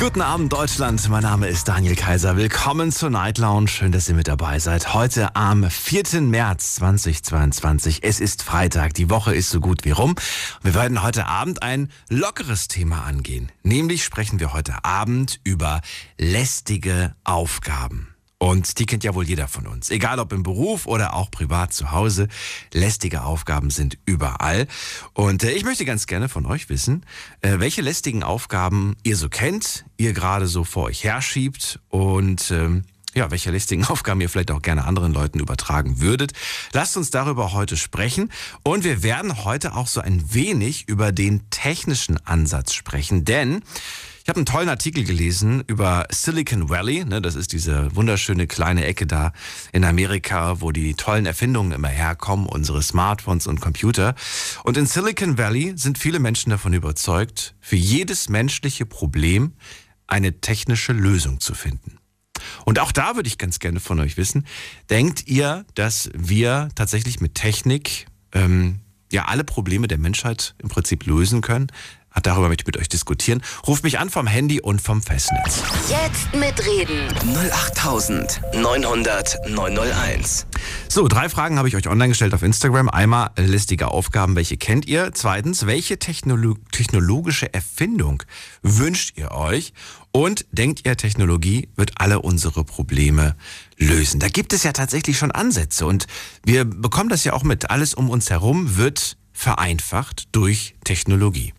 Guten Abend, Deutschland. Mein Name ist Daniel Kaiser. Willkommen zur Night Lounge. Schön, dass ihr mit dabei seid. Heute am 4. März 2022. Es ist Freitag. Die Woche ist so gut wie rum. Wir werden heute Abend ein lockeres Thema angehen. Nämlich sprechen wir heute Abend über lästige Aufgaben. Und die kennt ja wohl jeder von uns. Egal ob im Beruf oder auch privat zu Hause. Lästige Aufgaben sind überall. Und äh, ich möchte ganz gerne von euch wissen, äh, welche lästigen Aufgaben ihr so kennt, ihr gerade so vor euch herschiebt und ähm, ja, welche lästigen Aufgaben ihr vielleicht auch gerne anderen Leuten übertragen würdet. Lasst uns darüber heute sprechen. Und wir werden heute auch so ein wenig über den technischen Ansatz sprechen, denn ich habe einen tollen Artikel gelesen über Silicon Valley. Ne, das ist diese wunderschöne kleine Ecke da in Amerika, wo die tollen Erfindungen immer herkommen, unsere Smartphones und Computer. Und in Silicon Valley sind viele Menschen davon überzeugt, für jedes menschliche Problem eine technische Lösung zu finden. Und auch da würde ich ganz gerne von euch wissen, denkt ihr, dass wir tatsächlich mit Technik ähm, ja alle Probleme der Menschheit im Prinzip lösen können? Darüber möchte ich mit euch diskutieren. Ruft mich an vom Handy und vom Festnetz. Jetzt mitreden. 08900 901. So, drei Fragen habe ich euch online gestellt auf Instagram. Einmal listige Aufgaben, welche kennt ihr? Zweitens, welche Technolo technologische Erfindung wünscht ihr euch? Und denkt ihr, Technologie wird alle unsere Probleme lösen? Da gibt es ja tatsächlich schon Ansätze und wir bekommen das ja auch mit. Alles um uns herum wird vereinfacht durch Technologie.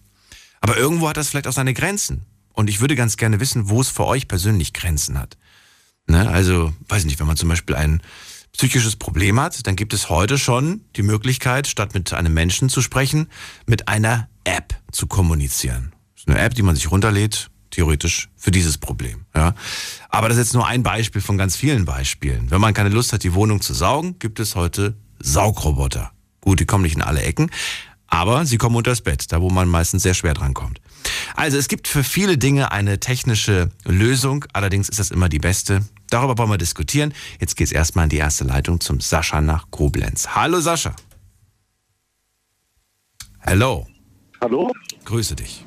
Aber irgendwo hat das vielleicht auch seine Grenzen. Und ich würde ganz gerne wissen, wo es für euch persönlich Grenzen hat. Ne? Also, weiß nicht, wenn man zum Beispiel ein psychisches Problem hat, dann gibt es heute schon die Möglichkeit, statt mit einem Menschen zu sprechen, mit einer App zu kommunizieren. Das ist eine App, die man sich runterlädt, theoretisch für dieses Problem. Ja. Aber das ist jetzt nur ein Beispiel von ganz vielen Beispielen. Wenn man keine Lust hat, die Wohnung zu saugen, gibt es heute Saugroboter. Gut, die kommen nicht in alle Ecken, aber sie kommen unters Bett, da wo man meistens sehr schwer drankommt. Also es gibt für viele Dinge eine technische Lösung, allerdings ist das immer die beste. Darüber wollen wir diskutieren. Jetzt geht's erstmal in die erste Leitung zum Sascha nach Koblenz. Hallo Sascha. Hallo. Hallo? Grüße dich.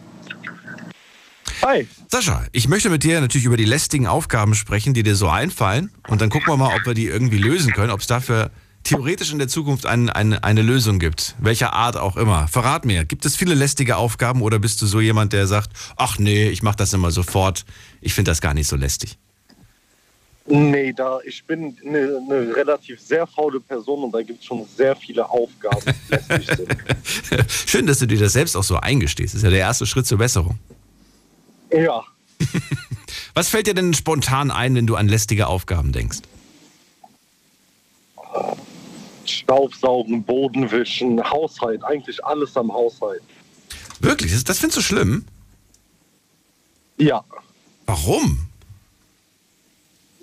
Hi. Sascha, ich möchte mit dir natürlich über die lästigen Aufgaben sprechen, die dir so einfallen. Und dann gucken wir mal, ob wir die irgendwie lösen können, ob es dafür theoretisch in der Zukunft ein, ein, eine Lösung gibt. Welcher Art auch immer. Verrat mir, gibt es viele lästige Aufgaben oder bist du so jemand, der sagt, ach nee, ich mache das immer sofort, ich finde das gar nicht so lästig? Nee, da ich bin eine, eine relativ sehr faule Person und da gibt es schon sehr viele Aufgaben, die lästig sind. Schön, dass du dir das selbst auch so eingestehst. Das ist ja der erste Schritt zur Besserung. Ja, Was fällt dir denn spontan ein, wenn du an lästige Aufgaben denkst? Staubsaugen, Boden wischen, Haushalt, eigentlich alles am Haushalt. Wirklich? Das, das findest du schlimm? Ja. Warum?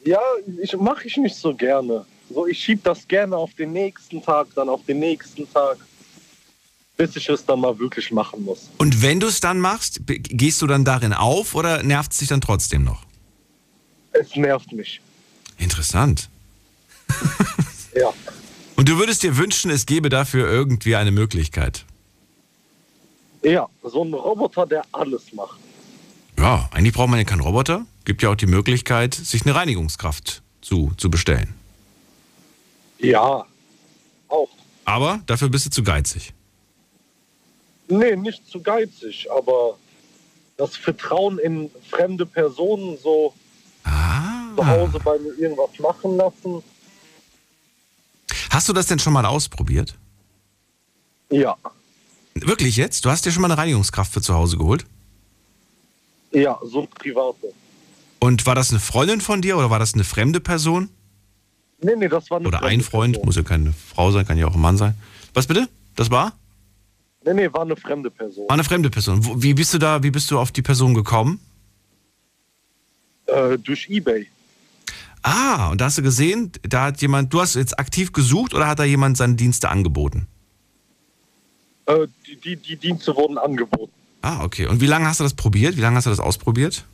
Ja, ich mache ich nicht so gerne. So, ich schieb das gerne auf den nächsten Tag, dann auf den nächsten Tag, bis ich es dann mal wirklich machen muss. Und wenn du es dann machst, gehst du dann darin auf oder nervt es dich dann trotzdem noch? Es nervt mich. Interessant. Ja. Und du würdest dir wünschen, es gäbe dafür irgendwie eine Möglichkeit. Ja, so ein Roboter, der alles macht. Ja, eigentlich braucht man ja keinen Roboter. Gibt ja auch die Möglichkeit, sich eine Reinigungskraft zu, zu bestellen. Ja, auch. Aber dafür bist du zu geizig. Nee, nicht zu geizig, aber das Vertrauen in fremde Personen so zu Hause bei mir irgendwas machen lassen. Hast du das denn schon mal ausprobiert? Ja, Wirklich jetzt? Du hast dir schon mal eine Reinigungskraft für zu Hause geholt? ja, so private. Und war das eine Freundin von dir oder war das eine fremde Person? Nee, nee, das war eine Oder ein Freund? Person. Muss ja keine Frau sein, kann ja auch ein Mann sein. Was bitte? Das war? Nee, nee, war eine fremde Person. War eine fremde Person. Wie bist du da, wie bist du auf die Person gekommen? Äh, durch Ebay. Ah, und da hast du gesehen, da hat jemand, du hast jetzt aktiv gesucht oder hat da jemand seine Dienste angeboten? Äh, die, die, die Dienste wurden angeboten. Ah, okay. Und wie lange hast du das probiert? Wie lange hast du das ausprobiert?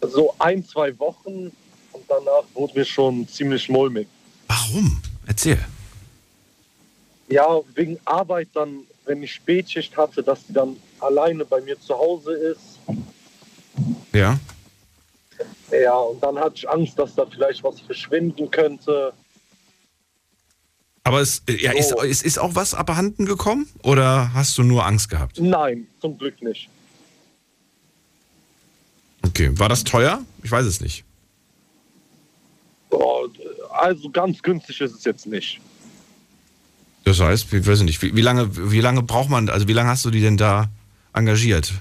So ein, zwei Wochen und danach wurde mir schon ziemlich mulmig. Warum? Erzähl. Ja, wegen Arbeit dann, wenn ich Spätschicht hatte, dass die dann alleine bei mir zu Hause ist. Ja. Ja, und dann hatte ich Angst, dass da vielleicht was verschwinden könnte. Aber es, äh, ja, ist, So. ist, ist auch was abhanden gekommen? Oder hast du nur Angst gehabt? Nein, zum Glück nicht. Okay. War das teuer? Ich weiß es nicht. Oh, also ganz günstig ist es jetzt nicht. Das heißt, ich weiß nicht, wie, wie, lange, wie lange braucht man, also wie lange hast du die denn da engagiert?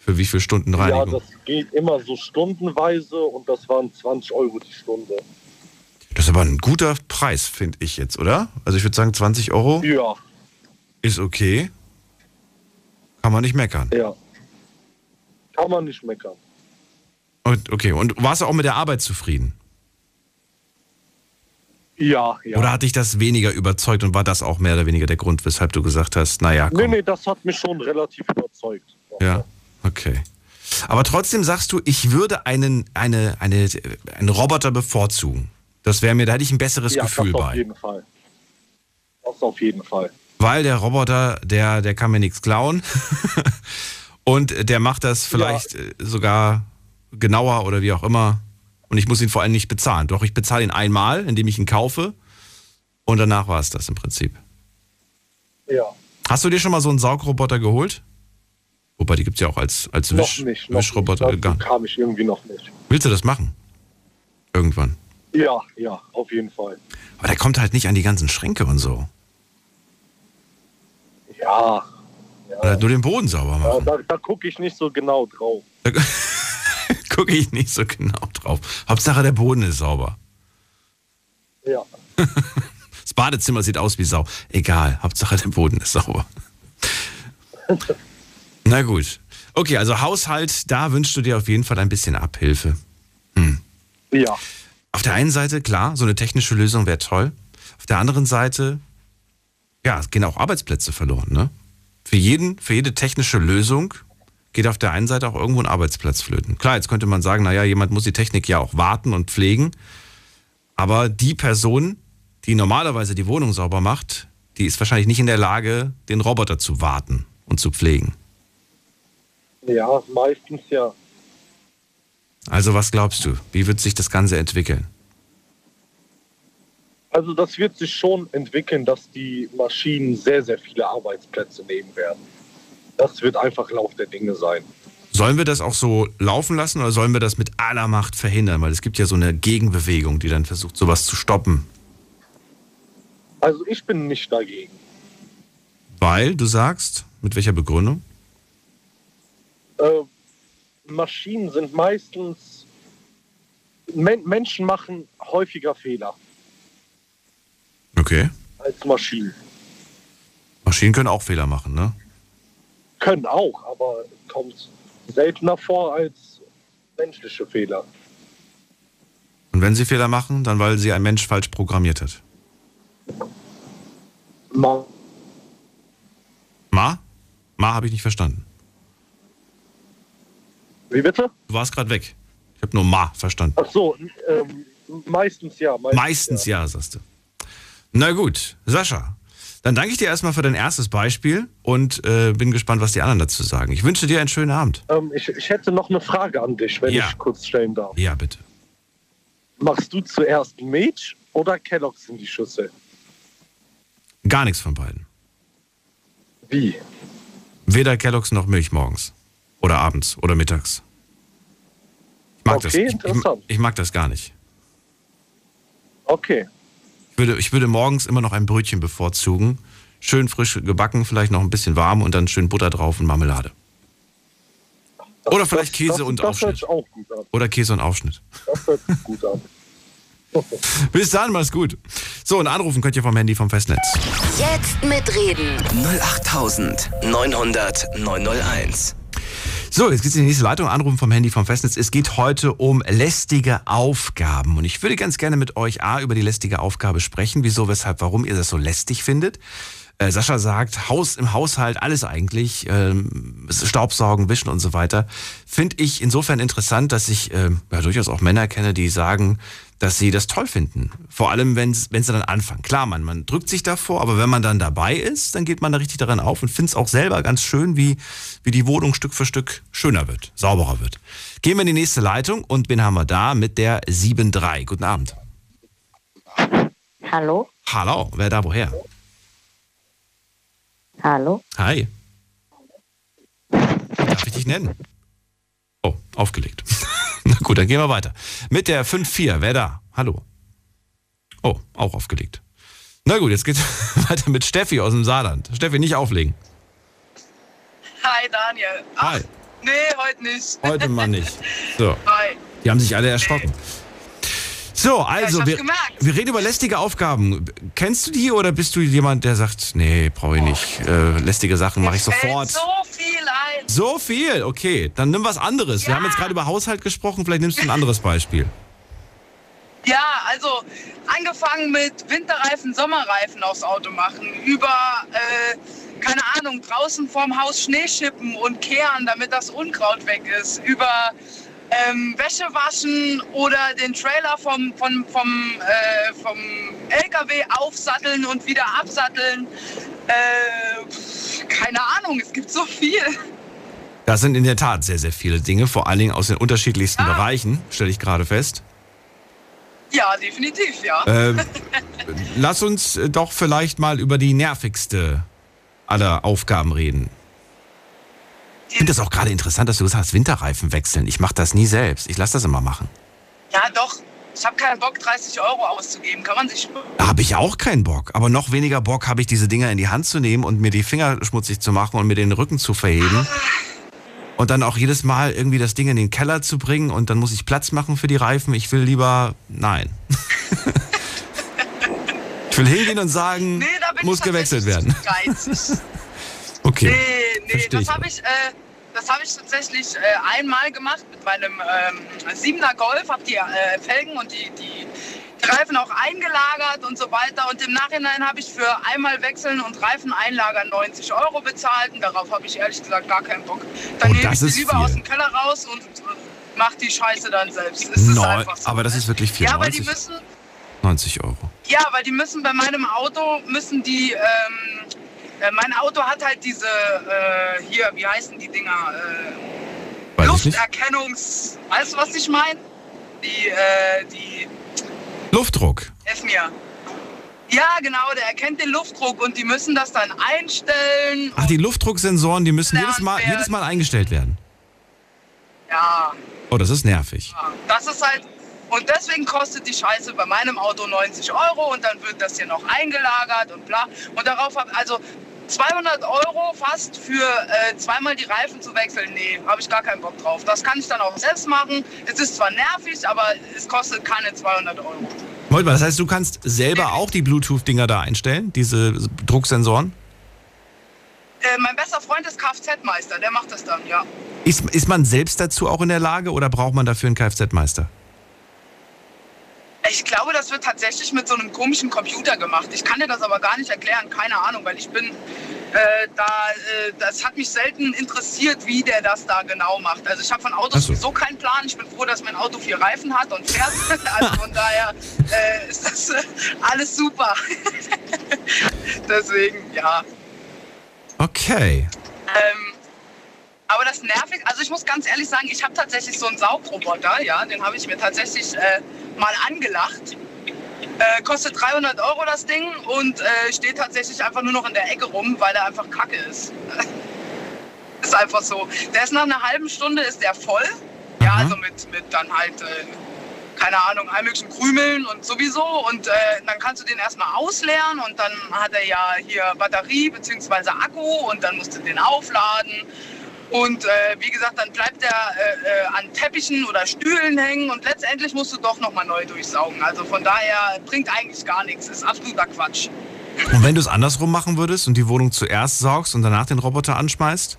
Für wie viele Stunden Ja, Reinigung? das geht immer so stundenweise und das waren 20 Euro die Stunde. Das ist aber ein guter Preis, finde ich jetzt, oder? Also ich würde sagen, 20 Euro Ja, ist okay. Kann man nicht meckern. ja. Kann man nicht meckern. Und, okay, und warst du auch mit der Arbeit zufrieden? Ja, ja. Oder hat dich das weniger überzeugt und war das auch mehr oder weniger der Grund, weshalb du gesagt hast, naja, komm. nee, nee, das hat mich schon relativ überzeugt. Ja, okay. Aber trotzdem sagst du, ich würde einen, eine, eine, einen Roboter bevorzugen. Das wäre mir, da hätte ich ein besseres ja Gefühl das auf bei. jeden Fall. Das auf jeden Fall. Weil der Roboter, der, der kann mir nichts klauen. und der macht das vielleicht äh, sogar genauer oder wie auch immer. Und ich muss ihn vor allem nicht bezahlen. Doch ich bezahle ihn einmal, indem ich ihn kaufe. Und danach war es das im Prinzip. Ja. Hast du dir schon mal so einen Saugroboter geholt? Wobei, die gibt es ja auch als, als Noch Wisch, nicht. Noch Wischroboter. nicht. Dazu kam ich irgendwie noch nicht. Willst du das machen? Irgendwann. Ja, ja, auf jeden Fall. Aber der kommt halt nicht an die ganzen Schränke und so. Ja, Oder nur den Boden sauber ja machen. da, da gucke ich nicht so genau drauf. Da gucke ich nicht so genau drauf. Hauptsache der Boden ist sauber. Ja. Das Badezimmer sieht aus wie Sau. Egal, Hauptsache der Boden ist sauber. Na gut. Okay, also Haushalt, da wünschst du dir auf jeden Fall ein bisschen Abhilfe. Ja. Auf der einen Seite, klar, so eine technische Lösung wäre toll. Auf der anderen Seite, ja, es gehen auch Arbeitsplätze verloren, ne? Für jeden, für jede technische Lösung geht auf der einen Seite auch irgendwo ein Arbeitsplatz flöten. Klar, jetzt könnte man sagen, naja, jemand muss die Technik ja auch warten und pflegen. Aber die Person, die normalerweise die Wohnung sauber macht, die ist wahrscheinlich nicht in der Lage, den Roboter zu warten und zu pflegen. Ja, meistens ja. Also was glaubst du? Wie wird sich das Ganze entwickeln? Also das wird sich schon entwickeln, dass die Maschinen sehr, sehr viele Arbeitsplätze nehmen werden. Das wird einfach Lauf der Dinge sein. Sollen wir das auch so laufen lassen oder sollen wir das mit aller Macht verhindern? Weil es gibt ja so eine Gegenbewegung, die dann versucht, sowas zu stoppen. Also ich bin nicht dagegen. Weil, du sagst, mit welcher Begründung? Äh, Maschinen sind meistens... Men Menschen machen häufiger Fehler Okay. als Maschinen. Maschinen können auch Fehler machen, ne? Können auch, aber kommt seltener vor als menschliche Fehler. Und wenn sie Fehler machen, dann weil sie ein Mensch falsch programmiert hat. Ma Ma? Ma habe ich nicht verstanden. Wie bitte? Du warst gerade weg. Ich habe nur Ma verstanden. Ach so, ähm, meistens ja. Meistens, Meistens ja, sagst du. Na gut, Sascha. Dann danke ich dir erstmal für dein erstes Beispiel und äh, bin gespannt, was die anderen dazu sagen. Ich wünsche dir einen schönen Abend. Ähm, ich, ich hätte noch eine Frage an dich, wenn Ja. ich kurz stellen darf. Ja, bitte. Machst du zuerst Milch oder Kelloggs in die Schüssel? Gar nichts von beiden. Wie? Weder Kelloggs noch Milch morgens. Oder abends oder mittags. Ich mag, das, Okay, ich, ich, interessant. ich mag das gar nicht. Okay. Ich würde, ich würde morgens immer noch ein Brötchen bevorzugen. Schön frisch gebacken, vielleicht noch ein bisschen warm und dann schön Butter drauf und Marmelade. Das- Oder vielleicht das, Käse das, und das Aufschnitt. hört sich auch gut an. Oder Käse und Aufschnitt. Das hört sich gut an. Bis dann, mach's gut. So, und anrufen könnt ihr vom Handy vom Festnetz. Jetzt mitreden. 08900 901. So, jetzt geht's in die nächste Leitung. Anrufen vom Handy vom Festnetz. Es geht heute um lästige Aufgaben. Und ich würde ganz gerne mit euch A über die lästige Aufgabe sprechen. Wieso, weshalb, warum ihr das so lästig findet. Äh, Sascha sagt, Haus im Haushalt, alles eigentlich, ähm, Staubsaugen, Wischen und so weiter. Finde ich insofern interessant, dass ich äh, ja, durchaus auch Männer kenne, die sagen, dass sie das toll finden. Vor allem, wenn sie dann anfangen. Klar, man, man drückt sich davor, aber wenn man dann dabei ist, dann geht man da richtig daran auf und findet es auch selber ganz schön, wie, wie die Wohnung Stück für Stück schöner wird, sauberer wird. Gehen wir in die nächste Leitung und wen haben wir da mit der 7.3. Guten Abend. Hallo? Hallo, wer da woher? Hallo? Hi. Darf ich dich nennen? Oh, aufgelegt. Na gut, dann gehen wir weiter. Mit der 5-4, wer da? Hallo. Oh, auch aufgelegt. Na gut, jetzt geht's weiter mit Steffi aus dem Saarland. Steffi, nicht auflegen. Hi Daniel. Ach, Hi. Nee, heute nicht. Heute mal nicht. So, Hi. die haben sich alle erschrocken. So, also, hab's wir, wir reden über lästige Aufgaben. Kennst du die oder bist du jemand, der sagt, nee, brauche ich nicht. Äh, lästige Sachen mache ich sofort. so. So viel, okay. Dann nimm was anderes. Wir Ja. haben jetzt gerade über Haushalt gesprochen, vielleicht nimmst du ein anderes Beispiel. Ja, also angefangen mit Winterreifen, Sommerreifen aufs Auto machen, über, äh, keine Ahnung, draußen vorm Haus Schnee schippen und kehren, damit das Unkraut weg ist, über ähm, Wäsche waschen oder den Trailer vom, vom, vom, äh, vom LKW aufsatteln und wieder absatteln. Äh, keine Ahnung, es gibt so viel. Das sind in der Tat sehr, sehr viele Dinge, vor allen Dingen aus den unterschiedlichsten Ja. Bereichen, stelle ich gerade fest. Ja, definitiv, ja. Ähm, lass uns äh, doch vielleicht mal über die nervigste aller Aufgaben reden. Ich finde das auch gerade interessant, dass du gesagt hast, Winterreifen wechseln. Ich mache das nie selbst. Ich lasse das immer machen. Ja, doch. Ich habe keinen Bock, 30 Euro auszugeben. Kann man sich. Da habe ich auch keinen Bock. Aber noch weniger Bock habe ich, diese Dinger in die Hand zu nehmen und mir die Finger schmutzig zu machen und mir den Rücken zu verheben. Und dann auch jedes Mal irgendwie das Ding in den Keller zu bringen und dann muss ich Platz machen für die Reifen. Ich will lieber, nein. ich will hingehen und sagen, Nee, muss gewechselt werden. Okay. Nee, nee, Versteh das habe ich, äh, das hab ich tatsächlich äh, einmal gemacht mit meinem ähm, 7er Golf. Habe die äh, Felgen und die, die Reifen auch eingelagert und so weiter. Und im Nachhinein habe ich für einmal wechseln und Reifen einlagern 90 Euro bezahlt. Und darauf habe ich ehrlich gesagt gar keinen Bock. Dann Oh, nehme ich ist die lieber viel. aus dem Keller raus und äh, mach die Scheiße dann selbst. Es einfach so. aber das ne? ist wirklich viel. Ja, weil die 90, müssen, 90 Euro. ja, weil die müssen bei meinem Auto, müssen die, ähm, äh, mein Auto hat halt diese, äh, hier, wie heißen die Dinger? Äh. Lufterkennungs, weißt du, was ich meine? Die, äh, die, Luftdruck. helf mir. Ja, genau, der erkennt den Luftdruck und die müssen das dann einstellen. Ach, die Luftdrucksensoren, die müssen jedes Mal, werden. jedes Mal eingestellt werden. Ja, Oh, das ist nervig. Ja, Das ist halt. Und deswegen kostet die Scheiße bei meinem Auto 90 Euro und dann wird das hier noch eingelagert und bla. Und darauf habe also 200 Euro fast für äh, zweimal die Reifen zu wechseln. Nee, habe ich gar keinen Bock drauf. Das kann ich dann auch selbst machen. Es ist zwar nervig, aber es kostet keine 200 Euro. Moment mal, das heißt, du kannst selber auch die Bluetooth-Dinger da einstellen, diese Drucksensoren? Äh, mein bester Freund ist Kfz-Meister, der macht das dann, ja. Ist, ist man selbst dazu auch in der Lage oder braucht man dafür einen Kfz-Meister? Ich glaube, das wird tatsächlich mit so einem komischen Computer gemacht. Ich kann dir das aber gar nicht erklären, keine Ahnung, weil ich bin äh, da, äh, das hat mich selten interessiert, wie der das da genau macht. Also ich habe von Autos so. sowieso keinen Plan. Ich bin froh, dass mein Auto vier Reifen hat und fährt. also von daher äh, ist das äh, alles super. Deswegen, ja. Okay. Ähm, aber das nervig, also ich muss ganz ehrlich sagen, ich habe tatsächlich so einen Saugroboter, ja, den habe ich mir tatsächlich äh, mal angelacht. Äh, kostet 300 Euro das Ding und äh, steht tatsächlich einfach nur noch in der Ecke rum, weil er einfach kacke ist. ist einfach so. Der ist nach einer halben Stunde ist der voll. Ja, Mhm. also mit, mit dann halt, äh, keine Ahnung, all möglichen Krümeln und sowieso. Und äh, dann kannst du den erstmal ausleeren und dann hat er ja hier Batterie bzw. Akku und dann musst du den aufladen. Und äh, wie gesagt, dann bleibt er äh, äh, an Teppichen oder Stühlen hängen und letztendlich musst du doch nochmal neu durchsaugen. Also von daher bringt eigentlich gar nichts. Ist absoluter Quatsch. Und wenn du es andersrum machen würdest und die Wohnung zuerst saugst und danach den Roboter anschmeißt?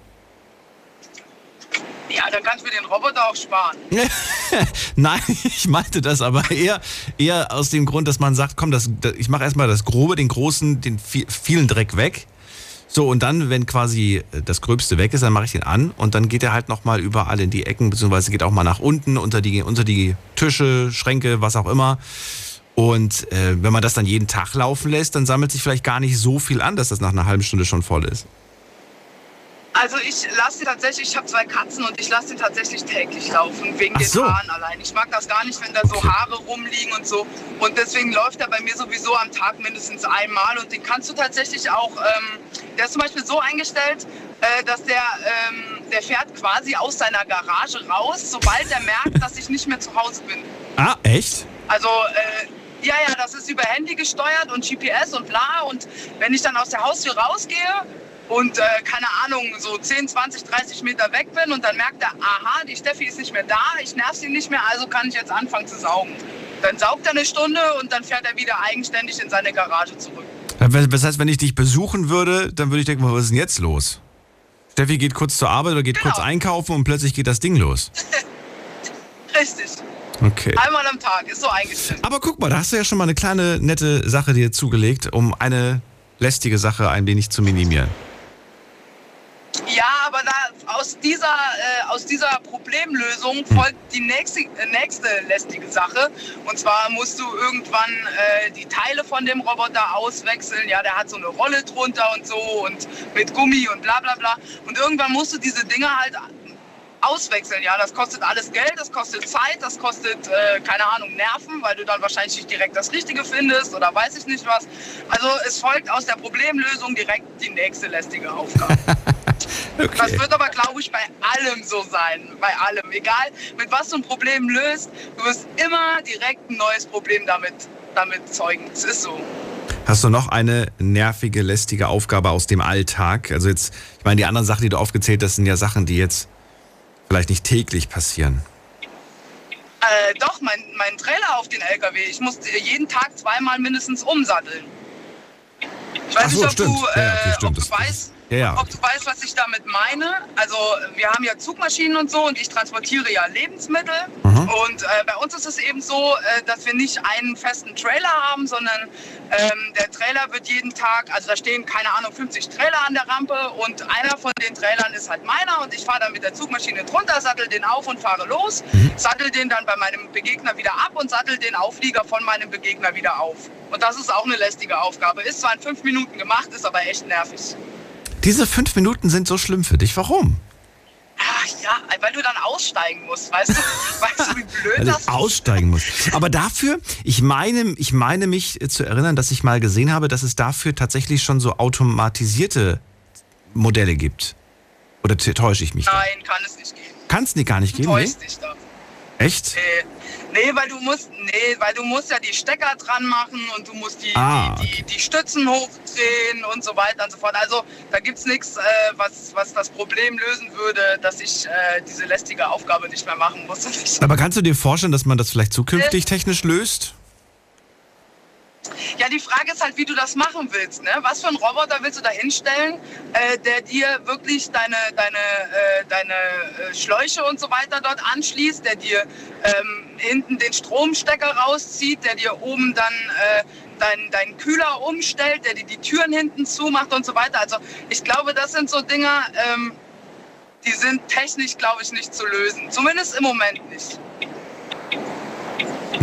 Ja, dann kannst du mir den Roboter auch sparen. Nein, ich meinte das aber eher, eher aus dem Grund, dass man sagt, komm, das, das, ich mache erstmal das Grobe, den großen, den vi- vielen Dreck weg So, und dann, wenn quasi äh, das Gröbste weg ist, dann mache ich den an und dann geht er halt nochmal überall in die Ecken, beziehungsweise geht auch mal nach unten, unter die, unter die Tische, Schränke, was auch immer. Und äh, wenn man das dann jeden Tag laufen lässt, dann sammelt sich vielleicht gar nicht so viel an, dass das nach einer halben Stunde schon voll ist. Also ich lasse sie tatsächlich, ich habe zwei Katzen und ich lasse sie tatsächlich täglich laufen, wegen Ach den so. Haaren allein. Ich mag das gar nicht, wenn da so. Haare rumliegen und so. Und deswegen läuft er bei mir sowieso am Tag mindestens einmal. Und den kannst du tatsächlich auch, ähm, der ist zum Beispiel so eingestellt, äh, dass der, ähm, der fährt quasi aus seiner Garage raus, sobald er merkt, dass ich nicht mehr zu Hause bin. Ah, echt? Also, äh, ja, ja, das ist über Handy gesteuert und GPS und bla. Und wenn ich dann aus der Haustür rausgehe und, äh, keine Ahnung, so 10, 20, 30 Meter weg bin und dann merkt er, aha, die Steffi ist nicht mehr da, ich nerv sie nicht mehr, also kann ich jetzt anfangen zu saugen. Dann saugt er eine Stunde und dann fährt er wieder eigenständig in seine Garage zurück. Das heißt, wenn ich dich besuchen würde, dann würde ich denken, was ist denn jetzt los? Steffi geht kurz zur Arbeit oder geht Genau. kurz einkaufen und plötzlich geht das Ding los. Richtig. Okay. Einmal am Tag, ist so eingestellt. Aber guck mal, da hast du ja schon mal eine kleine nette Sache dir zugelegt, um eine lästige Sache ein wenig zu minimieren. Ja, aber da, aus, dieser, äh, aus dieser Problemlösung folgt die nächste, äh, nächste lästige Sache. Und zwar musst du irgendwann äh, die Teile von dem Roboter auswechseln. Ja, der hat so eine Rolle drunter und so und mit Gummi und bla bla bla. Und irgendwann musst du diese Dinger halt auswechseln. Ja, das kostet alles Geld, das kostet Zeit, das kostet, äh, keine Ahnung, Nerven, weil du dann wahrscheinlich nicht direkt das Richtige findest oder weiß ich nicht was. Also es folgt aus der Problemlösung direkt die nächste lästige Aufgabe. Das Okay. wird aber, glaube ich, bei allem so sein. Bei allem. Egal, mit was du ein Problem löst, du wirst immer direkt ein neues Problem damit, damit zeugen. Es ist so. Hast du noch eine nervige, lästige Aufgabe aus dem Alltag? Also jetzt, ich meine, die anderen Sachen, die du aufgezählt hast, sind ja Sachen, die jetzt vielleicht nicht täglich passieren. Äh, doch, mein, mein Trailer auf den LKW, ich muss jeden Tag zweimal mindestens umsatteln. Ich weiß so, nicht, ob stimmt. du, Ja, ja, okay, äh, ob du weißt, Ja, ob du weißt, was ich damit meine. Also wir haben ja Zugmaschinen und so und ich transportiere ja Lebensmittel. Mhm. Und äh, bei uns ist es eben so, äh, dass wir nicht einen festen Trailer haben, sondern ähm, der Trailer wird jeden Tag, also da stehen keine Ahnung 50 Trailer an der Rampe und einer von den Trailern ist halt meiner und ich fahre dann mit der Zugmaschine drunter, sattel den auf und fahre los, Mhm. sattel den dann bei meinem Begegner wieder ab und sattel den Auflieger von meinem Begegner wieder auf. Und das ist auch eine lästige Aufgabe. Ist zwar in fünf Minuten gemacht, ist aber echt nervig. Diese fünf Minuten sind so schlimm für dich. Warum? Ach ja, weil du dann aussteigen musst, weißt du? weißt du, wie blöd Weil das ist? aussteigen muss. Aber dafür, ich meine, ich meine mich zu erinnern, dass ich mal gesehen habe, dass es dafür tatsächlich schon so automatisierte Modelle gibt. Oder täusche ich mich? da? Nein, kann es nicht geben. Kann es nicht gar nicht Du geben? Nee? täuschst dich da. Echt? Nee. Nee, weil du musst, nee, weil du musst ja die Stecker dran machen und du musst die, Ah, die, die, die Stützen hochdrehen und so weiter und so fort. Also da gibt's nichts, äh, was, was das Problem lösen würde, dass ich äh, diese lästige Aufgabe nicht mehr machen muss. Aber kannst du dir vorstellen, dass man das vielleicht zukünftig technisch löst? Ja, die Frage ist halt, wie du das machen willst. Ne? Was für einen Roboter willst du da hinstellen, äh, der dir wirklich deine, deine, äh, deine äh, Schläuche und so weiter dort anschließt, der dir ähm, hinten den Stromstecker rauszieht, der dir oben dann äh, deinen deinen Kühler umstellt, der dir die Türen hinten zumacht und so weiter. Also ich glaube, das sind so Dinger, ähm, die sind technisch, glaube ich, nicht zu lösen. Zumindest im Moment nicht.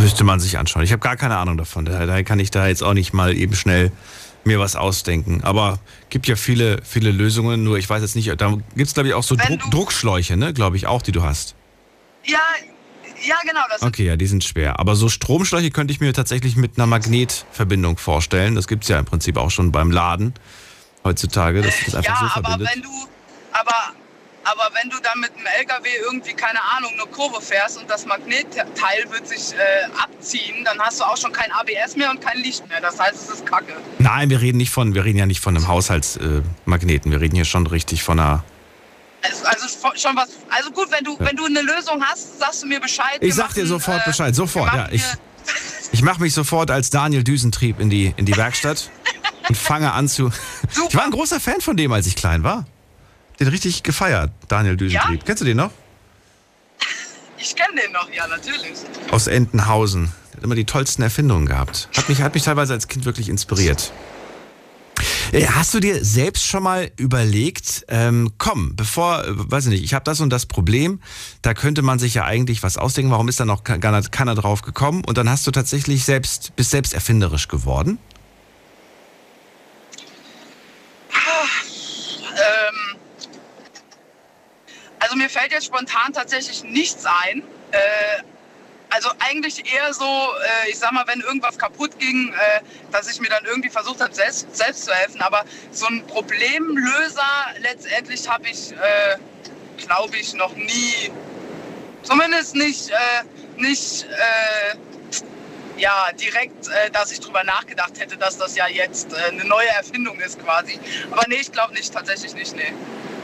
Müsste man sich anschauen. Ich habe gar keine Ahnung davon. Daher kann ich da jetzt auch nicht mal eben schnell mir was ausdenken. Aber gibt ja viele, viele Lösungen. Nur ich weiß jetzt nicht, da gibt es glaube ich auch so Druck, Druckschläuche, ne? Glaube ich auch, die du hast. Ja, ja genau. Okay, ja, die sind schwer. Aber so Stromschläuche könnte ich mir tatsächlich mit einer Magnetverbindung vorstellen. Das gibt es ja im Prinzip auch schon beim Laden heutzutage, das einfach ja, so aber verbindet. wenn du, aber, aber wenn du dann mit einem LKW irgendwie, keine Ahnung, eine Kurve fährst und das Magnetteil wird sich äh, abziehen, dann hast du auch schon kein ABS mehr und kein Licht mehr. Das heißt, es ist Kacke. Nein, wir reden nicht von, wir reden ja nicht von einem Haushaltsmagneten. Äh, wir reden hier schon richtig von einer. Also, also schon was. Also gut, wenn du, wenn du eine Lösung hast, sagst du mir Bescheid. Ich sag dir sofort äh, Bescheid, sofort, ja. Ich, ich mache mich sofort als Daniel Düsentrieb in die, in die Werkstatt und fange an zu. Ich war ein großer Fan von dem, als ich klein war. Den richtig gefeiert, Daniel Düsentrieb. Ja? Kennst du den noch? Ich kenne den noch, ja, natürlich. Aus Entenhausen. Der hat immer die tollsten Erfindungen gehabt. Hat mich, hat mich teilweise als Kind wirklich inspiriert. Äh, Hast du dir selbst schon mal überlegt, ähm, komm, bevor, weiß ich nicht, ich habe das und das Problem, da könnte man sich ja eigentlich was ausdenken, warum ist da noch ke- keiner, keiner drauf gekommen? Und dann hast du tatsächlich selbst, bist selbst erfinderisch geworden? Ähm, also mir fällt jetzt spontan tatsächlich nichts ein. Äh, also eigentlich eher so, äh, ich sag mal, wenn irgendwas kaputt ging, äh, dass ich mir dann irgendwie versucht habe, selbst, selbst zu helfen. Aber so ein Problemlöser letztendlich habe ich, äh, glaube ich, noch nie, zumindest nicht, äh, nicht äh, ja, direkt, dass ich drüber nachgedacht hätte, dass das ja jetzt eine neue Erfindung ist quasi. Aber nee, ich glaube nicht, tatsächlich nicht, nee.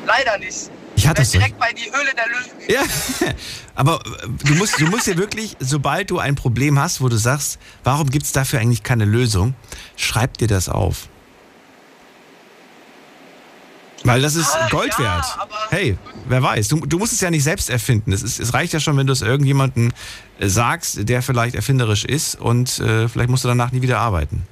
Leider nicht. Ich hatte so. direkt bei die Höhle der Löwen. Ja, aber äh, du musst, du musst ja wirklich, sobald du ein Problem hast, wo du sagst, warum gibt es dafür eigentlich keine Lösung, schreib dir das auf. Weil das ist Ah, Gold ja, wert. Hey, wer weiß. Du, du musst es ja nicht selbst erfinden. Es, ist, es reicht ja schon, wenn du es irgendjemandem äh, sagst, der vielleicht erfinderisch ist und äh, vielleicht musst du danach nie wieder arbeiten.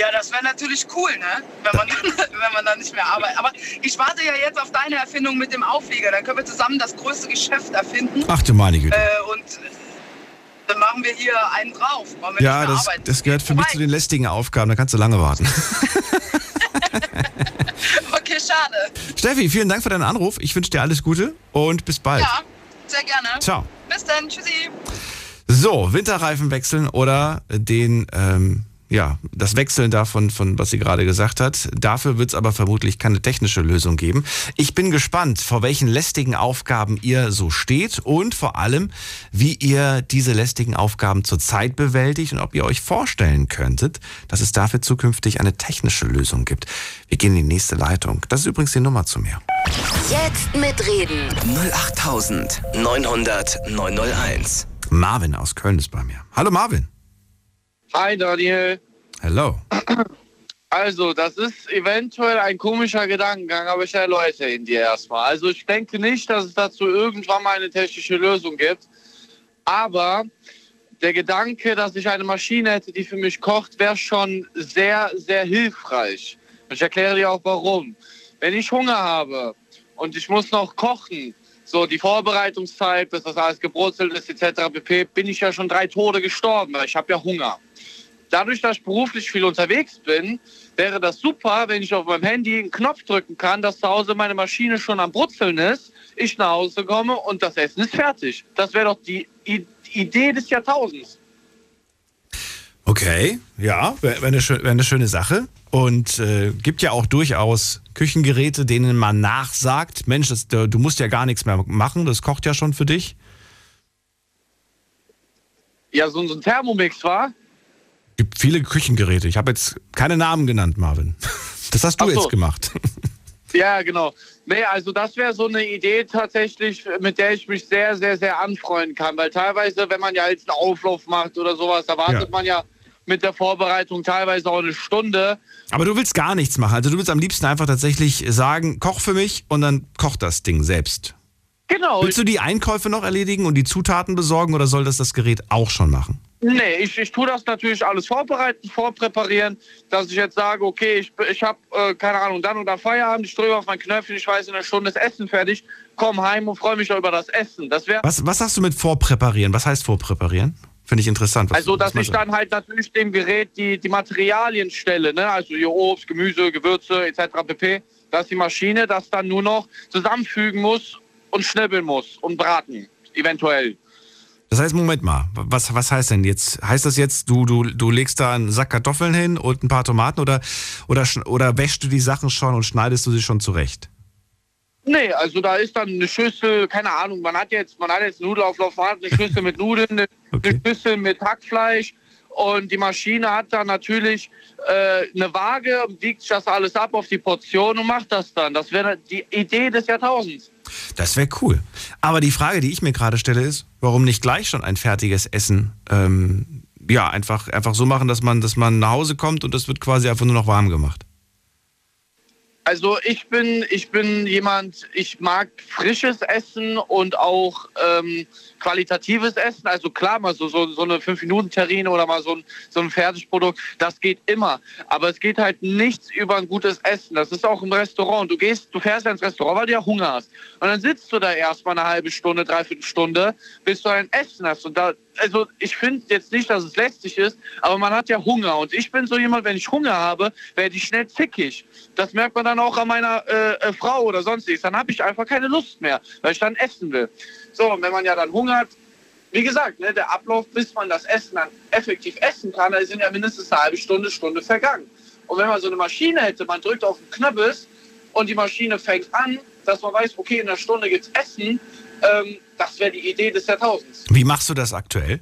Ja, das wäre natürlich cool, ne? Wenn man, wenn man dann nicht mehr arbeitet. Aber ich warte ja jetzt auf deine Erfindung mit dem Auflieger. Dann können wir zusammen das größte Geschäft erfinden. Ach du meine Güte. Äh, und dann machen wir hier einen drauf. Ja, das, das gehört für mich zu den lästigen Aufgaben. Da kannst du lange warten. Okay, schade. Steffi, vielen Dank für deinen Anruf. Ich wünsche dir alles Gute und bis bald. Ja, sehr gerne. Ciao. Bis dann. Tschüssi. So, Winterreifen wechseln oder den, ähm, ja, das Wechseln davon, von was sie gerade gesagt hat. Dafür wird es aber vermutlich keine technische Lösung geben. Ich bin gespannt, vor welchen lästigen Aufgaben ihr so steht und vor allem, wie ihr diese lästigen Aufgaben zurzeit bewältigt und ob ihr euch vorstellen könntet, dass es dafür zukünftig eine technische Lösung gibt. Wir gehen in die nächste Leitung. Das ist übrigens die Nummer zu mir. Jetzt mitreden. 08900 901. Marvin aus Köln ist bei mir. Hallo Marvin. Hi Daniel. Hello. Also, das ist eventuell ein komischer Gedankengang, aber ich erläutere ihn dir erstmal. Also, ich denke nicht, dass es dazu irgendwann mal eine technische Lösung gibt. Aber der Gedanke, dass ich eine Maschine hätte, die für mich kocht, wäre schon sehr, sehr hilfreich. Und ich erkläre dir auch warum. Wenn ich Hunger habe und ich muss noch kochen, so die Vorbereitungszeit, bis das alles gebrutzelt ist, etc., pp., bin ich ja schon drei Tode gestorben, weil ich habe ja Hunger dadurch, dass ich beruflich viel unterwegs bin, wäre das super, wenn ich auf meinem Handy einen Knopf drücken kann, dass zu Hause meine Maschine schon am Brutzeln ist, ich nach Hause komme und das Essen ist fertig. Das wäre doch die I Idee des Jahrtausends. Okay, ja, wäre eine schöne Sache. Und äh, gibt ja auch durchaus Küchengeräte, denen man nachsagt, Mensch, das, du musst ja gar nichts mehr machen, das kocht ja schon für dich. Ja, so, so ein Thermomix war. Gibt viele Küchengeräte. Ich habe jetzt keine Namen genannt, Marvin. Das hast du so. jetzt gemacht. Ja, genau. Nee, also das wäre so eine Idee tatsächlich, mit der ich mich sehr, sehr, sehr anfreunden kann. Weil teilweise, wenn man ja jetzt einen Auflauf macht oder sowas, da wartet Ja. man ja mit der Vorbereitung teilweise auch eine Stunde. Aber du willst gar nichts machen. Also du willst am liebsten einfach tatsächlich sagen, koch für mich und dann kocht das Ding selbst. Genau. Willst du die Einkäufe noch erledigen und die Zutaten besorgen oder soll das das Gerät auch schon machen? Nee, ich, ich tue das natürlich alles vorbereiten, vorpräparieren, dass ich jetzt sage, okay, ich, ich habe, äh, keine Ahnung, dann und dann Feierabend, ich drücke auf mein Knöpfchen, ich weiß, in einer Stunde ist Essen fertig, komm heim und freue mich über das Essen. Das wäre, Was, was sagst du mit vorpräparieren? Was heißt vorpräparieren? Finde ich interessant. Also, dass ich dann halt natürlich dem Gerät die, die Materialien stelle, ne? also hier Obst, Gemüse, Gewürze etc. pp., dass die Maschine das dann nur noch zusammenfügen muss und schnibbeln muss und braten, eventuell. Das heißt, Moment mal, was, was heißt denn jetzt? Heißt das jetzt, du, du, du legst da einen Sack Kartoffeln hin und ein paar Tomaten oder, oder, oder wäschst du die Sachen schon und schneidest du sie schon zurecht? Nee, also da ist dann eine Schüssel, keine Ahnung, man hat jetzt, man hat jetzt einen Nudelauflauf, man hat eine Schüssel mit Nudeln, eine, Okay. eine Schüssel mit Hackfleisch und die Maschine hat dann natürlich äh, eine Waage, wiegt das alles ab auf die Portion und macht das dann. Das wäre die Idee des Jahrtausends. Das wäre cool. Aber die Frage, die ich mir gerade stelle, ist, warum nicht gleich schon ein fertiges Essen ähm, ja, einfach, einfach so machen, dass man, dass man nach Hause kommt und das wird quasi einfach nur noch warm gemacht. Also ich bin, ich bin jemand, ich mag frisches Essen und auch ähm, qualitatives Essen, also klar, mal so, so, so eine 5-Minuten-Terrine oder mal so ein, so ein Fertigprodukt, das geht immer. Aber es geht halt nichts über ein gutes Essen. Das ist auch im Restaurant. Du gehst, du fährst ins Restaurant, weil du ja Hunger hast. Und dann sitzt du da erstmal eine halbe Stunde, dreiviertel Stunde, bis du ein Essen hast. Und da, also ich finde jetzt nicht, dass es lästig ist, aber man hat ja Hunger. Und ich bin so jemand, wenn ich Hunger habe, werde ich schnell zickig. Das merkt man dann auch an meiner äh, äh, Frau oder sonstiges. Dann habe ich einfach keine Lust mehr, weil ich dann essen will. So, und wenn man ja dann hungert, wie gesagt, ne, der Ablauf, bis man das Essen dann effektiv essen kann, da sind ja mindestens eine halbe Stunde, Stunde vergangen. Und wenn man so eine Maschine hätte, man drückt auf den Knöppel und die Maschine fängt an, dass man weiß, okay, in einer Stunde gibt es Essen, ähm, das wäre die Idee des Jahrtausends. Wie machst du das aktuell?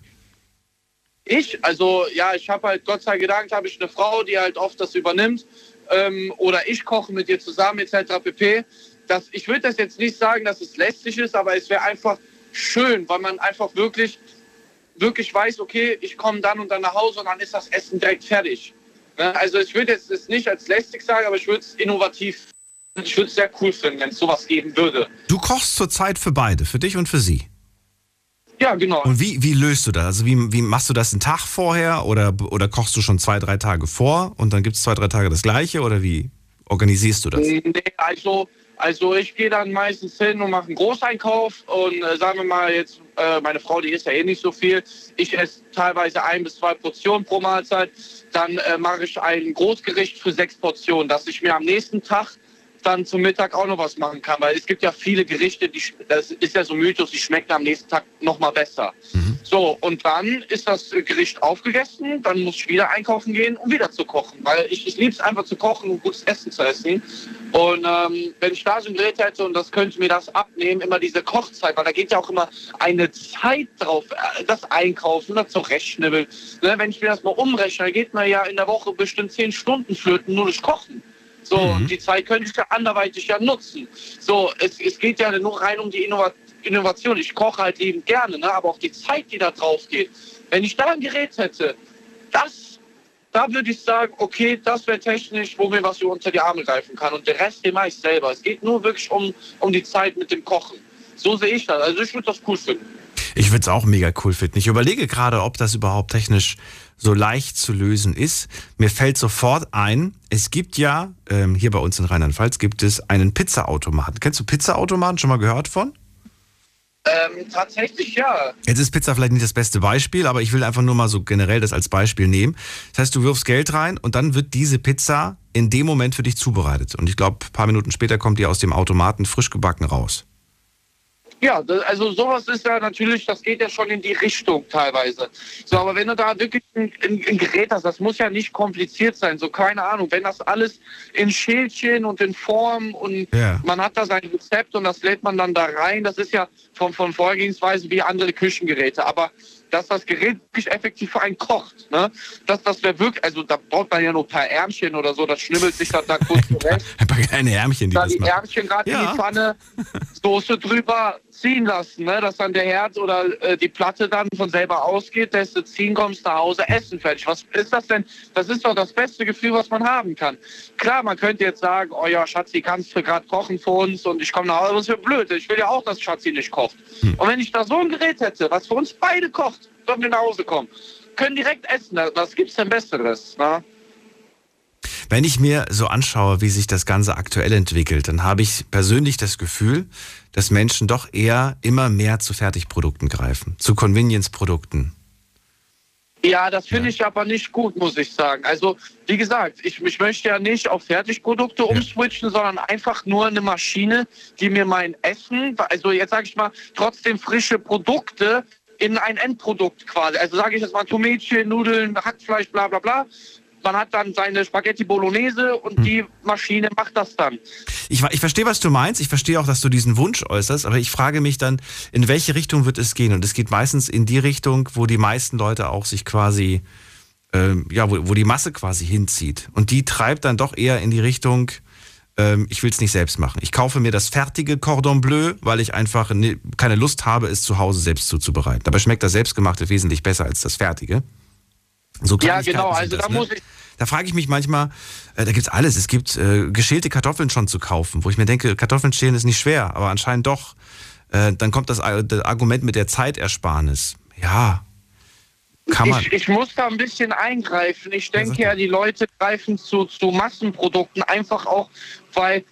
Ich, also ja, ich habe halt, Gott sei Dank, habe ich eine Frau, die halt oft das übernimmt. Ähm, oder ich koche mit ihr zusammen, etc. pp. Das, ich würde das jetzt nicht sagen, dass es lästig ist, aber es wäre einfach schön, weil man einfach wirklich, wirklich weiß, okay, ich komme dann und dann nach Hause und dann ist das Essen direkt fertig. Ne? Also ich würde jetzt es nicht als lästig sagen, aber ich würde es innovativ, ich würde es sehr cool finden, wenn es sowas geben würde. Du kochst zurzeit für beide, für dich und für sie. Ja, genau. Und wie, wie löst du das? Also wie, wie machst du das einen Tag vorher oder, oder kochst du schon zwei, drei Tage vor und dann gibt es zwei, drei Tage das gleiche oder wie organisierst du das? Nee, also, also ich gehe dann meistens hin und mache einen Großeinkauf und äh, sagen wir mal jetzt, äh, meine Frau, die isst ja eh nicht so viel. Ich esse teilweise ein bis zwei Portionen pro Mahlzeit. Dann äh, mache ich ein Großgericht für sechs Portionen, dass ich mir am nächsten Tag dann zum Mittag auch noch was machen kann, weil es gibt ja viele Gerichte, die, das ist ja so Mythos, die schmecken am nächsten Tag noch mal besser. Mhm. So, und dann ist das Gericht aufgegessen, dann muss ich wieder einkaufen gehen, um wieder zu kochen, weil ich, ich liebe es einfach zu kochen und gutes Essen zu essen. Und ähm, wenn ich da so ein Gerät hätte und das könnte mir das abnehmen, immer diese Kochzeit, weil da geht ja auch immer eine Zeit drauf, äh, das Einkaufen, das Zurechtschnibbeln. Ne, wenn ich mir das mal umrechne, dann geht man ja in der Woche bestimmt zehn Stunden flöten, nur durch Kochen. So, Mhm. die Zeit könnte ich ja anderweitig ja nutzen. So, es, es geht ja nur rein um die Innova Innovation. Ich koche halt liebend gerne, ne? aber auch die Zeit, die da drauf geht. Wenn ich da ein Gerät hätte, das, da würde ich sagen, okay, das wäre technisch, wo mir was unter die Arme greifen kann. Und der Rest, den mache ich selber. Es geht nur wirklich um, um die Zeit mit dem Kochen. So sehe ich das. Also ich würde das cool finden. Ich würde es auch mega cool finden. Ich überlege gerade, ob das überhaupt technisch so leicht zu lösen ist. Mir fällt sofort ein, es gibt ja, ähm, hier bei uns in Rheinland-Pfalz gibt es einen Pizzaautomaten. Kennst du Pizzaautomaten? Schon mal gehört von? Ähm, tatsächlich ja. Jetzt ist Pizza vielleicht nicht das beste Beispiel, aber ich will einfach nur mal so generell das als Beispiel nehmen. Das heißt, du wirfst Geld rein und dann wird diese Pizza in dem Moment für dich zubereitet. Und ich glaube, ein paar Minuten später kommt die aus dem Automaten frisch gebacken raus. Ja, das, also sowas ist ja natürlich, das geht ja schon in die Richtung teilweise. So, aber wenn du da wirklich ein, ein, ein Gerät hast, das muss ja nicht kompliziert sein. So, keine Ahnung, wenn das alles in Schälchen und in Form und Ja. man hat da sein Rezept und das lädt man dann da rein, das ist ja von, von Vorgehensweise wie andere Küchengeräte. Aber dass das Gerät wirklich effektiv für einen kocht, ne? Das, das wäre wirklich, also da braucht man ja nur ein paar Ärmchen oder so, das schnibbelt sich dann da kurz zurecht. Ein paar kleine Ärmchen, die da das die machen. Ärmchen gerade Ja. in die Pfanne, Soße drüber ziehen lassen, ne? dass dann der Herd oder äh, die Platte dann von selber ausgeht, lässt du ziehen, kommst nach Hause, Essen fertig. Was ist das denn? Das ist doch das beste Gefühl, was man haben kann. Klar, man könnte jetzt sagen, oh ja, Schatzi, kannst du gerade kochen für uns und ich komme nach Hause, das wäre blöd. Ich will ja auch, dass Schatzi nicht kocht. Und wenn ich da so ein Gerät hätte, was für uns beide kocht, wenn wir nach Hause kommen, können direkt essen. Was gibt's denn Besseres? Ne? Wenn ich mir so anschaue, wie sich das Ganze aktuell entwickelt, dann habe ich persönlich das Gefühl, dass Menschen doch eher immer mehr zu Fertigprodukten greifen, zu Convenience-Produkten. Ja, das finde ich aber nicht gut, muss ich sagen. Also, wie gesagt, ich, ich möchte ja nicht auf Fertigprodukte umswitchen, sondern einfach nur eine Maschine, die mir mein Essen, also jetzt sage ich mal, trotzdem frische Produkte in ein Endprodukt quasi. Also sage ich jetzt mal Tomätchen, Nudeln, Hackfleisch, bla bla bla. Man hat dann seine Spaghetti Bolognese und die Maschine macht das dann. Ich, ich verstehe, was du meinst. Ich verstehe auch, dass du diesen Wunsch äußerst. Aber ich frage mich dann, in welche Richtung wird es gehen? Und es geht meistens in die Richtung, wo die meisten Leute auch sich quasi, ähm, ja, wo, wo die Masse quasi hinzieht. Und die treibt dann doch eher in die Richtung, ich will es nicht selbst machen. Ich kaufe mir das fertige Cordon Bleu, weil ich einfach ne, keine Lust habe, es zu Hause selbst zuzubereiten. Dabei schmeckt das selbstgemachte wesentlich besser als das fertige. So Ja, genau. Also das, da ne? muss ich Da frage ich mich manchmal, äh, da gibt's alles. Es gibt äh, geschälte Kartoffeln schon zu kaufen, wo ich mir denke, Kartoffeln schälen ist nicht schwer, aber anscheinend doch. Äh, dann kommt das, das Argument mit der Zeitersparnis. Ja, kann man. Ich, ich muss da ein bisschen eingreifen. Ich denke ja, die Leute greifen zu, zu Massenprodukten einfach auch, weil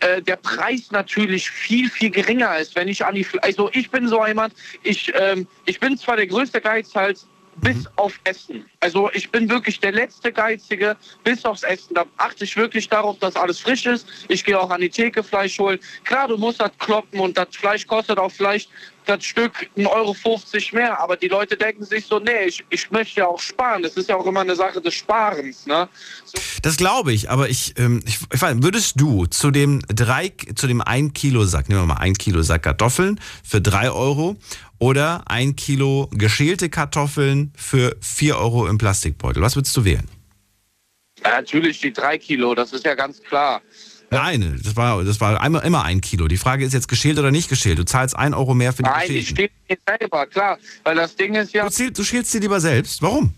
äh, der Preis natürlich viel, viel geringer ist. Wenn ich an die, also ich bin so jemand, ich, ähm, ich bin zwar der größte Geizhals, bis Mhm. auf Essen. Also ich bin wirklich der letzte Geizige bis aufs Essen. Da achte ich wirklich darauf, dass alles frisch ist. Ich gehe auch an die Theke Fleisch holen. Klar, du musst das kloppen und das Fleisch kostet auch vielleicht das Stück 1,50 Euro mehr. Aber die Leute denken sich so, nee, ich, ich möchte ja auch sparen. Das ist ja auch immer eine Sache des Sparens. Ne? So, Das glaube ich, aber ich, ähm, ich, ich weiß, würdest du zu dem drei, zu dem 1 Kilo Sack, nehmen wir mal 1 Kilo Sack Kartoffeln für 3 Euro oder 1 Kilo geschälte Kartoffeln für 4 Euro im Plastikbeutel? Was würdest du wählen? ja, natürlich die drei Kilo, das ist ja ganz klar. Nein, das war, das war einmal, immer ein Kilo. Die Frage ist jetzt geschält oder nicht geschält. Du zahlst 1 Euro mehr für die Nein, ich geschälten. stehe nicht selber, klar. Weil das Ding ist ja, Du, zähl, du schälst sie lieber selbst. Warum?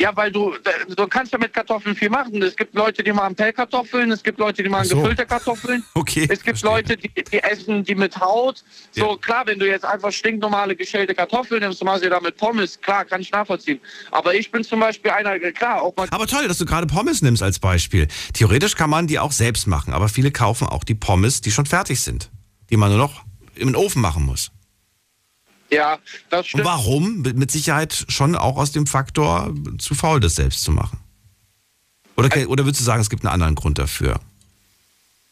Ja, weil du, du kannst ja mit Kartoffeln viel machen. Es gibt Leute, die machen Pellkartoffeln, es gibt Leute, die machen Ach so. gefüllte Kartoffeln. Okay, Es gibt verstehe. Leute, die, die essen die mit Haut. So, Ja. klar, wenn du jetzt einfach stinknormale geschälte Kartoffeln nimmst, du machst sie da mit Pommes, klar, kann ich nachvollziehen. Aber ich bin zum Beispiel einer, klar, auch mal Aber toll, dass du gerade Pommes nimmst als Beispiel. Theoretisch kann man die auch selbst machen, aber viele kaufen auch die Pommes, die schon fertig sind, die man nur noch im Ofen machen muss. Ja, das Und stimmt. warum? Mit Sicherheit schon auch aus dem Faktor zu faul, das selbst zu machen. Oder, oder würdest du sagen, es gibt einen anderen Grund dafür?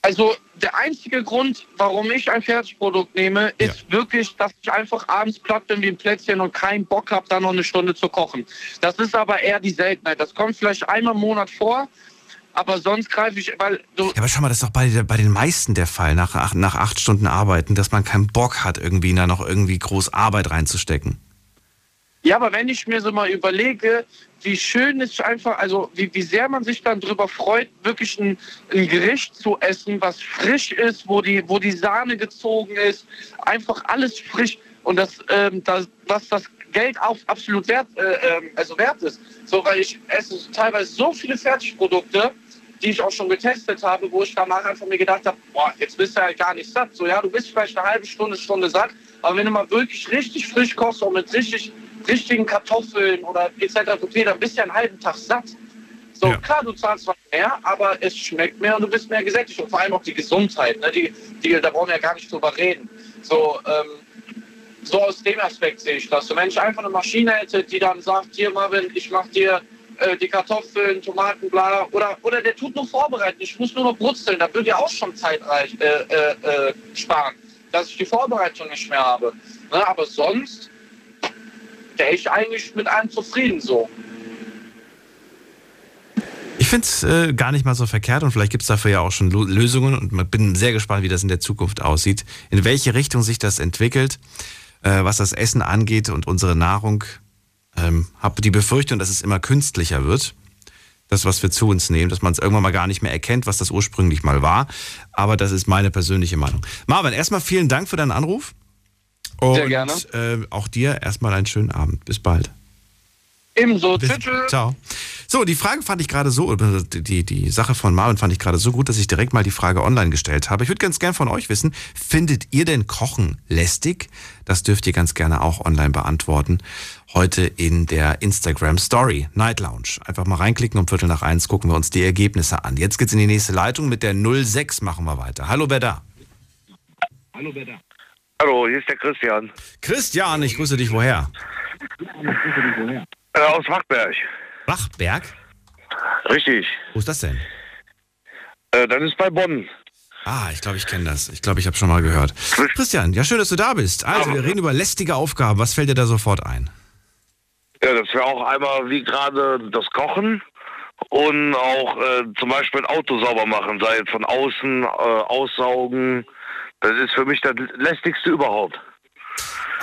Also der einzige Grund, warum ich ein Fertigprodukt nehme, ist wirklich, dass ich einfach abends platt bin wie ein Plätzchen und keinen Bock habe, da noch eine Stunde zu kochen. Das ist aber eher die Seltenheit. Das kommt vielleicht einmal im Monat vor, aber sonst greife ich, weil du, Ja, aber schau mal, das ist doch bei, bei den meisten der Fall, nach, acht- nach acht Stunden Arbeiten, dass man keinen Bock hat, irgendwie da noch irgendwie groß Arbeit reinzustecken. Ja, aber wenn ich mir so mal überlege, wie schön es einfach, also wie, wie sehr man sich dann drüber freut, wirklich ein, ein Gericht zu essen, was frisch ist, wo die, wo die Sahne gezogen ist, einfach alles frisch und das, ähm, das was das Geld auch absolut wert, äh, ähm, also wert ist. So, weil ich esse teilweise so viele Fertigprodukte, die ich auch schon getestet habe, wo ich danach einfach mir gedacht habe, boah, jetzt bist du ja gar nicht satt. So, ja, du bist vielleicht eine halbe Stunde, Stunde satt, aber wenn du mal wirklich richtig frisch kochst und mit richtig, richtigen Kartoffeln oder etc. pp., dann bist du ja einen halben Tag satt. So, Ja. klar, du zahlst zwar mehr, aber es schmeckt mehr und du bist mehr gesättigt. Und vor allem auch die Gesundheit, ne? die, die, da brauchen wir ja gar nicht drüber reden. So, ähm, so aus dem Aspekt sehe ich das. So, wenn ich einfach eine Maschine hätte, die dann sagt, hier Marvin, ich mach dir äh, die Kartoffeln, Tomaten, bla, oder, oder der tut nur vorbereiten, ich muss nur noch brutzeln, da würde ja auch schon Zeit reich, äh, äh, äh, sparen, dass ich die Vorbereitung nicht mehr habe. Ne? Aber sonst wäre ich eigentlich mit allem zufrieden so. Ich finde es äh, gar nicht mal so verkehrt und vielleicht gibt es dafür ja auch schon Lösungen und bin sehr gespannt, wie das in der Zukunft aussieht, in welche Richtung sich das entwickelt, äh, was das Essen angeht und unsere Nahrung. Ähm, habe die Befürchtung, dass es immer künstlicher wird. Das, was wir zu uns nehmen, dass man es irgendwann mal gar nicht mehr erkennt, was das ursprünglich mal war. Aber das ist meine persönliche Meinung. Marvin, erstmal vielen Dank für deinen Anruf. Und Sehr gerne. Äh, auch dir erstmal einen schönen Abend. Bis bald. Ebenso. Bis, ciao. So, die Frage fand ich gerade so, die, die Sache von Marvin fand ich gerade so gut, dass ich direkt mal die Frage online gestellt habe. Ich würde ganz gern von euch wissen, findet ihr denn Kochen lästig? Das dürft ihr ganz gerne auch online beantworten. Heute in der Instagram Story Night Lounge. Einfach mal reinklicken um Viertel nach eins, gucken wir uns die Ergebnisse an. Jetzt geht's in die nächste Leitung mit der 06 machen wir weiter. Hallo, wer da? Hallo, hier ist der Christian. Christian, ich grüße dich woher? Äh, aus Wachberg. Bachberg? Richtig. Wo ist das denn? Äh, das ist bei Bonn. Ah, ich glaube, ich kenne das. Ich glaube, ich habe schon mal gehört. Christian, ja schön, dass du da bist. Also, wir reden über lästige Aufgaben. Was fällt dir da sofort ein? Ja, das wäre auch einmal wie gerade das Kochen und auch äh, zum Beispiel ein Auto sauber machen, sei es von außen, äh, aussaugen. Das ist für mich das lästigste überhaupt.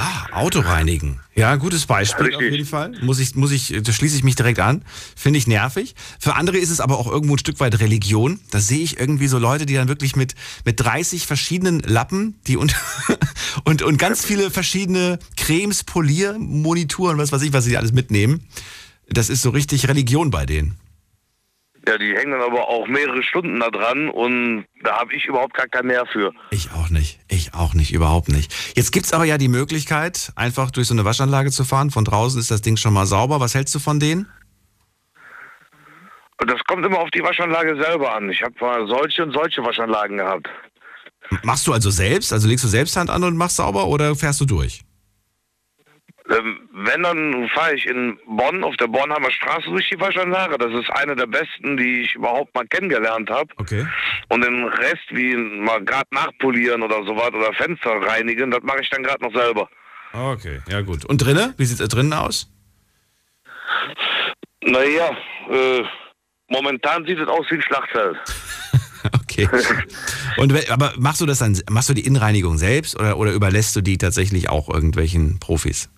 Ah, Auto reinigen. Ja, gutes Beispiel Richtig. auf jeden Fall. Muss ich, muss ich, da schließe ich mich direkt an. Finde ich nervig. Für andere ist es aber auch irgendwo ein Stück weit Religion. Da sehe ich irgendwie so Leute, die dann wirklich mit, mit 30 verschiedenen Lappen, die und, und, und ganz viele verschiedene Cremes, Poliermonituren, was weiß ich, was sie alles mitnehmen. Das ist so richtig Religion bei denen. Ja, die hängen dann aber auch mehrere Stunden da dran und da habe ich überhaupt gar keinen Nerv für. Ich auch nicht. Ich auch nicht, überhaupt nicht. Jetzt gibt's aber ja die Möglichkeit, einfach durch so eine Waschanlage zu fahren. Von draußen ist das Ding schon mal sauber. Was hältst du von denen? Das kommt immer auf die Waschanlage selber an. Ich habe mal solche und solche Waschanlagen gehabt. Machst du also selbst? Also legst du selbst Hand an und machst sauber oder fährst du durch? Ähm, wenn, dann fahre ich in Bonn auf der Bornheimer Straße durch die Waschanlage. Das ist eine der besten, die ich überhaupt mal kennengelernt habe. Okay. Und den Rest, wie mal gerade nachpolieren oder sowas oder Fenster reinigen, das mache ich dann gerade noch selber. Okay, ja gut. Und drinnen? Wie sieht's da drinnen aus? Naja, äh, momentan sieht es aus wie ein Schlachtfeld. Okay. Und aber machst du das dann, machst du die Innenreinigung selbst oder, oder überlässt du die tatsächlich auch irgendwelchen Profis?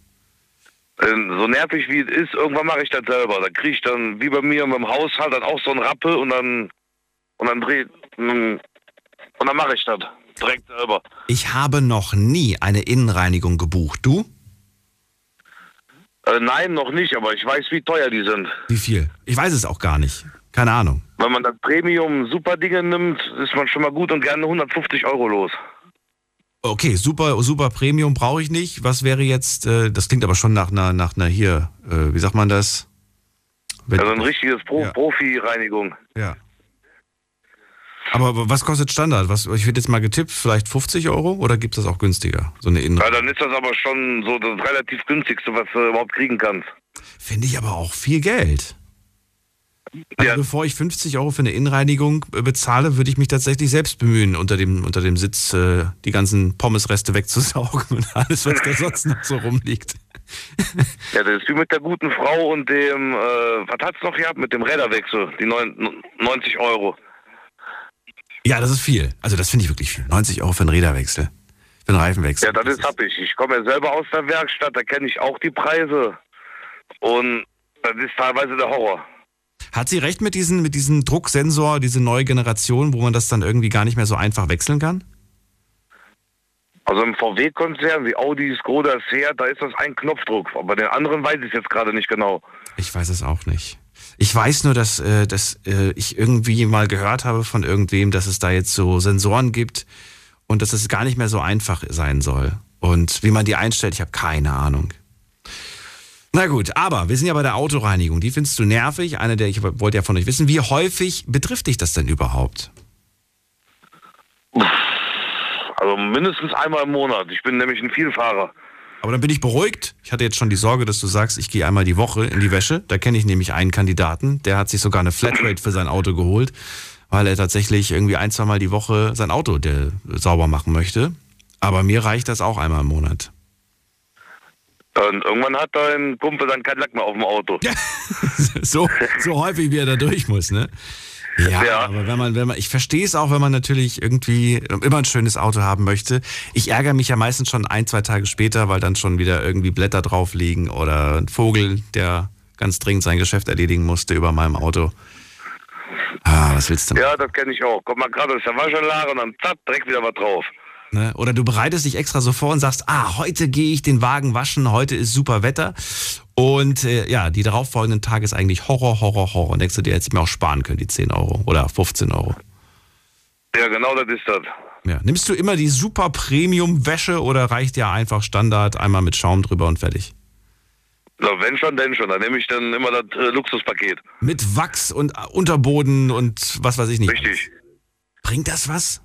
Ähm, so nervig wie es ist, irgendwann mache ich das selber. Da kriege ich dann, wie bei mir im Haushalt, dann auch so einen Rappe und dann und dann dreht und dann mache ich das direkt selber. Ich habe noch nie eine Innenreinigung gebucht. Du? Äh, nein, noch nicht, aber ich weiß, wie teuer die sind. Wie viel? Ich weiß es auch gar nicht. Keine Ahnung. Wenn man das Premium Super Dinge nimmt, ist man schon mal gut und gerne 150 Euro los. Okay, super, super Premium brauche ich nicht. Was wäre jetzt, äh, das klingt aber schon nach einer, nach einer hier, äh, wie sagt man das? Wenn- Also ein richtiges Pro Ja. Profi-Reinigung. Ja. Aber was kostet Standard? Was, ich hätte jetzt mal getippt, vielleicht 50 Euro oder gibt es das auch günstiger? So eine Ja, Innenreinigung. dann ist das aber schon so das relativ günstigste, was du überhaupt kriegen kannst. Finde ich aber auch viel Geld. Also Ja. bevor ich 50 Euro für eine Innenreinigung bezahle, würde ich mich tatsächlich selbst bemühen, unter dem, unter dem Sitz äh, die ganzen Pommesreste wegzusaugen und alles, was da sonst noch so rumliegt. Ja, das ist wie mit der guten Frau und dem, äh, was hat's noch gehabt, mit dem Räderwechsel, die neun, 90 Euro. Ja, das ist viel. Also das finde ich wirklich viel. 90 Euro für einen Räderwechsel. Für einen Reifenwechsel. Ja, das ist hab ich. Ich komme ja selber aus der Werkstatt, da kenne ich auch die Preise. Und das ist teilweise der Horror. Hat sie recht mit diesem mit diesem Drucksensor, diese neue Generation, wo man das dann irgendwie gar nicht mehr so einfach wechseln kann? Also im VW-Konzern wie Audi, Skoda, Seat, da ist das ein Knopfdruck. Aber den anderen weiß ich jetzt gerade nicht genau. Ich weiß es auch nicht. Ich weiß nur, dass, äh, dass äh, ich irgendwie mal gehört habe von irgendwem, dass es da jetzt so Sensoren gibt und dass es gar nicht mehr so einfach sein soll. Und wie man die einstellt, ich habe keine Ahnung. Na gut, aber wir sind ja bei der Autoreinigung. Die findest du nervig. Eine der, ich wollte ja von euch wissen, wie häufig betrifft dich das denn überhaupt? Also mindestens einmal im Monat. Ich bin nämlich ein Vielfahrer. Aber dann bin ich beruhigt. Ich hatte jetzt schon die Sorge, dass du sagst, ich gehe einmal die Woche in die Wäsche. Da kenne ich nämlich einen Kandidaten, der hat sich sogar eine Flatrate für sein Auto geholt, weil er tatsächlich irgendwie ein, zwei Mal die Woche sein Auto sauber machen möchte. Aber mir reicht das auch einmal im Monat. Und irgendwann hat dein Kumpel dann kein Lack mehr auf dem Auto. so, so häufig, wie er da durch muss, ne? Ja, Ja. aber wenn man, wenn man, ich verstehe es auch, wenn man natürlich irgendwie immer ein schönes Auto haben möchte. Ich ärgere mich ja meistens schon ein, zwei Tage später, weil dann schon wieder irgendwie Blätter drauf liegen oder ein Vogel, der ganz dringend sein Geschäft erledigen musste über meinem Auto. Ah, was willst du? Ja, das kenne ich auch. Kommt mal gerade aus der Waschanlage und dann zack, direkt wieder was drauf. Ne? Oder du bereitest dich extra so vor und sagst, ah, heute gehe ich den Wagen waschen, heute ist super Wetter. Und äh, ja, die darauffolgenden Tage ist eigentlich Horror, Horror, Horror. Und denkst du dir, hättest du mir auch sparen können, die 10 Euro oder 15 Euro. Ja, genau das ist das. Ja. Nimmst du immer die super Premium-Wäsche oder reicht ja einfach Standard, einmal mit Schaum drüber und fertig? So, wenn schon, denn schon. Dann nehme ich dann immer das äh, Luxuspaket. Mit Wachs und Unterboden und was weiß ich nicht. Richtig. Bringt das was?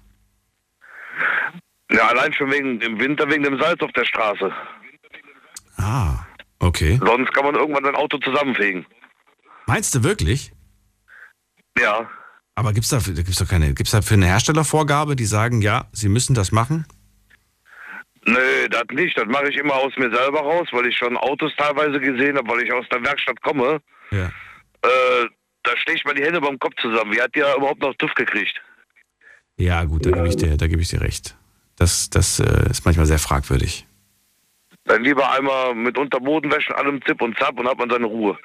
Ja, allein schon wegen im Winter wegen dem Salz auf der Straße. Ah, okay. Sonst kann man irgendwann sein Auto zusammenfegen. Meinst du wirklich? Ja. Aber gibt's da, gibt's doch keine, gibt's da für eine Herstellervorgabe, die sagen, ja, sie müssen das machen? Nö, das nicht. Das mache ich immer aus mir selber raus, weil ich schon Autos teilweise gesehen habe, weil ich aus der Werkstatt komme. Ja. Äh, da stehe ich mal die Hände beim Kopf zusammen. Wie hat die ja überhaupt noch TÜV gekriegt? Ja, gut, da gebe ich dir, da gebe ich dir recht. Das, das äh, ist manchmal sehr fragwürdig. Dann lieber einmal mit Unterbodenwäsche, allem Zip und Zap und hat man seine Ruhe.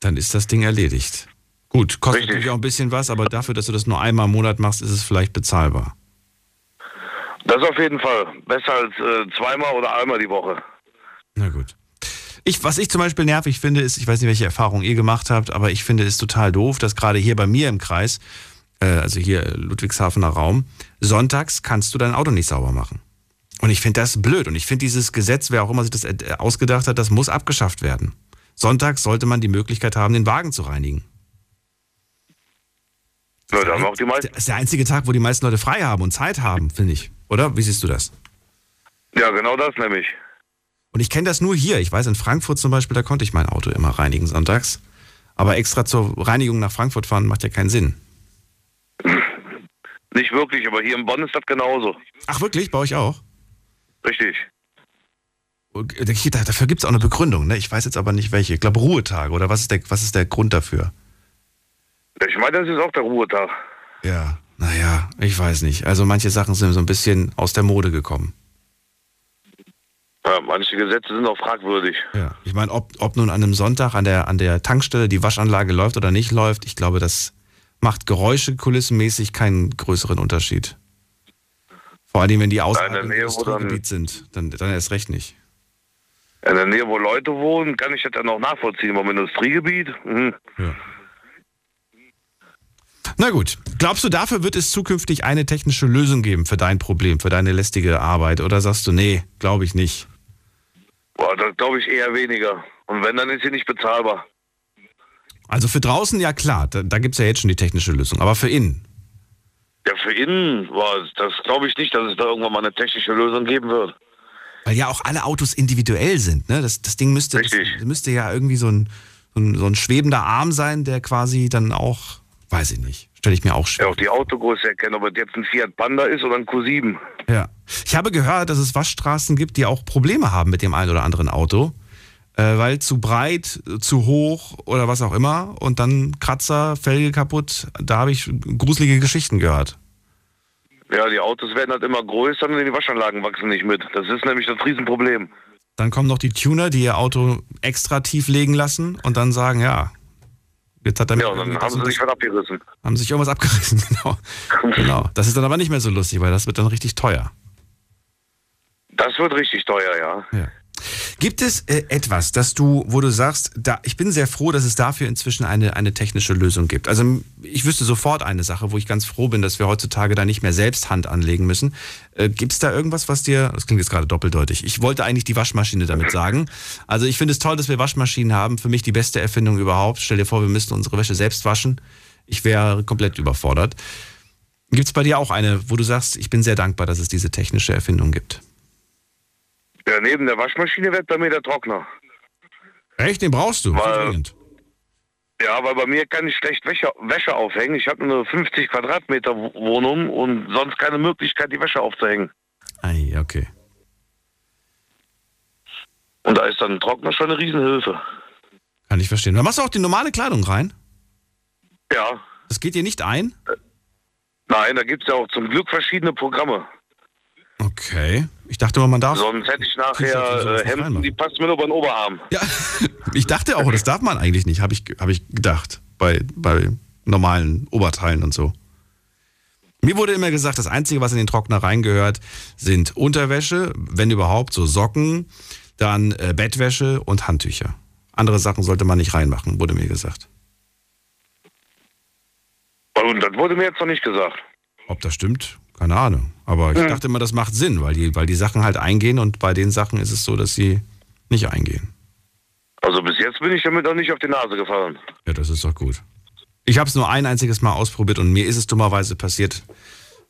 Dann ist das Ding erledigt. Gut, kostet Richtig. natürlich auch ein bisschen was, aber dafür, dass du das nur einmal im Monat machst, ist es vielleicht bezahlbar. Das auf jeden Fall. Besser als äh, zweimal oder einmal die Woche. Na gut. Ich, was ich zum Beispiel nervig finde, ist, ich weiß nicht, welche Erfahrung ihr gemacht habt, aber ich finde es total doof, dass gerade hier bei mir im Kreis, äh, also hier Ludwigshafener Raum, sonntags kannst du dein Auto nicht sauber machen. Und ich finde das blöd. Und ich finde dieses Gesetz, wer auch immer sich das äh, ausgedacht hat, das muss abgeschafft werden. Sonntags sollte man die Möglichkeit haben, den Wagen zu reinigen. Ja, da haben auch die meisten. Das ist der einzige Tag, wo die meisten Leute frei haben und Zeit haben, finde ich. Oder? Wie siehst du das? Ja, genau das nämlich. Und ich kenne das nur hier. Ich weiß, in Frankfurt zum Beispiel, da konnte ich mein Auto immer reinigen sonntags. Aber extra zur Reinigung nach Frankfurt fahren macht ja keinen Sinn. Nicht wirklich, aber hier in Bonn ist das genauso. Ach wirklich? Bei euch auch? Richtig. Da- Dafür gibt es auch eine Begründung. Ne? Ich weiß jetzt aber nicht welche. Ich glaube Ruhetage oder was ist, der, was ist der Grund dafür? Ich meine, das ist auch der Ruhetag. Ja, naja, ich weiß nicht. Also manche Sachen sind so ein bisschen aus der Mode gekommen. Ja, manche Gesetze sind auch fragwürdig. Ja. Ich meine, ob, ob nun an einem Sonntag an der, an der Tankstelle die Waschanlage läuft oder nicht läuft, ich glaube, das macht Geräusche kulissenmäßig keinen größeren Unterschied. Vor allem, wenn die außerhalb im Industriegebiet sind, dann, dann erst recht nicht. In der Nähe, wo Leute wohnen, kann ich das dann auch nachvollziehen. Aber im Industriegebiet, hm, Ja. Na gut, glaubst du, dafür wird es zukünftig eine technische Lösung geben für dein Problem, für deine lästige Arbeit? Oder sagst du, nee, glaube ich nicht? boah, das glaube ich eher weniger. Und wenn, dann ist sie nicht bezahlbar. Also für draußen, ja klar, da, da gibt es ja jetzt schon die technische Lösung. Aber für innen? Ja, für innen, boah, das glaube ich nicht, dass es da irgendwann mal eine technische Lösung geben wird. Weil ja auch alle Autos individuell sind. Ne? Das, das Ding müsste, das, müsste ja irgendwie so ein, so, ein, so ein schwebender Arm sein, der quasi dann auch, weiß ich nicht, stelle ich mir auch Ja, schwer. auch die Autogröße erkennen, ob es jetzt ein Fiat Panda ist oder ein Q7. Ja. Ich habe gehört, dass es Waschstraßen gibt, die auch Probleme haben mit dem einen oder anderen Auto. Äh, weil zu breit, zu hoch oder was auch immer und dann Kratzer, Felge kaputt. Da habe ich gruselige Geschichten gehört. Ja, die Autos werden halt immer größer und die Waschanlagen wachsen nicht mit. Das ist nämlich das Riesenproblem. Dann kommen noch die Tuner, die ihr Auto extra tief legen lassen und dann sagen, ja, jetzt hat er Ja, und dann haben sie sich was abgerissen. haben sich irgendwas abgerissen, genau. genau. Das ist dann aber nicht mehr so lustig, weil das wird dann richtig teuer. Das wird richtig teuer, ja. Ja. Gibt es äh, etwas, dass du, wo du sagst, da, ich bin sehr froh, dass es dafür inzwischen eine, eine technische Lösung gibt. Also ich wüsste sofort eine Sache, wo ich ganz froh bin, dass wir heutzutage da nicht mehr selbst Hand anlegen müssen. Äh, Gibt es da irgendwas, was dir, das klingt jetzt gerade doppeldeutig, ich wollte eigentlich die Waschmaschine damit sagen. Also ich finde es toll, dass wir Waschmaschinen haben. Für mich die beste Erfindung überhaupt. Stell dir vor, wir müssten unsere Wäsche selbst waschen. Ich wäre komplett überfordert. Gibt es bei dir auch eine, wo du sagst, ich bin sehr dankbar, dass es diese technische Erfindung gibt? Ja, neben der Waschmaschine wird bei mir der Trockner. Echt? Den brauchst du? Weil-. Ja, weil bei mir kann ich schlecht Wäsche, Wäsche aufhängen. Ich habe eine 50 Quadratmeter Wo- Wohnung und sonst keine Möglichkeit, die Wäsche aufzuhängen. Ei, okay. Und da ist dann ein Trockner schon eine Riesenhilfe. Kann ich verstehen. Dann machst du auch die normale Kleidung rein? Ja. Das geht dir nicht ein? Nein, da gibt es ja auch zum Glück verschiedene Programme. Okay. Ich dachte mal, man darf. Sonst hätte ich nachher äh, Hemden, die passen mir nur über den Oberarm. Ja, ich dachte auch, das darf man eigentlich nicht, habe ich, hab ich gedacht. Bei, bei normalen Oberteilen und so. Mir wurde immer gesagt, das Einzige, was in den Trockner reingehört, sind Unterwäsche, wenn überhaupt, so Socken, dann äh, Bettwäsche und Handtücher. Andere Sachen sollte man nicht reinmachen, wurde mir gesagt. Und das wurde mir jetzt noch nicht gesagt. Ob das stimmt, keine Ahnung. Aber ich dachte immer, das macht Sinn, weil die, weil die Sachen halt eingehen und bei den Sachen ist es so, dass sie nicht eingehen. Also bis jetzt bin ich damit noch nicht auf die Nase gefallen. Ja, das ist doch gut. Ich habe es nur ein einziges Mal ausprobiert und mir ist es dummerweise passiert.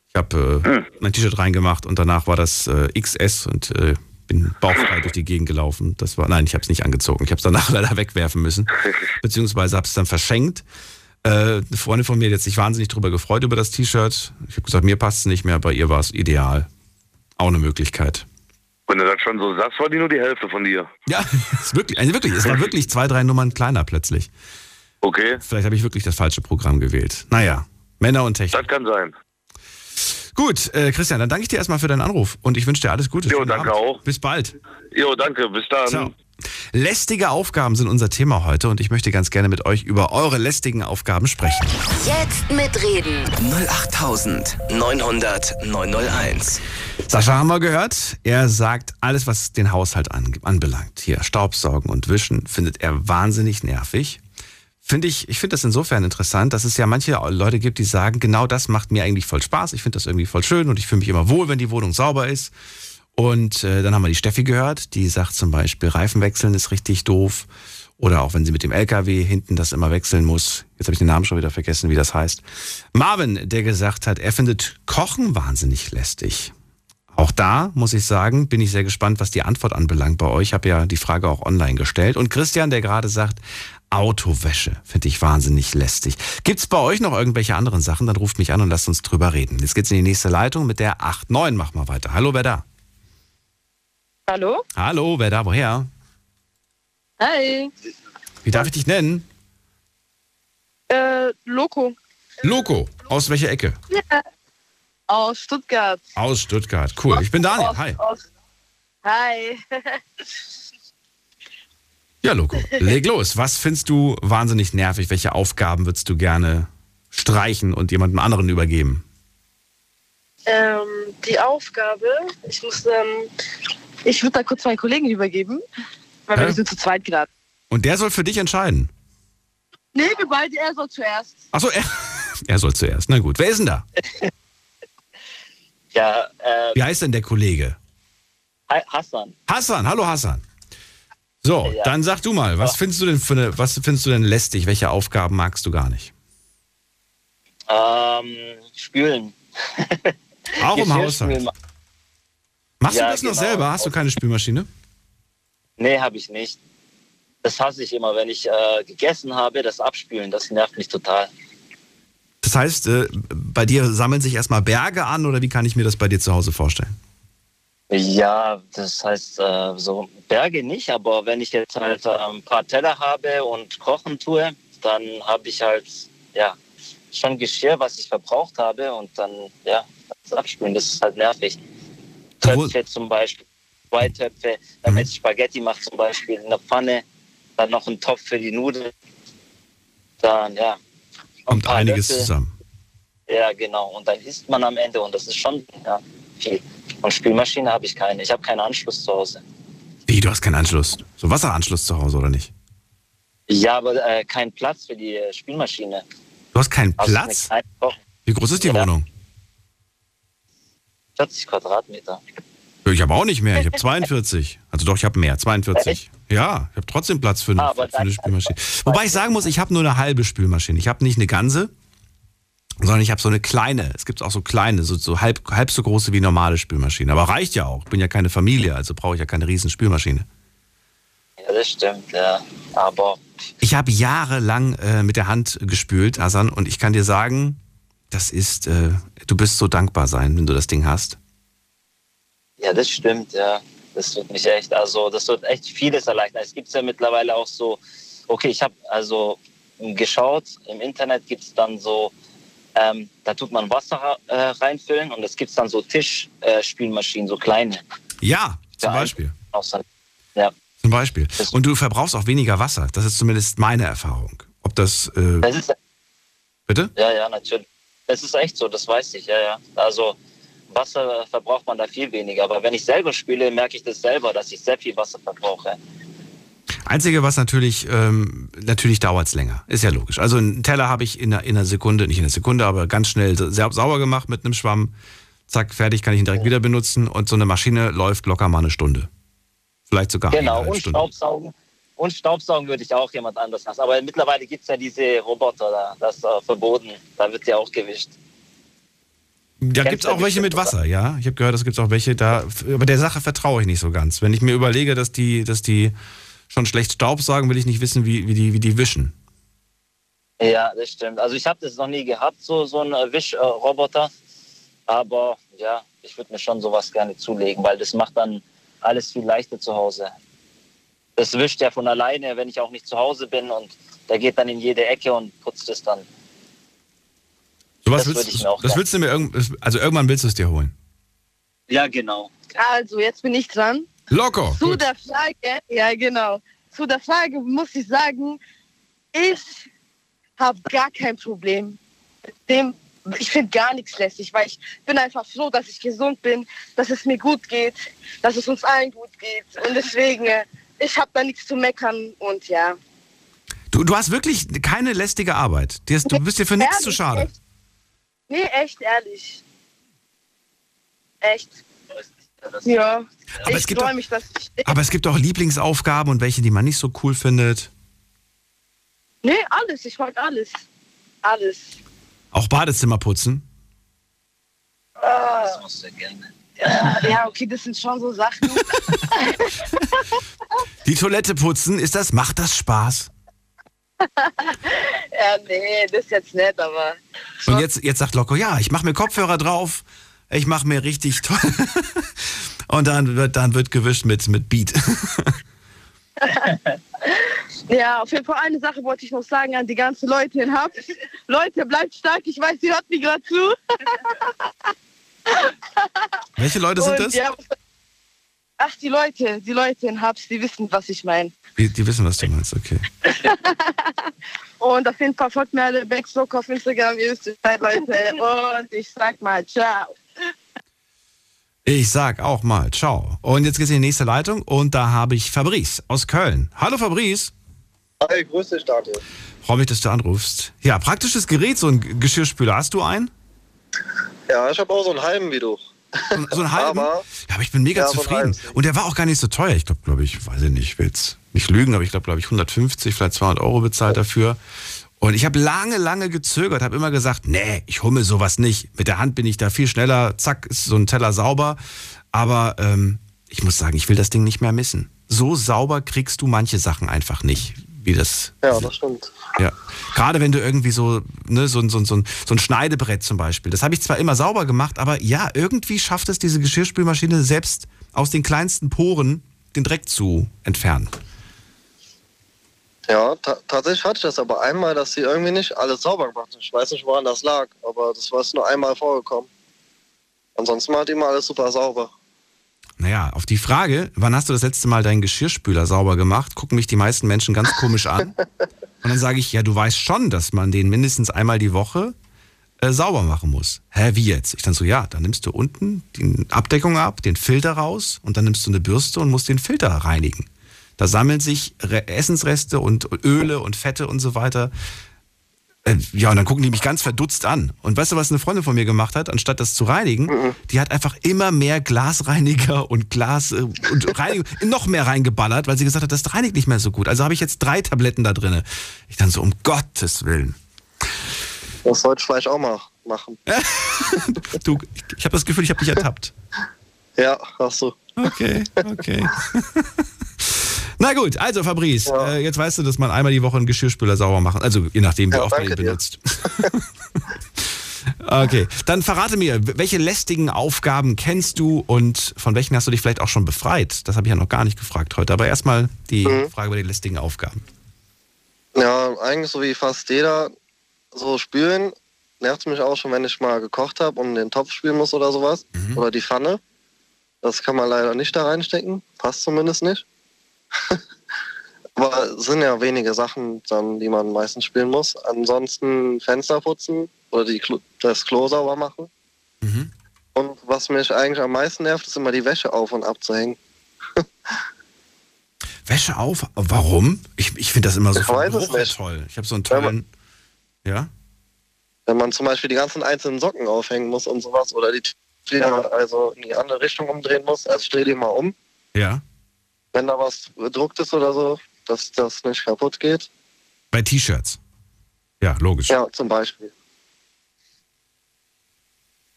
Ich habe äh, mein T-Shirt reingemacht und danach war das äh, XS und äh, bin bauchfrei durch die Gegend gelaufen. Das war, nein, ich habe es nicht angezogen. Ich habe es danach leider wegwerfen müssen, beziehungsweise habe es dann verschenkt. Äh, eine Freundin von mir hat sich wahnsinnig drüber gefreut über das T-Shirt. Ich habe gesagt, mir passt es nicht mehr, bei ihr war es ideal. Auch eine Möglichkeit. Wenn du das schon so sagst, war die nur die Hälfte von dir. Ja, es ist wirklich, also wirklich, es war wirklich zwei, drei Nummern kleiner plötzlich. Okay, Vielleicht habe ich wirklich das falsche Programm gewählt. Naja, Männer und Technik. das kann sein. Gut, äh, Christian, dann danke ich dir erstmal für deinen Anruf und ich wünsche dir alles Gute. Jo, danke Abend. auch. Bis bald. Jo, danke, bis dann. Ciao. Lästige Aufgaben sind unser Thema heute und ich möchte ganz gerne mit euch über eure lästigen Aufgaben sprechen. Jetzt mitreden. 08900 901. Sascha haben wir gehört. Er sagt, alles, was den Haushalt an, anbelangt, hier Staubsaugen und Wischen, findet er wahnsinnig nervig. Finde ich, ich finde das insofern interessant, dass es ja manche Leute gibt, die sagen, genau das macht mir eigentlich voll Spaß. Ich finde das irgendwie voll schön und ich fühle mich immer wohl, wenn die Wohnung sauber ist. Und äh, dann haben wir die Steffi gehört, die sagt zum Beispiel, Reifen wechseln ist richtig doof. Oder auch wenn sie mit dem LKW hinten das immer wechseln muss. Jetzt habe ich den Namen schon wieder vergessen, wie das heißt. Marvin, der gesagt hat, er findet Kochen wahnsinnig lästig. Auch da muss ich sagen, bin ich sehr gespannt, was die Antwort anbelangt bei euch. Ich habe ja die Frage auch online gestellt. Und Christian, der gerade sagt, Autowäsche finde ich wahnsinnig lästig. Gibt's bei euch noch irgendwelche anderen Sachen? Dann ruft mich an und lasst uns drüber reden. Jetzt geht's in die nächste Leitung mit der 8.9. Mach mal weiter. Hallo, wer da? Hallo? Hallo, wer da? Woher? Hi. Wie darf ich dich nennen? Äh, Loco. Loco. Aus welcher Ecke? Ja. Aus Stuttgart. Aus Stuttgart. Cool. Ich bin Daniel. Aus, Hi. Aus. Hi. Ja, Loco. Leg los. Was findest du wahnsinnig nervig? Welche Aufgaben würdest du gerne streichen und jemandem anderen übergeben? ähm, die Aufgabe, ich muss, ähm, ich würde da kurz meinen Kollegen übergeben, weil Hä? wir sind zu zweit gerade. Und der soll für dich entscheiden. Nee, wir beide, er soll zuerst. Achso, er, er soll zuerst. Na gut. Wer ist denn da? Ja, äh, Wie heißt denn der Kollege? Hassan. Hassan. Hallo Hassan. So, Ja. dann sag du mal, was findest du denn für eine, was findest du denn lästig? Welche Aufgaben magst du gar nicht? Ähm, spülen. Auch im. Haushalt. Machst Ja, du das noch genau. selber? Hast du keine Spülmaschine? Nee, habe ich nicht. Das hasse ich immer, wenn ich äh, gegessen habe, das Abspülen, das nervt mich total. Das heißt, äh, bei dir sammeln sich erstmal Berge an oder wie kann ich mir das bei dir zu Hause vorstellen? Ja, das heißt, äh, so Berge nicht, aber wenn ich jetzt halt ein paar Teller habe und kochen tue, dann habe ich halt, ja, schon Geschirr, was ich verbraucht habe und dann, ja, das Abspülen, das ist halt nervig. Töpfe zum Beispiel, zwei Töpfe, damit ich Spaghetti mache zum Beispiel, in der Pfanne, dann noch ein Topf für die Nudeln, dann, ja. ein Kommt paar einiges Löffel. zusammen. Ja, genau. Und dann isst man am Ende und das ist schon ja, viel. Und Spülmaschine habe ich keine. Ich habe keinen Anschluss zu Hause. Wie, du hast keinen Anschluss? So Wasseranschluss zu Hause oder nicht? Ja, aber äh, kein Platz für die äh, Spülmaschine. Du hast keinen Also Platz? Wie groß ist die Ja. Wohnung? 40 Quadratmeter. Ich habe auch nicht mehr, ich habe 42. Also doch, ich habe mehr, 42. Echt? Ja, ich habe trotzdem Platz für eine, Ah, für eine Spülmaschine. Wobei ich sagen muss, ich habe nur eine halbe Spülmaschine. Ich habe nicht eine ganze, sondern ich habe so eine kleine. Es gibt auch so kleine, so, so halb, halb so große wie normale Spülmaschine. Aber reicht ja auch. Ich bin ja keine Familie, also brauche ich ja keine riesen Spülmaschine. Ja, das stimmt, ja. Aber Ich habe jahrelang äh, mit der Hand gespült, Asan, und ich kann dir sagen, das ist, äh, du bist so dankbar sein, wenn du das Ding hast. ja, das stimmt, ja. Das tut mich echt, also das wird echt vieles erleichtern. Es gibt ja mittlerweile auch so, okay, ich habe also geschaut, im Internet gibt es dann so, ähm, da tut man Wasser äh, reinfüllen und es gibt dann so Tischspülmaschinen, äh, so kleine. Ja, zum Ja, Beispiel. Ja, Zum Beispiel. Und du verbrauchst auch weniger Wasser. Das ist zumindest meine Erfahrung. Ob das, äh, das ist bitte? Ja, ja, natürlich. Das ist echt so, das weiß ich, ja, ja. Also Wasser verbraucht man da viel weniger. Aber wenn ich selber spüle, merke ich das selber, dass ich sehr viel Wasser verbrauche. Einzige, was natürlich, ähm, natürlich dauert es länger. Ist ja logisch. Also einen Teller habe ich in einer, in einer Sekunde, nicht in einer Sekunde, aber ganz schnell sa- sauber gemacht mit einem Schwamm. Zack, fertig, kann ich ihn direkt wieder benutzen. Und so eine Maschine läuft locker mal eine Stunde. Vielleicht sogar Genau, eineinhalb und Stunden. Staubsaugen. Und Staubsaugen würde ich auch jemand anders lassen. Aber mittlerweile gibt es ja diese Roboter da, das ist äh, verboten. Da wird ja auch gewischt. Da gibt es auch welche mit Wasser, ja. Ich habe gehört, es gibt auch welche da. Aber der Sache vertraue ich nicht so ganz. Wenn ich mir überlege, dass die, dass die schon schlecht Staubsaugen, will ich nicht wissen, wie, wie, die, wie die wischen. Ja, das stimmt. Also ich habe das noch nie gehabt, so, so einen äh, Wischroboter. Aber ja, ich würde mir schon sowas gerne zulegen, weil das macht dann alles viel leichter zu Hause. Das wischt ja von alleine, wenn ich auch nicht zu Hause bin und der geht dann in jede Ecke und putzt es dann. Sowas Das würde willst, ich mir auch das willst du mir irgend, also irgendwann willst du es dir holen. Ja, genau. Also, jetzt bin ich dran. Loco. Zu Gut. der Frage, ja genau. Zu der Frage muss ich sagen, ich habe gar kein Problem mit dem. Ich finde gar nichts lästig, weil ich bin einfach froh, dass ich gesund bin, dass es mir gut geht, dass es uns allen gut geht. Und deswegen, äh, ich habe da nichts zu meckern und ja. Du, du hast wirklich keine lästige Arbeit. Du bist dir für nichts zu schade. Echt. Nee, echt, ehrlich. Echt. Ja. Aber ich es gibt freue doch- mich, dass ich. Aber es gibt auch Lieblingsaufgaben und welche, die man nicht so cool findet. Nee, alles. Ich mag alles. Alles. Auch Badezimmer putzen. Das musst du gerne. Ja, ja, okay, das sind schon so Sachen. Die Toilette putzen, ist das, macht das Spaß? ja, nee, das ist jetzt nett, aber. Und jetzt, jetzt sagt Loco, ja, ich mache mir Kopfhörer drauf, ich mache mir richtig toll. Und dann wird, dann wird gewischt mit, mit Beat. Ja, auf jeden Fall eine Sache wollte ich noch sagen an die ganzen Leute in Hubs. Leute, bleibt stark. Ich weiß, ihr hört mir gerade zu. Welche Leute sind Und das? Ja, ach, die Leute, die Leute in Hubs, die wissen, was ich meine. Die, die wissen, was du meinst, okay. Und auf jeden Fall folgt mir alle Backstock auf Instagram, ihr wisst Bescheid, Leute. Und ich sag mal, ciao. Ich sag auch mal, ciao. Und jetzt geht's in die nächste Leitung und da habe ich Fabrice aus Köln. Hallo Fabrice. Hi, grüß dich, Daniel. Freue mich, dass du anrufst. Ja, praktisches Gerät, so ein Geschirrspüler. Hast du einen? Ja, ich habe auch so einen halben wie du. So, so einen halben? Aber- ja, aber ich bin mega Ja, zufrieden. Und der war auch gar nicht so teuer. Ich glaube, glaube ich, weiß ich nicht, ich will jetzt nicht lügen, aber ich glaube, glaube ich, 150, vielleicht 200 Euro bezahlt dafür. Und ich habe lange, lange gezögert, habe immer gesagt, nee, ich mir sowas nicht. Mit der Hand bin ich da viel schneller, zack, ist so ein Teller sauber. Aber ähm, ich muss sagen, ich will das Ding nicht mehr missen. So sauber kriegst du manche Sachen einfach nicht, wie das Ja, das stimmt. ja. Gerade wenn du irgendwie so, ne, so, ein- so, so, so ein Schneidebrett zum Beispiel. Das habe ich zwar immer sauber gemacht, aber ja, irgendwie schafft es diese Geschirrspülmaschine selbst aus den kleinsten Poren den Dreck zu entfernen. Ja, ta tatsächlich hatte ich das aber einmal, dass sie irgendwie nicht alles sauber gemacht hat. Ich weiß nicht, woran das lag, aber das war nur einmal vorgekommen. Ansonsten war halt immer alles super sauber. Naja, auf die Frage, wann hast du das letzte Mal deinen Geschirrspüler sauber gemacht, gucken mich die meisten Menschen ganz komisch an. Und dann sage ich, ja, du weißt schon, dass man den mindestens einmal die Woche äh, sauber machen muss. Hä, wie jetzt? Ich dann so, ja, dann nimmst du unten die Abdeckung ab, den Filter raus und dann nimmst du eine Bürste und musst den Filter reinigen. Da sammeln sich Re Essensreste und Öle und Fette und so weiter. Äh, Ja, und dann gucken die mich ganz verdutzt an. Und weißt du, was eine Freundin von mir gemacht hat, anstatt das zu reinigen? Die hat einfach immer mehr Glasreiniger und Glas äh, und Reinigung noch mehr reingeballert, weil sie gesagt hat, das reinigt nicht mehr so gut. Also habe ich jetzt drei Tabletten da drinne. Ich dann so, um Gottes Willen. Das sollte ich vielleicht auch mal machen. Du, ich, habe das Gefühl, ich habe dich ertappt. Ja, hast du. Okay, okay. Na gut, also Fabrice, äh, jetzt weißt du, dass man einmal die Woche einen Geschirrspüler sauber machen. Also je nachdem, wie Ja, oft man ihn benutzt. okay, dann verrate mir, welche lästigen Aufgaben kennst du und von welchen hast du dich vielleicht auch schon befreit? Das habe ich ja noch gar nicht gefragt heute. Aber erstmal die Mhm. Frage über die lästigen Aufgaben. Ja, eigentlich so wie fast jeder. So spülen nervt mich auch schon, wenn ich mal gekocht habe und den Topf spülen muss oder sowas. Oder die Pfanne. Das kann man leider nicht da reinstecken. Passt zumindest nicht. Aber es sind ja wenige Sachen, dann, die man meistens spielen muss. Ansonsten Fenster putzen oder die Klo das Klo sauber machen. Und was mich eigentlich am meisten nervt, ist immer die Wäsche auf und abzuhängen. Wäsche auf? Warum? Ich, ich finde das immer so Ich vom weiß es Geruch her nicht. toll. Ich habe so einen tollen. Ja? wenn man zum Beispiel die ganzen einzelnen Socken aufhängen muss und sowas oder die Tücher also in die andere Richtung umdrehen muss. Also ich drehe die mal um, Ja. Wenn da was bedruckt ist oder so, dass das nicht kaputt geht. Bei T-Shirts. Ja, logisch. Ja, zum Beispiel.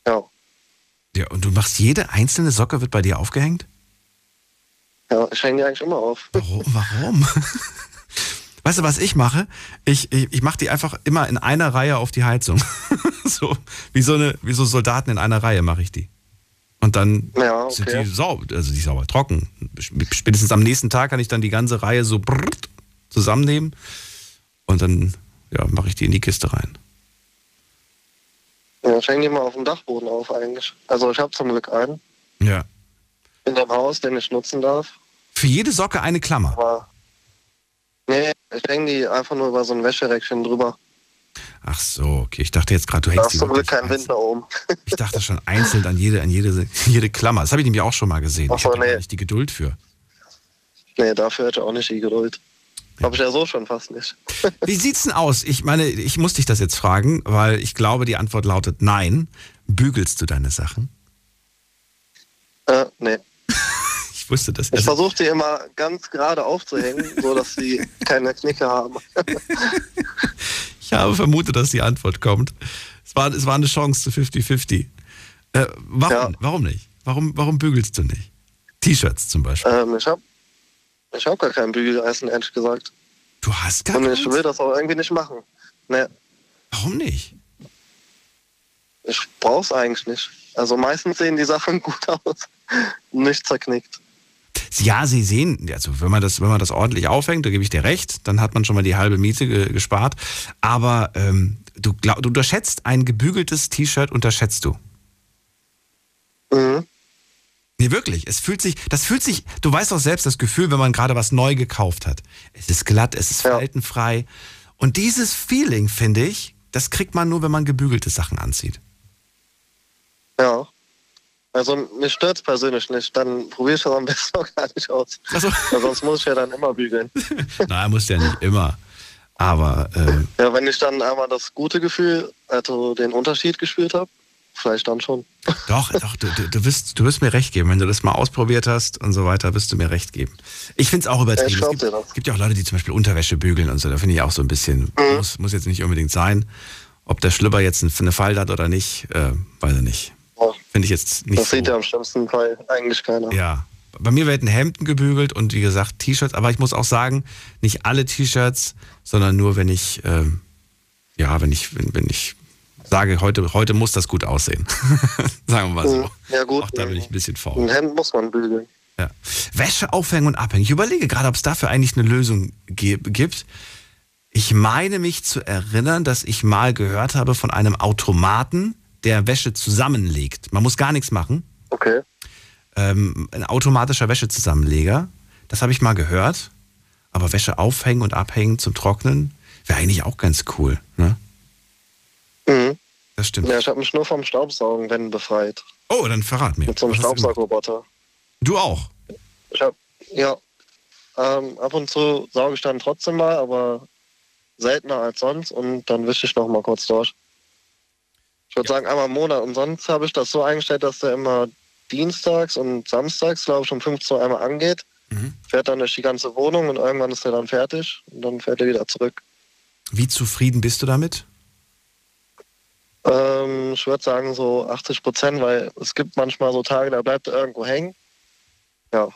Ja, Ja, und du machst jede einzelne Socke wird bei dir aufgehängt? ja ich hänge die eigentlich immer auf. Warum? Warum? Weißt du, was ich mache? Ich, ich, ich mache die einfach immer in einer Reihe auf die Heizung. so, wie so, eine, wie so Soldaten in einer Reihe mache ich die. Und dann Ja, sind okay. die sauber, also die sauber trocken. Spätestens am nächsten Tag kann ich dann die ganze Reihe so zusammennehmen und dann ja, mache ich die in die Kiste rein. Ja, ich hänge die mal auf dem Dachboden auf eigentlich. Also ich habe zum Glück einen. Ja. in dem Haus, den ich nutzen darf. Für jede Socke eine Klammer. Aber nee, ich hänge die einfach nur über so ein Wäscheräckchen drüber. Ach so, okay. Ich dachte jetzt gerade, du hängst die zum Glück wirklich kein Wind da oben. Ich dachte schon einzeln an jede, an jede, jede Klammer. Das habe ich nämlich auch schon mal gesehen. Ach Ich so, habe da nee. nicht die Geduld für. Nee, dafür hätte ich auch nicht die Geduld. Hab ich ja so schon fast nicht. Wie sieht's denn aus? Ich meine, ich muss dich das jetzt fragen, weil ich glaube, die Antwort lautet nein. Bügelst du deine Sachen? Äh, nee. Ich wusste das. Ich Also, versuche die immer ganz gerade aufzuhängen, so dass sie keine Knicke haben. Ich habe vermutet, dass die Antwort kommt. Es war, es war eine Chance zu 50-50. Äh, warum, warum nicht? Warum, warum bügelst du nicht? T-Shirts zum Beispiel. ähm, ich hab, ich hab gar kein Bügeleisen, ehrlich gesagt. Du hast gar Und ich keins? will das auch irgendwie nicht machen. Nee, Warum nicht? ich brauch's eigentlich nicht. Also meistens sehen die Sachen gut aus. Nicht zerknickt. Ja, sie sehen, also wenn man das, wenn man das ordentlich aufhängt, da gebe ich dir recht, dann hat man schon mal die halbe Miete ge gespart. Aber ähm, du, glaub, du unterschätzt ein gebügeltes T-Shirt, unterschätzt du. Mhm. Nee, wirklich. Es fühlt sich, das fühlt sich, du weißt doch selbst das Gefühl, wenn man gerade was neu gekauft hat. Es ist glatt, es ist faltenfrei. Und dieses Feeling, finde ich, das kriegt man nur, wenn man gebügelte Sachen anzieht. Ja. Also mich stört's persönlich nicht. Dann probiere ich das am besten auch gar nicht aus. Weil sonst muss ich ja dann immer bügeln. Nein, muss ja nicht immer. Aber ähm, Ja, wenn ich dann einmal das gute Gefühl, also den Unterschied gespürt habe, vielleicht dann schon. Doch, doch, du, du, wirst, du wirst mir recht geben. Wenn du das mal ausprobiert hast und so weiter, wirst du mir recht geben. Ich finde es auch übertrieben. Ich es gibt, gibt ja auch Leute, die zum Beispiel Unterwäsche bügeln und so. Da finde ich auch so ein bisschen, muss, muss jetzt nicht unbedingt sein. Ob der Schlüpper jetzt eine Falte hat oder nicht, äh, weiß ich nicht. Finde ich jetzt nicht das so. sieht ja im schlimmsten Fall eigentlich keiner. Ja. Bei mir werden Hemden gebügelt und wie gesagt T-Shirts, aber ich muss auch sagen, nicht alle T-Shirts, sondern nur wenn ich, ähm, ja, wenn ich, wenn, wenn ich sage, heute, heute muss das gut aussehen. Sagen wir mal so. Mhm. Ja gut. Auch da bin ich ein bisschen faul. Ein Hemd muss man bügeln. Ja. Wäsche aufhängen und abhängen. Ich überlege gerade, ob es dafür eigentlich eine Lösung gibt. Ich meine mich zu erinnern, dass ich mal gehört habe von einem Automaten, der Wäsche zusammenlegt. Man muss gar nichts machen. Okay. Ähm, ein automatischer Wäschezusammenleger. Das habe ich mal gehört. Aber Wäsche aufhängen und abhängen zum Trocknen wäre eigentlich auch ganz cool. Ne? Mhm. Das stimmt. Ja, ich habe mich nur vom Staubsaugen, wenn befreit. Oh, dann verrat mir. Mit so einem? Staubsaugerroboter. Du auch? Ich hab, ja. Ähm, ab und zu sauge ich dann trotzdem mal, aber seltener als sonst und dann wische ich noch mal kurz durch. Ich würde sagen einmal im Monat und sonst habe ich das so eingestellt, dass der immer dienstags und samstags, glaube ich, um 15 Uhr einmal angeht. Fährt dann durch die ganze Wohnung und irgendwann ist er dann fertig und dann fährt er wieder zurück. Wie zufrieden bist du damit? Ähm, ich würde sagen so 80 Prozent, weil es gibt manchmal so Tage, da bleibt er irgendwo hängen. Ja.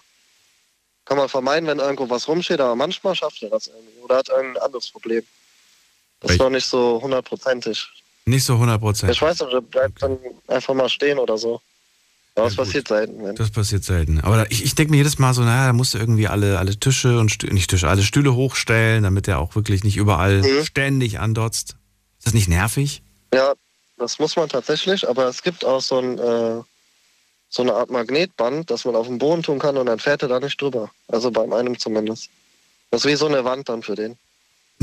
Kann man vermeiden, wenn irgendwo was rumsteht, aber manchmal schafft er das irgendwie oder hat irgendein anderes Problem. Das ist noch nicht so hundertprozentig. Nicht so 100 Prozent. Ich weiß nicht, der bleibt dann einfach mal stehen oder so. Aber es passiert selten. Wenn. Das passiert selten. Aber da- ich, ich denke mir jedes Mal so, naja, da musst du irgendwie alle, alle Tische und Stü nicht Tische, alle Stühle hochstellen, damit der auch wirklich nicht überall Mhm. ständig andotzt. Ist das nicht nervig? Ja, das muss man tatsächlich, aber es gibt auch so, ein, äh, so eine Art Magnetband, das man auf den Boden tun kann und dann fährt er da nicht drüber. Also bei meinem zumindest. Das ist wie so eine Wand dann für den.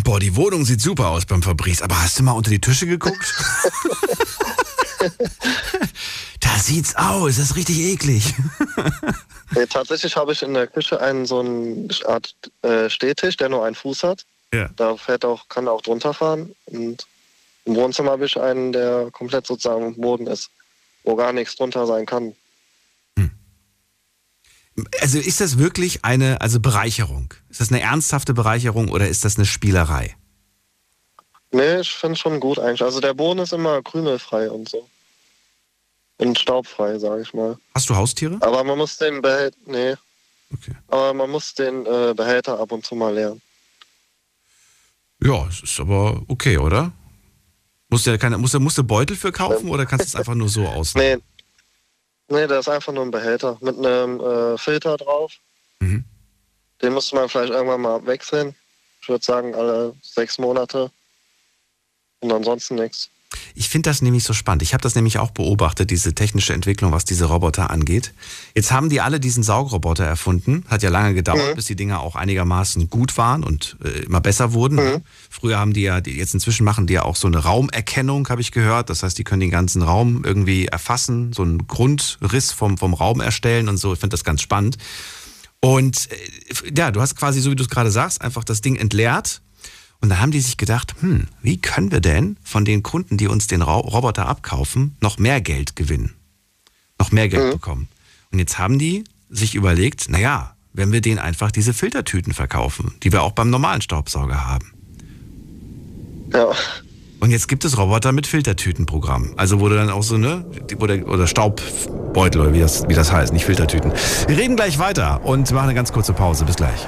Boah, die Wohnung sieht super aus beim Fabrice, aber hast du mal unter die Tische geguckt? da sieht's aus, das ist richtig eklig. Nee, tatsächlich habe ich in der Küche einen so eine Art äh, Stehtisch, der nur einen Fuß hat. Ja. Da fährt auch, kann er auch drunter fahren. Und im Wohnzimmer habe ich einen, der komplett sozusagen am Boden ist, wo gar nichts drunter sein kann. Also ist das wirklich eine also Bereicherung? Ist das eine ernsthafte Bereicherung oder ist das eine Spielerei? Nee, ich finde es schon gut eigentlich. Also der Boden ist immer krümelfrei und so. Und staubfrei, sage ich mal. Hast du Haustiere? Aber man muss den Behälter, nee. Aber man muss den äh, Behälter ab und zu mal leeren. Ja, es ist aber okay, oder? Musst du ja keine, musst du, musst du Beutel für kaufen oder kannst du es einfach nur so aus? Nee. Nee, der ist einfach nur ein Behälter mit einem äh, Filter drauf. Mhm. Den müsste man vielleicht irgendwann mal wechseln. Ich würde sagen, alle sechs Monate. Und ansonsten nichts. Ich finde das nämlich so spannend. Ich habe das nämlich auch beobachtet, diese technische Entwicklung, was diese Roboter angeht. Jetzt haben die alle diesen Saugroboter erfunden. Hat ja lange gedauert, Mhm. bis die Dinger auch einigermaßen gut waren und äh, immer besser wurden. Mhm. Früher haben die ja, jetzt inzwischen machen die ja auch so eine Raumerkennung, habe ich gehört. Das heißt, die können den ganzen Raum irgendwie erfassen, so einen Grundriss vom, vom Raum erstellen und so. Ich finde das ganz spannend. Und äh, ja, du hast quasi, so wie du es gerade sagst, einfach das Ding entleert. Und dann haben die sich gedacht, hm, wie können wir denn von den Kunden, die uns den Ro Roboter abkaufen, noch mehr Geld gewinnen? Noch mehr Geld bekommen. Und jetzt haben die sich überlegt, naja, wenn wir denen einfach diese Filtertüten verkaufen, die wir auch beim normalen Staubsauger haben. Ja. Und jetzt gibt es Roboter mit Filtertütenprogramm. Also wurde dann auch so, ne, die- wo der- oder Staubbeutel oder wie das, wie das heißt, nicht Filtertüten. Wir reden gleich weiter und machen eine ganz kurze Pause. Bis gleich.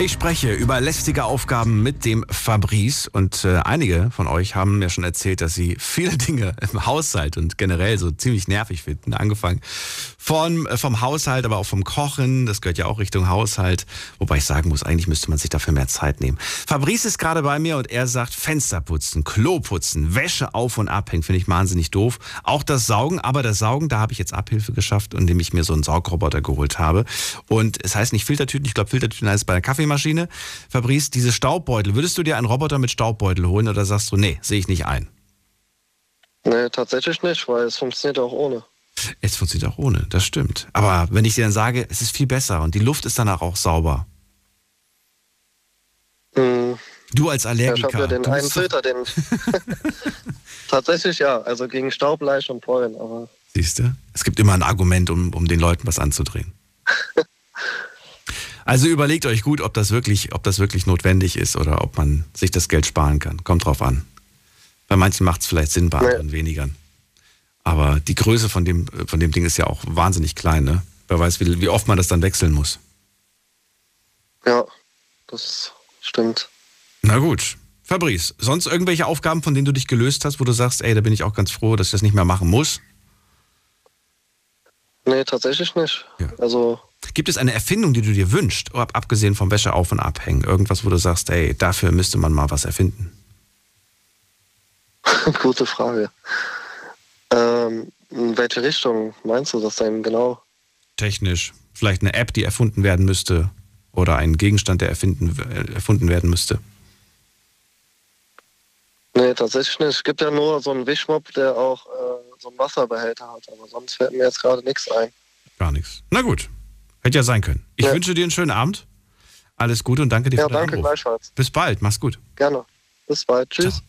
Ich spreche über lästige Aufgaben mit dem Fabrice und äh, einige von euch haben mir schon erzählt, dass sie viele Dinge im Haushalt und generell so ziemlich nervig finden. Angefangen von, äh, vom Haushalt, aber auch vom Kochen, das gehört ja auch Richtung Haushalt, wobei ich sagen muss, eigentlich müsste man sich dafür mehr Zeit nehmen. Fabrice ist gerade bei mir und er sagt Fenster putzen, Klo putzen, Wäsche auf und abhängen, finde ich wahnsinnig doof. Auch das Saugen, aber das Saugen, da habe ich jetzt Abhilfe geschafft, indem ich mir so einen Saugroboter geholt habe. Und es heißt nicht Filtertüten, ich glaube Filtertüten heißt bei der Kaffeemaschine. Fabrice, diese Staubbeutel, würdest du dir einen Roboter mit Staubbeutel holen oder sagst du, nee, sehe ich nicht ein? Nee, tatsächlich nicht, weil es funktioniert auch ohne. Es funktioniert auch ohne, das stimmt. Aber wenn ich dir dann sage, es ist viel besser und die Luft ist danach auch sauber. Hm, Du als ja, ich Allergiker. habe ja den einen Filter, den. tatsächlich ja, also gegen Staub, Bleich und Pollen, aber Siehst du? Es gibt immer ein Argument, um, um den Leuten was anzudrehen. Also überlegt euch gut, ob das wirklich, ob das wirklich notwendig ist oder ob man sich das Geld sparen kann. Kommt drauf an. Bei manchen macht es vielleicht Sinn, bei anderen weniger. Aber die Größe von dem, von dem Ding ist ja auch wahnsinnig klein, ne? Wer weiß, wie, wie oft man das dann wechseln muss. ja, das stimmt. Na gut. Fabrice, sonst irgendwelche Aufgaben, von denen du dich gelöst hast, wo du sagst, ey, da bin ich auch ganz froh, dass ich das nicht mehr machen muss? Nee, tatsächlich nicht. Ja. Also, Gibt es eine Erfindung, die du dir wünschst, ab- abgesehen vom Wäsche auf und abhängen? Irgendwas, wo du sagst, ey, dafür müsste man mal was erfinden? gute Frage. Ähm, in welche Richtung meinst du das denn genau? Technisch. Vielleicht eine App, die erfunden werden müsste. Oder ein Gegenstand, der erfinden, erfunden werden müsste. Nee, tatsächlich nicht. Es gibt ja nur so einen Wischmopp, der auch äh, so einen Wasserbehälter hat, aber sonst fällt mir jetzt gerade nichts ein. Gar nichts. Na gut. Hätte ja sein können. Ich Ja. wünsche dir einen schönen Abend. Alles Gute und danke dir Ja, für deinen danke Anruf. gleichfalls. Bis bald. Mach's gut. Gerne. Bis bald. Tschüss.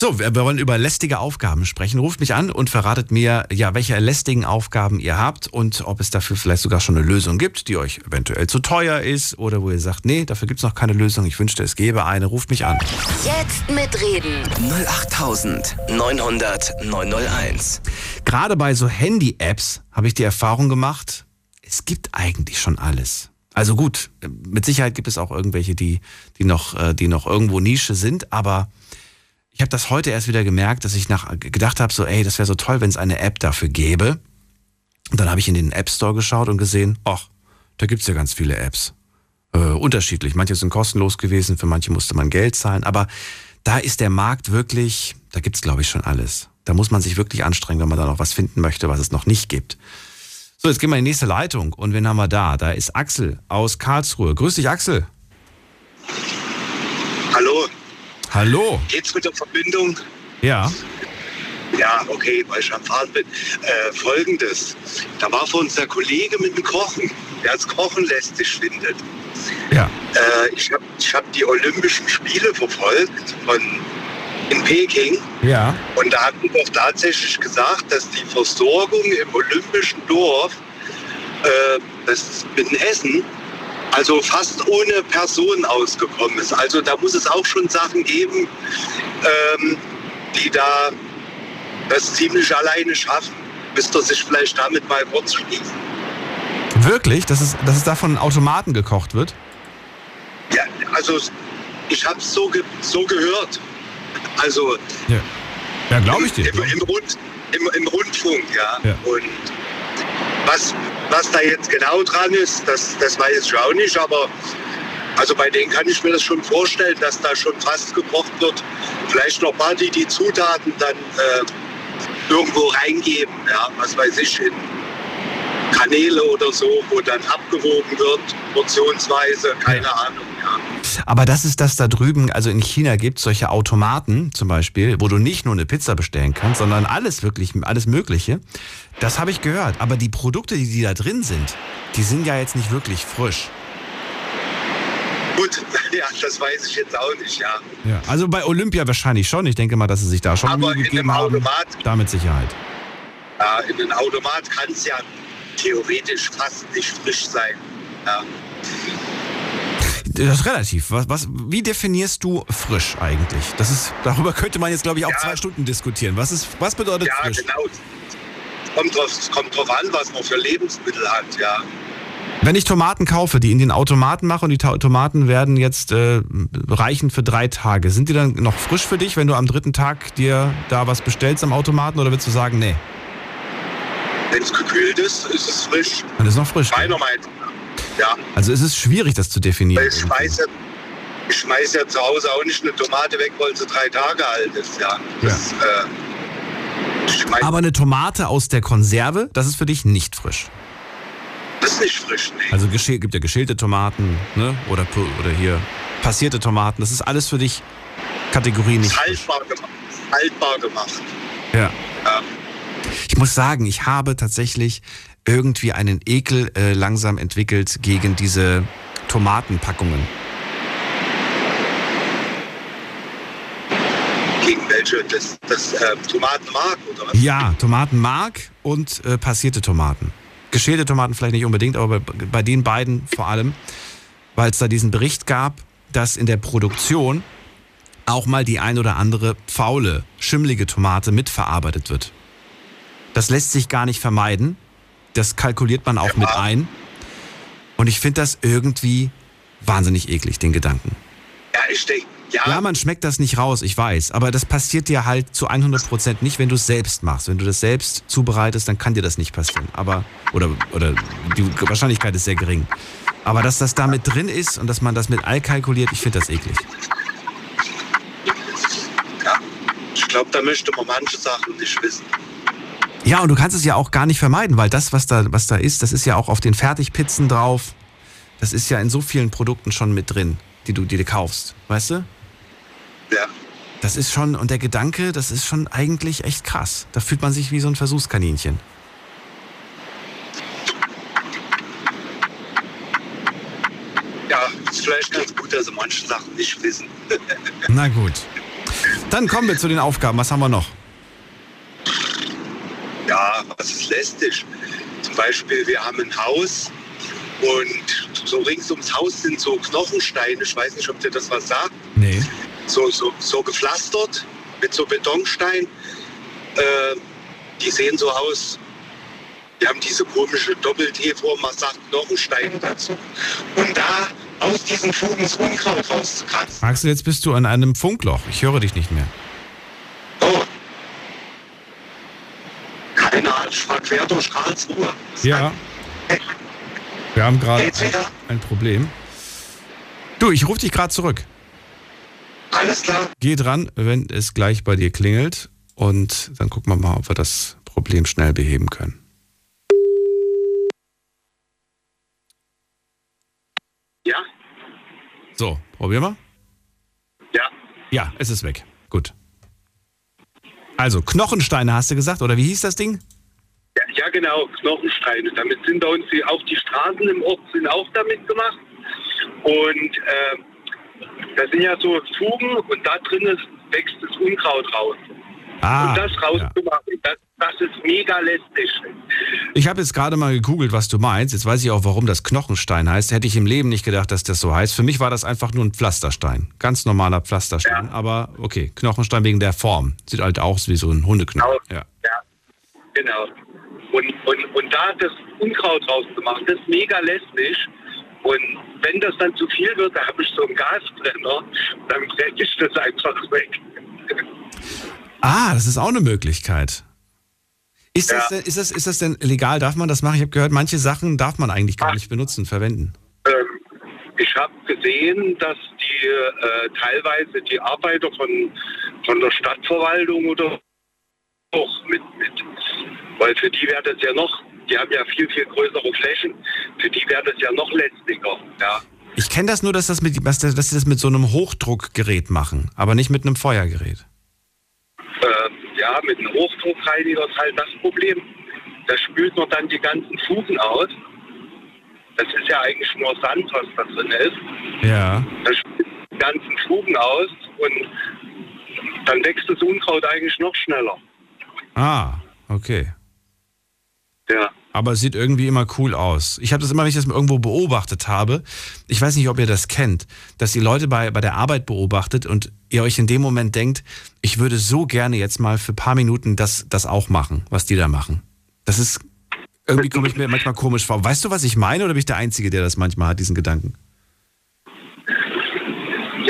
So, wir, wir wollen über lästige Aufgaben sprechen. Ruft mich an und verratet mir, ja, welche lästigen Aufgaben ihr habt und ob es dafür vielleicht sogar schon eine Lösung gibt, die euch eventuell zu teuer ist oder wo ihr sagt, nee, dafür gibt's noch keine Lösung. Ich wünschte, es gäbe eine. Ruft mich an. Jetzt mitreden. 08900 901. Gerade bei so Handy-Apps habe ich die Erfahrung gemacht, es gibt eigentlich schon alles. Also gut, mit Sicherheit gibt es auch irgendwelche, die, die, noch, äh, die noch irgendwo Nische sind, aber ich habe das heute erst wieder gemerkt, dass ich nach, gedacht habe, so, ey, das wäre so toll, wenn es eine App dafür gäbe. Und dann habe ich in den App Store geschaut und gesehen, ach, da gibt's ja ganz viele Apps. Äh, unterschiedlich. Manche sind kostenlos gewesen, für manche musste man Geld zahlen. Aber da ist der Markt wirklich, da gibt's glaube ich schon alles. Da muss man sich wirklich anstrengen, wenn man da noch was finden möchte, was es noch nicht gibt. So, jetzt gehen wir in die nächste Leitung. Und wen haben wir da? Da ist Axel aus Karlsruhe. Grüß dich, Axel. Hallo, Hallo. geht's mit der Verbindung? Ja. Ja, okay, weil ich am Fahren bin. Äh, Folgendes, da war für uns der Kollege mit dem Kochen, der als Kochen lästig findet. Ja. Äh, ich habe ich hab die Olympischen Spiele verfolgt von, in Peking Ja. und da hatten doch tatsächlich gesagt, dass die Versorgung im Olympischen Dorf, äh, das in Hessen, also fast ohne Person ausgekommen ist. Also da muss es auch schon Sachen geben, ähm, die da das ziemlich alleine schaffen. Müsste sich vielleicht damit mal kurz schließen. Wirklich? Dass es, dass es da von Automaten gekocht wird? Ja, also ich habe es so, ge so gehört. Also Ja. Ja, glaube ich dir. Im, im, Rund, im, Im Rundfunk, ja. Ja. Und was, was da jetzt genau dran ist, das, das weiß ich auch nicht, aber also bei denen kann ich mir das schon vorstellen, dass da schon fast gekocht wird. Vielleicht noch mal die, die Zutaten dann äh, irgendwo reingeben, ja, was weiß ich, in Kanäle oder so, wo dann abgewogen wird, portionsweise, keine Ahnung. Aber das ist das da drüben, also in China gibt es solche Automaten zum Beispiel, wo du nicht nur eine Pizza bestellen kannst, sondern alles wirklich, alles Mögliche. Das habe ich gehört. Aber die Produkte, die, die da drin sind, die sind ja jetzt nicht wirklich frisch. Gut, ja, das weiß ich jetzt auch nicht, ja. Ja. Also bei Olympia wahrscheinlich schon. Ich denke mal, dass sie sich da schon Aber Mühe in gegeben einem haben. Automat- Da mit Sicherheit. Ja, in einem Automat kann es ja theoretisch fast nicht frisch sein. Ja. Das ist relativ. Was, was, wie definierst du frisch eigentlich? Das ist, darüber könnte man jetzt, glaube ich, auch zwei Stunden diskutieren. Was, ist, was bedeutet Ja, frisch? genau. Es kommt, drauf, es kommt drauf an, was man für Lebensmittel hat, ja. Wenn ich Tomaten kaufe, die in den Automaten mache und die Tomaten werden jetzt äh, reichen für drei Tage, sind die dann noch frisch für dich, wenn du am dritten Tag dir da was bestellst am Automaten oder willst du sagen, nee, Wenn es gekühlt ist, ist es frisch. dann ist noch frisch. Meiner Meinung. Ja. Also es ist schwierig, das zu definieren. Weil ich schmeiße, ich schmeiß ja zu Hause auch nicht eine Tomate weg, weil sie drei Tage alt ist, ja. Das, äh, ich schmeiß, Aber eine Tomate aus der Konserve, das ist für dich nicht frisch. das ist nicht frisch, nee. Also geschäl- gibt ja geschälte Tomaten, ne? Oder, oder hier passierte Tomaten. Das ist alles für dich Kategorie nicht. Haltbar gemacht. Haltbar gemacht. Ja. Ja. Ich muss sagen, ich habe tatsächlich irgendwie einen Ekel äh, langsam entwickelt gegen diese Tomatenpackungen. Gegen welche? Das, das äh, Tomatenmark oder was? Ja, Tomatenmark und äh, passierte Tomaten. Geschälte Tomaten vielleicht nicht unbedingt, aber bei, bei den beiden vor allem, weil es da diesen Bericht gab, dass in der Produktion auch mal die ein oder andere faule, schimmlige Tomate mitverarbeitet wird. Das lässt sich gar nicht vermeiden. Das kalkuliert man auch mit ein. Und ich finde das irgendwie wahnsinnig eklig, den Gedanken. Ja, ich denke, ja, Ja, man schmeckt das nicht raus, ich weiß. Aber das passiert dir halt zu 100% nicht, wenn du es selbst machst. Wenn du das selbst zubereitest, dann kann dir das nicht passieren. Aber, oder, oder die Wahrscheinlichkeit ist sehr gering. Aber dass das da mit drin ist und dass man das mit All kalkuliert, ich finde das eklig. ich glaube, da möchte man manche Sachen nicht wissen. Ja, und du kannst es ja auch gar nicht vermeiden, weil das, was da, was da ist, das ist ja auch auf den Fertigpizzen drauf. Das ist ja in so vielen Produkten schon mit drin, die du, die du kaufst. Weißt du? Ja. Das ist schon, und der Gedanke, das ist schon eigentlich echt krass. Da fühlt man sich wie so ein Versuchskaninchen. Ja, ist vielleicht ganz gut, dass sie manche Sachen nicht wissen. Na gut. Dann kommen wir zu den Aufgaben. Was haben wir noch? Ja, was ist lästig? Zum Beispiel, wir haben ein Haus und so rings ums Haus sind so Knochensteine. Ich weiß nicht, ob dir das was sagt. Nee. So, so, so gepflastert mit so Betonstein. Äh, die sehen so aus. Die haben diese komische Doppel-T-Form, man sagt Knochenstein dazu. Und da aus diesen Fugen das Unkraut rauszukratzen. Axel, jetzt bist du an einem Funkloch. Ich höre dich nicht mehr. Keine Ahnung, ich fahr quer durch Karlsruhe. Ja. Wir haben gerade ein, ein Problem. Du, ich rufe dich gerade zurück. Alles klar. Geh dran, wenn es gleich bei dir klingelt. Und dann gucken wir mal, ob wir das Problem schnell beheben können. Ja? So, probieren wir? Ja. Ja, es ist weg. Gut. Also, Knochensteine hast du gesagt, oder wie hieß das Ding? Ja, ja, genau, Knochensteine. Damit sind bei uns die, auch die Straßen im Ort sind auch damit gemacht. Und äh, da sind ja so Fugen und da drin wächst das Unkraut raus. Ah, und das rauszumachen, das, das ist mega lästig. Ich habe jetzt gerade mal gegoogelt, was du meinst. Jetzt weiß ich auch, warum das Knochenstein heißt. Hätte ich im Leben nicht gedacht, dass das so heißt. Für mich war das einfach nur ein Pflasterstein. Ganz normaler Pflasterstein. Aber okay, Knochenstein wegen der Form. Sieht halt aus wie so ein Hundeknochen. Ja. Ja, genau. Und, und, und da das Unkraut rauszumachen, das ist mega lästig. Und wenn das dann zu viel wird, da habe ich so einen Gasbrenner, dann brenne ich das einfach weg. Ah, das ist auch eine Möglichkeit. Ist, das, denn, ist, das, ist das denn legal? Darf man das machen? Ich habe gehört, manche Sachen darf man eigentlich gar nicht benutzen, verwenden. Ähm, ich habe gesehen, dass die äh, teilweise die Arbeiter von, von der Stadtverwaltung oder auch mit, mit, weil für die wäre das ja noch, die haben ja viel, viel größere Flächen, für die wäre das ja noch lästiger. Ja. Ich kenne das nur, dass, das mit, dass, dass sie das mit so einem Hochdruckgerät machen, aber nicht mit einem Feuergerät. Äh, ja, mit einem Hochdruckreiniger ist halt das Problem. Da spült man dann die ganzen Fugen aus. Das ist ja eigentlich nur Sand, was da drin ist. Ja. Da spült die ganzen Fugen aus und dann wächst das Unkraut eigentlich noch schneller. Ah, okay. Ja. Aber es sieht irgendwie immer cool aus. Ich habe das immer, wenn ich das irgendwo beobachtet habe. Ich weiß nicht, ob ihr das kennt, dass ihr Leute bei, bei der Arbeit beobachtet und ihr euch in dem Moment denkt, ich würde so gerne jetzt mal für ein paar Minuten das, das auch machen, was die da machen. Das ist, irgendwie komme ich mir manchmal komisch vor. Weißt du, was ich meine oder bin ich der Einzige, der das manchmal hat, diesen Gedanken?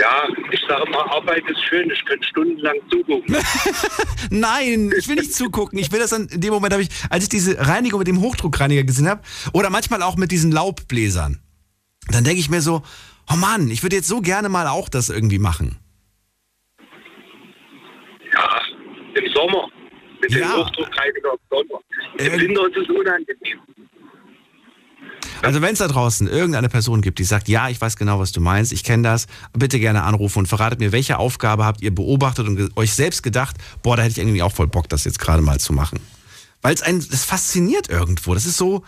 Ja, ich sage mal, Arbeit ist schön, ich könnte stundenlang zugucken. Nein, ich will nicht zugucken. Ich will das dann, in dem Moment ich, als ich diese Reinigung mit dem Hochdruckreiniger gesehen habe, oder manchmal auch mit diesen Laubbläsern, dann denke ich mir so, oh Mann, ich würde jetzt so gerne mal auch das irgendwie machen. Ja, im Sommer. Mit dem Ja. Hochdruckreiniger im Sommer. Im Äh, Winter ist es unangenehm. Also wenn es da draußen irgendeine Person gibt, die sagt, ja, ich weiß genau, was du meinst, ich kenne das, bitte gerne anrufen und verratet mir, welche Aufgabe habt ihr beobachtet und euch selbst gedacht, boah, da hätte ich irgendwie auch voll Bock, das jetzt gerade mal zu machen. Weil es einen, das fasziniert irgendwo. Das ist so,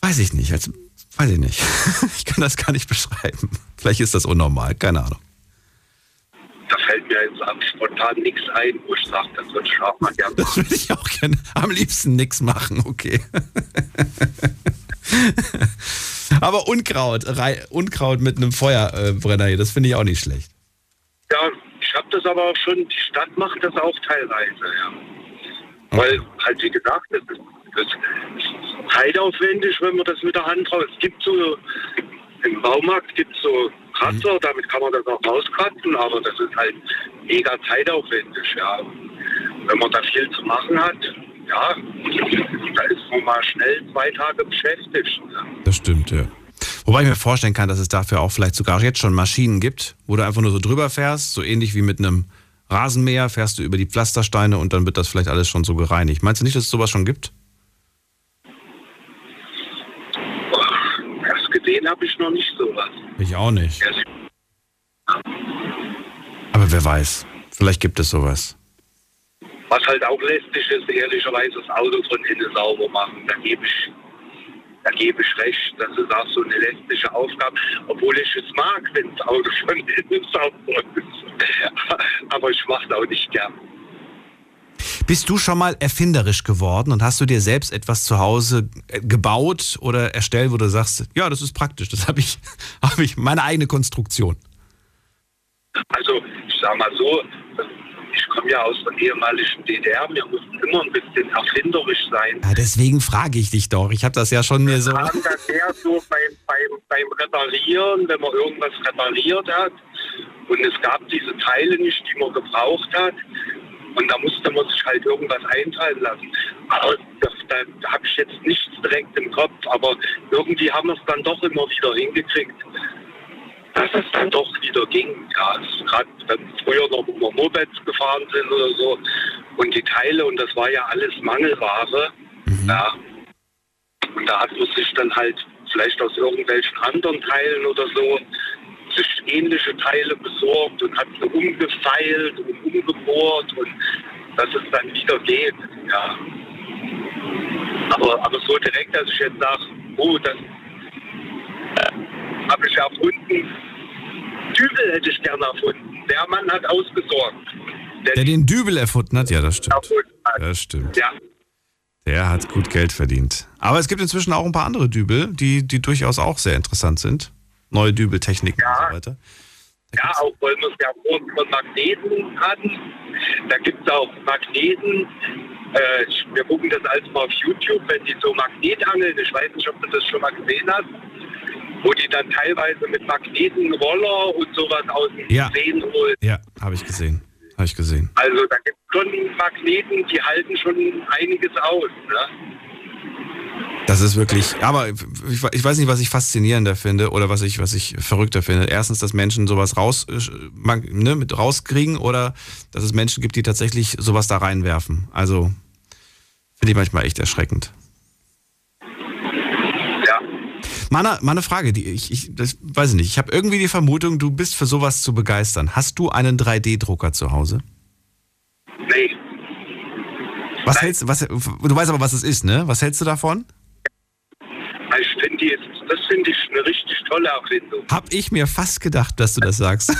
weiß ich nicht, als, weiß ich nicht. Ich kann das gar nicht beschreiben. Vielleicht ist das unnormal, keine Ahnung. Da fällt mir jetzt am spontan nichts ein, wo ich sage, das wird Schlafmann gerne Das würde ich auch gerne. Am liebsten nichts machen, okay. Aber Unkraut, Unkraut mit einem Feuerbrenner hier, das finde ich auch nicht schlecht. Ja, ich habe das aber auch schon, die Stadt macht das auch teilweise, ja. Weil, halt wie gesagt, das ist, das ist zeitaufwendig, wenn man das mit der Hand raus. Es gibt so, im Baumarkt gibt es so Kratzer, damit kann man das auch rauskratzen, aber das ist halt mega zeitaufwendig, ja. Wenn man da viel zu machen hat, ja, da ist man mal schnell zwei Tage beschäftigt. Ja. Das stimmt, ja. Wobei ich mir vorstellen kann, dass es dafür auch vielleicht sogar jetzt schon Maschinen gibt, wo du einfach nur so drüber fährst, so ähnlich wie mit einem Rasenmäher, fährst du über die Pflastersteine und dann wird das vielleicht alles schon so gereinigt. Meinst du nicht, dass es sowas schon gibt? Das gesehen habe ich noch nicht sowas. Ich auch nicht. Aber wer weiß, vielleicht gibt es sowas. Was halt auch lästig ist, ehrlicherweise das Auto von innen sauber machen. Da gebe ich, da gebe ich recht. Das ist auch so eine lästige Aufgabe. Obwohl ich es mag, wenn das Auto von innen sauber ist. Aber ich mache es auch nicht gern. Bist du schon mal erfinderisch geworden und hast du dir selbst etwas zu Hause äh, gebaut oder erstellt, wo du sagst, ja, das ist praktisch, das habe ich, hab ich meine eigene Konstruktion. Also, ich sag mal so, ich komme ja aus der ehemaligen DDR. Wir mussten immer ein bisschen erfinderisch sein. Ja, deswegen frage ich dich doch. Ich habe das ja schon mir so. kam dann mehr so beim, beim, beim Reparieren, wenn man irgendwas repariert hat. Und es gab diese Teile nicht, die man gebraucht hat. Und da musste man sich halt irgendwas einfallen lassen. Aber das, da, da habe ich jetzt nichts direkt im Kopf. Aber irgendwie haben wir es dann doch immer wieder hingekriegt, dass es dann doch wieder ging. Ja, gerade wenn früher noch immer Mopeds gefahren sind oder so. Und die Teile, und das war ja alles Mangelware. Ja, und da hat man sich dann halt vielleicht aus irgendwelchen anderen Teilen oder so sich ähnliche Teile besorgt und hat sie umgefeilt und umgebohrt und dass es dann wieder geht. Ja. Aber, aber so direkt, dass ich jetzt sage, oh, das habe ich erfunden. Dübel hätte ich gerne erfunden. Der Mann hat ausgesorgt. Der den Dübel erfunden hat, ja, das stimmt. Das stimmt. Ja. Der hat gut Geld verdient. Aber es gibt inzwischen auch ein paar andere Dübel, die, die durchaus auch sehr interessant sind. Neue Dübeltechniken und so weiter. Ja, auch weil wir es ja von Magneten hatten. Da gibt es auch Magneten. Äh, wir gucken das alles mal auf YouTube, wenn die so Magnetangeln, ich weiß nicht, ob du das schon mal gesehen hast, wo die dann teilweise mit Magneten Roller und sowas aus den Ja. Seen holen. Ja, habe ich gesehen. Habe ich gesehen. Also da gibt es schon Magneten, die halten schon einiges aus. Ne? Das ist wirklich, aber ich, ich weiß nicht, was ich faszinierender finde oder was ich, was ich verrückter finde. Erstens, dass Menschen sowas raus, äh, ne, mit rauskriegen oder dass es Menschen gibt, die tatsächlich sowas da reinwerfen. Also finde ich manchmal echt erschreckend. Ja. Meine, meine Frage, die ich, ich das weiß ich nicht. Ich habe irgendwie die Vermutung, du bist für sowas zu begeistern. Hast du einen 3D-Drucker zu Hause? Nee. Was hältst was, du weißt aber, was es ist, ne? Was hältst du davon? Ich finde jetzt, das finde ich eine richtig tolle Erfindung. Hab ich mir fast gedacht, dass du das sagst.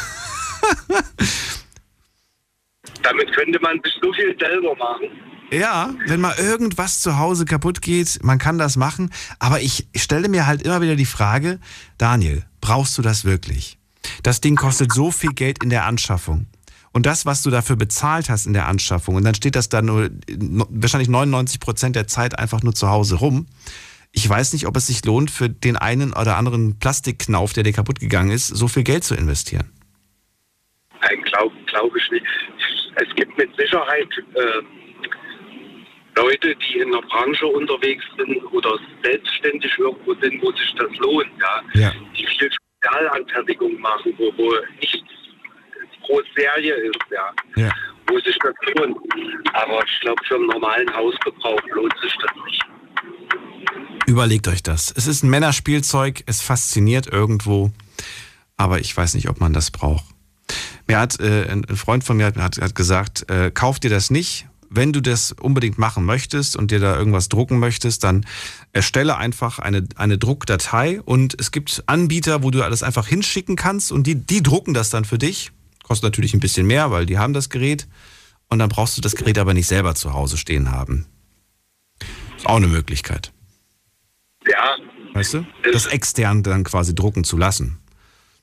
Damit könnte man bis so viel selber machen. Ja, wenn mal irgendwas zu Hause kaputt geht, man kann das machen. Aber ich stelle mir halt immer wieder die Frage, Daniel, brauchst du das wirklich? Das Ding kostet so viel Geld in der Anschaffung. Und das, was du dafür bezahlt hast in der Anschaffung, und dann steht das da nur wahrscheinlich 99 Prozent der Zeit einfach nur zu Hause rum. Ich weiß nicht, ob es sich lohnt, für den einen oder anderen Plastikknauf, der dir kaputt gegangen ist, so viel Geld zu investieren. Nein, glaube glaub ich nicht. Es gibt mit Sicherheit äh, Leute, die in der Branche unterwegs sind oder selbstständig irgendwo sind, wo sich das lohnt, ja. ja. Die viel Spezialanfertigung machen, wo, wo nichts pro Serie ist, ja. ja. Wo sich das lohnt. Aber ich glaube, für einen normalen Hausgebrauch lohnt sich das nicht. Überlegt euch das. Es ist ein Männerspielzeug, es fasziniert irgendwo, aber ich weiß nicht, ob man das braucht. Mir hat äh, ein Freund von mir hat, hat gesagt, äh, kauf dir das nicht. Wenn du das unbedingt machen möchtest und dir da irgendwas drucken möchtest, dann erstelle einfach eine, eine Druckdatei und es gibt Anbieter, wo du alles einfach hinschicken kannst und die, die drucken das dann für dich. Kostet natürlich ein bisschen mehr, weil die haben das Gerät und dann brauchst du das Gerät aber nicht selber zu Hause stehen haben. Ist auch eine Möglichkeit. Ja. Weißt du? Das extern dann quasi drucken zu lassen.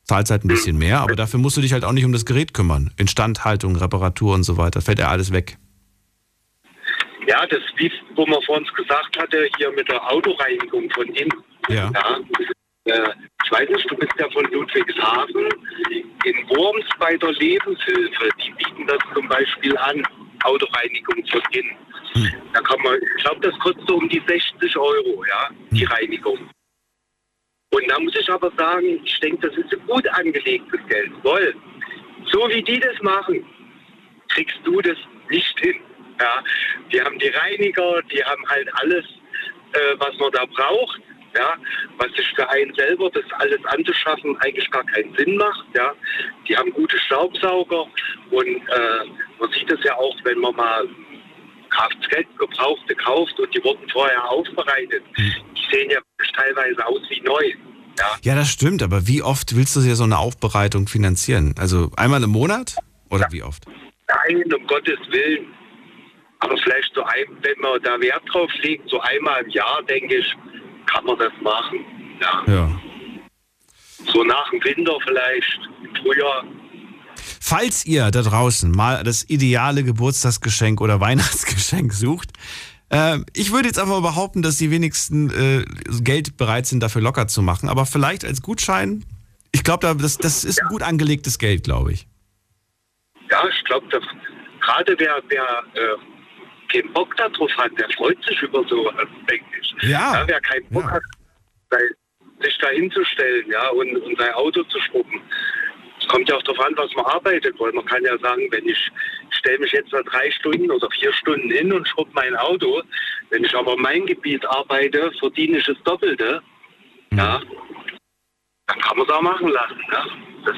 Zahlst halt ein bisschen mehr, aber dafür musst du dich halt auch nicht um das Gerät kümmern. Instandhaltung, Reparatur und so weiter. Fällt ja alles weg. Ja, das wie, wo man vor uns gesagt hatte, hier mit der Autoreinigung von innen. Ja. ja äh, ich weiß nicht, du bist ja von Ludwigshafen. In Worms bei der Lebenshilfe, die bieten das zum Beispiel an, Autoreinigung von innen. Hm. Da kann man, ich glaube, das kostet so um die 60 Euro, ja, die Reinigung. Und da muss ich aber sagen, ich denke, das ist ein gut angelegtes Geld, weil so wie die das machen, kriegst du das nicht hin. Ja, die haben die Reiniger, die haben halt alles, äh, was man da braucht. Ja, was sich für einen selber das alles anzuschaffen eigentlich gar keinen Sinn macht. Ja, die haben gute Staubsauger und äh, man sieht es ja auch, wenn man mal Kfz gebrauchte kauft und die wurden vorher aufbereitet. Die sehen ja teilweise aus wie neu. Ja. ja, das stimmt, aber wie oft willst du dir so eine Aufbereitung finanzieren? Also einmal im Monat oder ja. wie oft? Nein, um Gottes Willen. Aber vielleicht so ein, wenn man da Wert drauf legt, so einmal im Jahr, denke ich, kann man das machen. Ja. ja. So nach dem Winter vielleicht, im Frühjahr. Falls ihr da draußen mal das ideale Geburtstagsgeschenk oder Weihnachtsgeschenk sucht, äh, ich würde jetzt einfach behaupten, dass die wenigsten äh, Geld bereit sind, dafür locker zu machen. Aber vielleicht als Gutschein, ich glaube, das, das ist ja. ein gut angelegtes Geld, glaube ich. Ja, ich glaube, gerade wer, wer äh, keinen Bock darauf hat, der freut sich über so, denke ich. Ja. ja wer keinen Bock ja. hat, sich da hinzustellen ja, und, und sein Auto zu schrubben, kommt ja auch darauf an, was man arbeitet, weil man kann ja sagen, wenn ich stelle mich jetzt mal drei Stunden oder vier Stunden hin und schrubbe mein Auto, wenn ich aber mein Gebiet arbeite, verdiene ich das Doppelte, mhm. ja, dann kann man es auch machen lassen. Ja. Das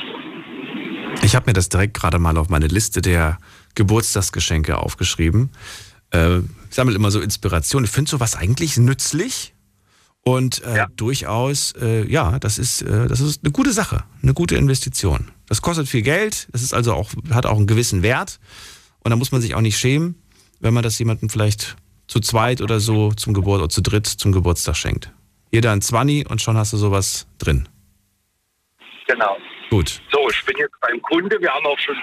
ich habe mir das direkt gerade mal auf meine Liste der Geburtstagsgeschenke aufgeschrieben. Äh, ich sammle immer so Inspiration. Ich finde sowas eigentlich nützlich. Und äh, ja. durchaus, äh, ja, das ist, äh, das ist eine gute Sache, eine gute Investition. Das kostet viel Geld, das ist also auch, hat auch einen gewissen Wert. Und da muss man sich auch nicht schämen, wenn man das jemandem vielleicht zu zweit oder so zum Geburt oder zu dritt zum Geburtstag schenkt. Jeder ein Zwanni und schon hast du sowas drin. Genau. Gut. So, ich bin jetzt beim Kunde. Wir haben auch schon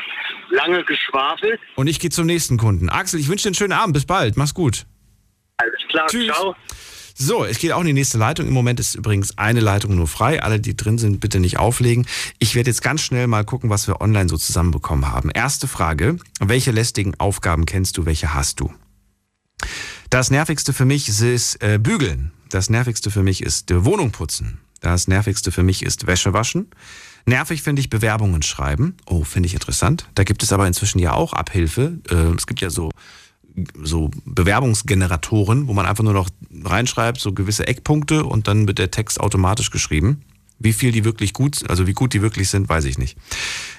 lange geschwafelt. Und ich gehe zum nächsten Kunden. Axel, ich wünsche dir einen schönen Abend. Bis bald. Mach's gut. Alles klar. Tschüss. Ciao. So, es geht auch in die nächste Leitung. Im Moment ist übrigens eine Leitung nur frei. Alle, die drin sind, bitte nicht auflegen. Ich werde jetzt ganz schnell mal gucken, was wir online so zusammenbekommen haben. Erste Frage. Welche lästigen Aufgaben kennst du? Welche hast du? Das nervigste für mich ist äh, Bügeln. Das nervigste für mich ist äh, Wohnung putzen. Das nervigste für mich ist Wäsche waschen. Nervig finde ich Bewerbungen schreiben. Oh, finde ich interessant. Da gibt es aber inzwischen ja auch Abhilfe. Äh, es gibt ja so so Bewerbungsgeneratoren, wo man einfach nur noch reinschreibt, so gewisse Eckpunkte und dann wird der Text automatisch geschrieben. Wie viel die wirklich gut, also wie gut die wirklich sind, weiß ich nicht.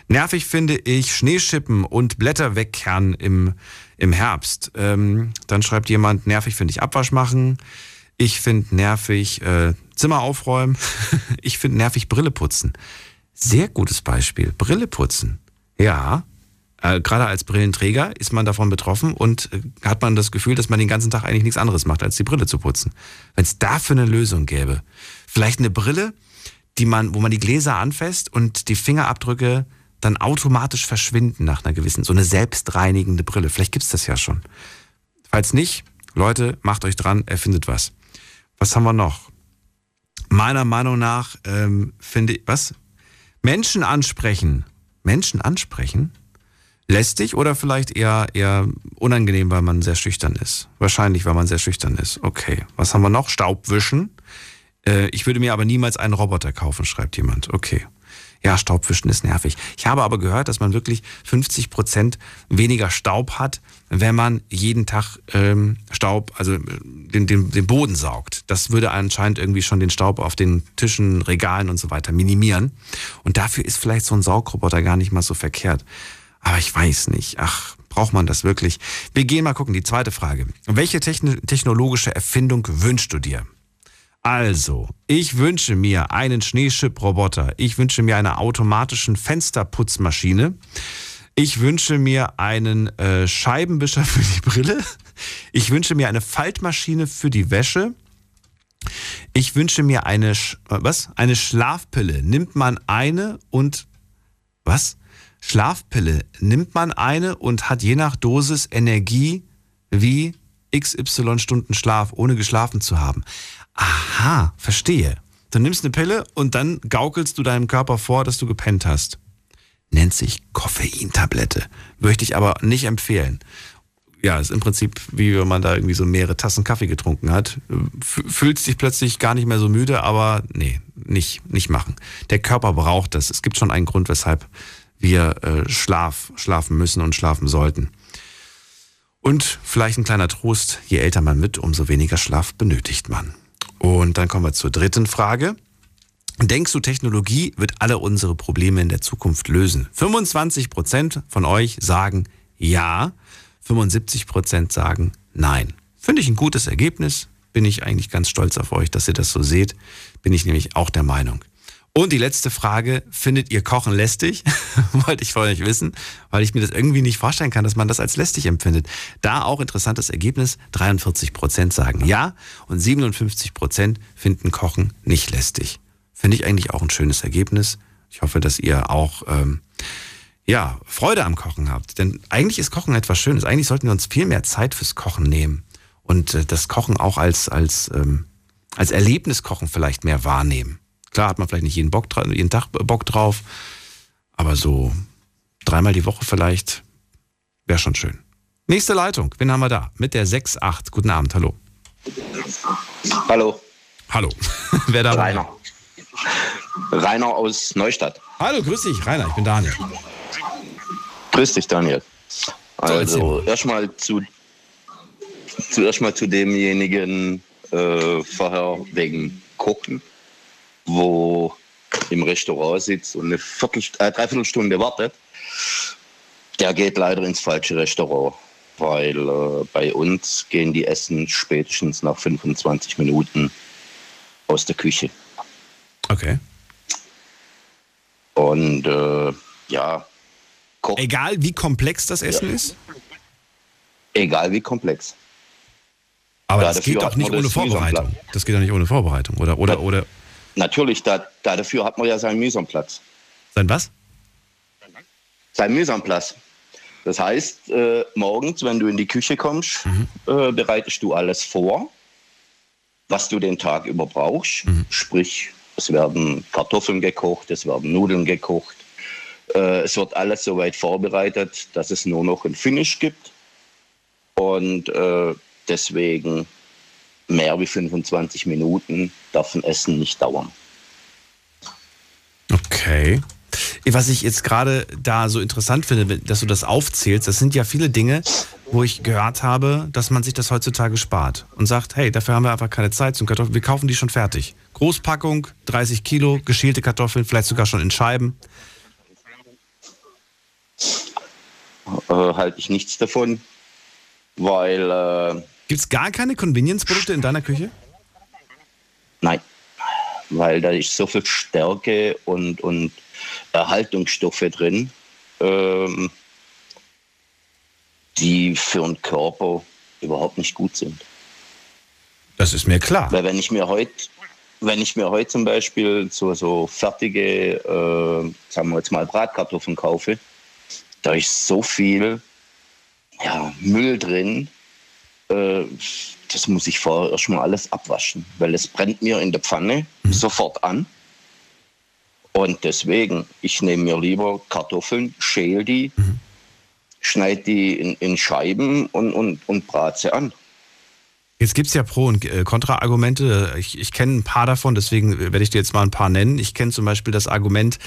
Nervig finde ich Schneeschippen und Blätter wegkehren im, im Herbst. Ähm, dann schreibt jemand, nervig finde ich Abwasch machen. Ich finde nervig äh, Zimmer aufräumen. ich finde nervig Brille putzen. Sehr gutes Beispiel. Brille putzen. Ja, äh, gerade als Brillenträger ist man davon betroffen und äh, hat man das Gefühl, dass man den ganzen Tag eigentlich nichts anderes macht, als die Brille zu putzen. Wenn es dafür eine Lösung gäbe. Vielleicht eine Brille, die man, wo man die Gläser anfasst und die Fingerabdrücke dann automatisch verschwinden nach einer gewissen, so eine selbstreinigende Brille. Vielleicht gibt's das ja schon. Falls nicht, Leute, macht euch dran, erfindet was. Was haben wir noch? Meiner Meinung nach ähm, finde ich, was? Menschen ansprechen. Menschen ansprechen? lästig oder vielleicht eher, eher unangenehm, weil man sehr schüchtern ist? Wahrscheinlich, weil man sehr schüchtern ist. Okay. Was haben wir noch? Staubwischen. Äh, ich würde mir aber niemals einen Roboter kaufen, schreibt jemand. Okay. Ja, Staubwischen ist nervig. Ich habe aber gehört, dass man wirklich 50 Prozent weniger Staub hat, wenn man jeden Tag ähm, Staub, also äh, den, den, den Boden saugt. Das würde anscheinend irgendwie schon den Staub auf den Tischen, Regalen und so weiter minimieren. Und dafür ist vielleicht so ein Saugroboter gar nicht mal so verkehrt. Aber ich weiß nicht. Ach, braucht man das wirklich? Wir gehen mal gucken. Die zweite Frage. Welche technologische Erfindung wünschst du dir? Also, ich wünsche mir einen Schneeschipp-Roboter. Ich wünsche mir eine automatischen Fensterputzmaschine. Ich wünsche mir einen äh, Scheibenwischer für die Brille. Ich wünsche mir eine Faltmaschine für die Wäsche. Ich wünsche mir eine, Sch was? Eine Schlafpille. Nimmt man eine und, was? Schlafpille. Nimmt man eine und hat je nach Dosis Energie wie XY Stunden Schlaf, ohne geschlafen zu haben. Aha, verstehe. Du nimmst eine Pille und dann gaukelst du deinem Körper vor, dass du gepennt hast. Nennt sich Koffeintablette. Möchte ich aber nicht empfehlen. Ja, ist im Prinzip wie wenn man da irgendwie so mehrere Tassen Kaffee getrunken hat. Fühlt sich plötzlich gar nicht mehr so müde, aber nee, nicht, nicht machen. Der Körper braucht das. Es gibt schon einen Grund, weshalb wir äh, Schlaf, schlafen müssen und schlafen sollten. Und vielleicht ein kleiner Trost, je älter man wird, umso weniger Schlaf benötigt man. Und dann kommen wir zur dritten Frage. Denkst du, Technologie wird alle unsere Probleme in der Zukunft lösen? 25 Prozent von euch sagen ja, 75 Prozent sagen nein. Finde ich ein gutes Ergebnis. Bin ich eigentlich ganz stolz auf euch, dass ihr das so seht. Bin ich nämlich auch der Meinung. Und die letzte Frage, findet ihr Kochen lästig? Wollte ich von euch wissen, weil ich mir das irgendwie nicht vorstellen kann, dass man das als lästig empfindet. Da auch interessantes Ergebnis, 43 Prozent sagen ja und 57 Prozent finden Kochen nicht lästig. Finde ich eigentlich auch ein schönes Ergebnis. Ich hoffe, dass ihr auch ähm, ja, Freude am Kochen habt. Denn eigentlich ist Kochen etwas Schönes. Eigentlich sollten wir uns viel mehr Zeit fürs Kochen nehmen und äh, das Kochen auch als, als, ähm, als Erlebniskochen vielleicht mehr wahrnehmen. Klar hat man vielleicht nicht jeden, Bock, jeden Tag Bock drauf, aber so dreimal die Woche vielleicht wäre schon schön. Nächste Leitung, wen haben wir da? Mit der 6.8. Guten Abend, hallo. Hallo. Hallo. Wer da? Rainer. Rainer aus Neustadt. Hallo, grüß dich, Rainer, ich bin Daniel. Grüß dich, Daniel. Also, erstmal zu, zuerst mal zu demjenigen äh, vorher wegen Kochen wo im Restaurant sitzt und eine Viertel, äh, Dreiviertelstunde wartet, der geht leider ins falsche Restaurant, weil äh, bei uns gehen die Essen spätestens nach 25 Minuten aus der Küche. Okay. Und äh, ja. Koch Egal wie komplex das Essen ja. ist? Egal wie komplex. Aber ja, das geht doch nicht ohne Vorbereitung. Das geht doch nicht ohne Vorbereitung, oder? Oder, oder Natürlich, da, da dafür hat man ja seinen Mühsamplatz. Sein was? Sein Mühsamplatz. Das heißt, äh, morgens, wenn du in die Küche kommst, mhm. äh, bereitest du alles vor. was du den Tag über brauchst. Sprich, es werden Kartoffeln gekocht, es werden Nudeln gekocht. Äh, es wird alles so weit vorbereitet, dass es nur noch ein Finish gibt. Und äh, deswegen mehr wie 25 Minuten darf ein Essen nicht dauern. Okay. Was ich jetzt gerade da so interessant finde, dass du das aufzählst, das sind ja viele Dinge, wo ich gehört habe, dass man sich das heutzutage spart und sagt, hey, dafür haben wir einfach keine Zeit zum Kartoffeln, wir kaufen die schon fertig. Großpackung, 30 Kilo, geschälte Kartoffeln, vielleicht sogar schon in Scheiben. Äh, halte ich nichts davon, weil... Äh, Gibt es gar keine Convenience-Produkte in deiner Küche? Nein, weil da ist so viel Stärke und, und Erhaltungsstoffe drin, ähm, die für den Körper überhaupt nicht gut sind. Das ist mir klar. Weil wenn ich mir heute wenn ich mir heute zum Beispiel so, so fertige, äh, sagen wir jetzt mal Bratkartoffeln kaufe, da ist so viel ja, Müll drin, äh, das muss ich vorher erstmal alles abwaschen, weil es brennt mir in der Pfanne mhm. sofort an. Und deswegen, ich nehme mir lieber Kartoffeln, schäle die, mhm. schneide die in, in, Scheiben und, und, und brate sie an. Jetzt gibt es ja Pro- und äh, Kontra-Argumente. Ich, ich kenne ein paar davon, deswegen werde ich dir jetzt mal ein paar nennen. Ich kenne zum Beispiel das Argument,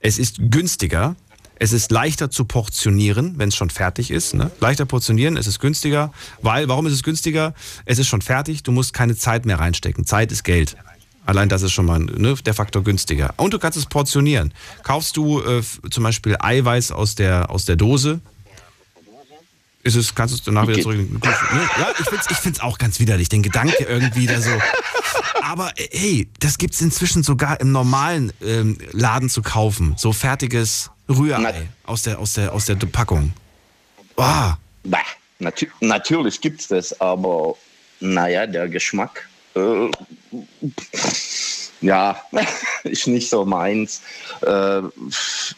es ist günstiger, es ist leichter zu portionieren, wenn es schon fertig ist. Ne? Leichter portionieren, es ist günstiger. Weil, warum ist es günstiger? Es ist schon fertig, du musst keine Zeit mehr reinstecken. Zeit ist Geld. Allein das ist schon mal ne, der Faktor günstiger. Und du kannst es portionieren. Kaufst du äh, zum Beispiel Eiweiß aus der, aus der Dose, ist es, kannst du es danach wieder zurück. Ne? Ja, ich finde es ich find's auch ganz widerlich, den Gedanke irgendwie da so. Aber hey, das gibt es inzwischen sogar im normalen ähm, Laden zu kaufen. So fertiges Rührei aus der, aus der, aus der Packung. Oh. Bah, natu natürlich gibt es das, aber naja, der Geschmack, äh, ja, ist nicht so meins. Äh,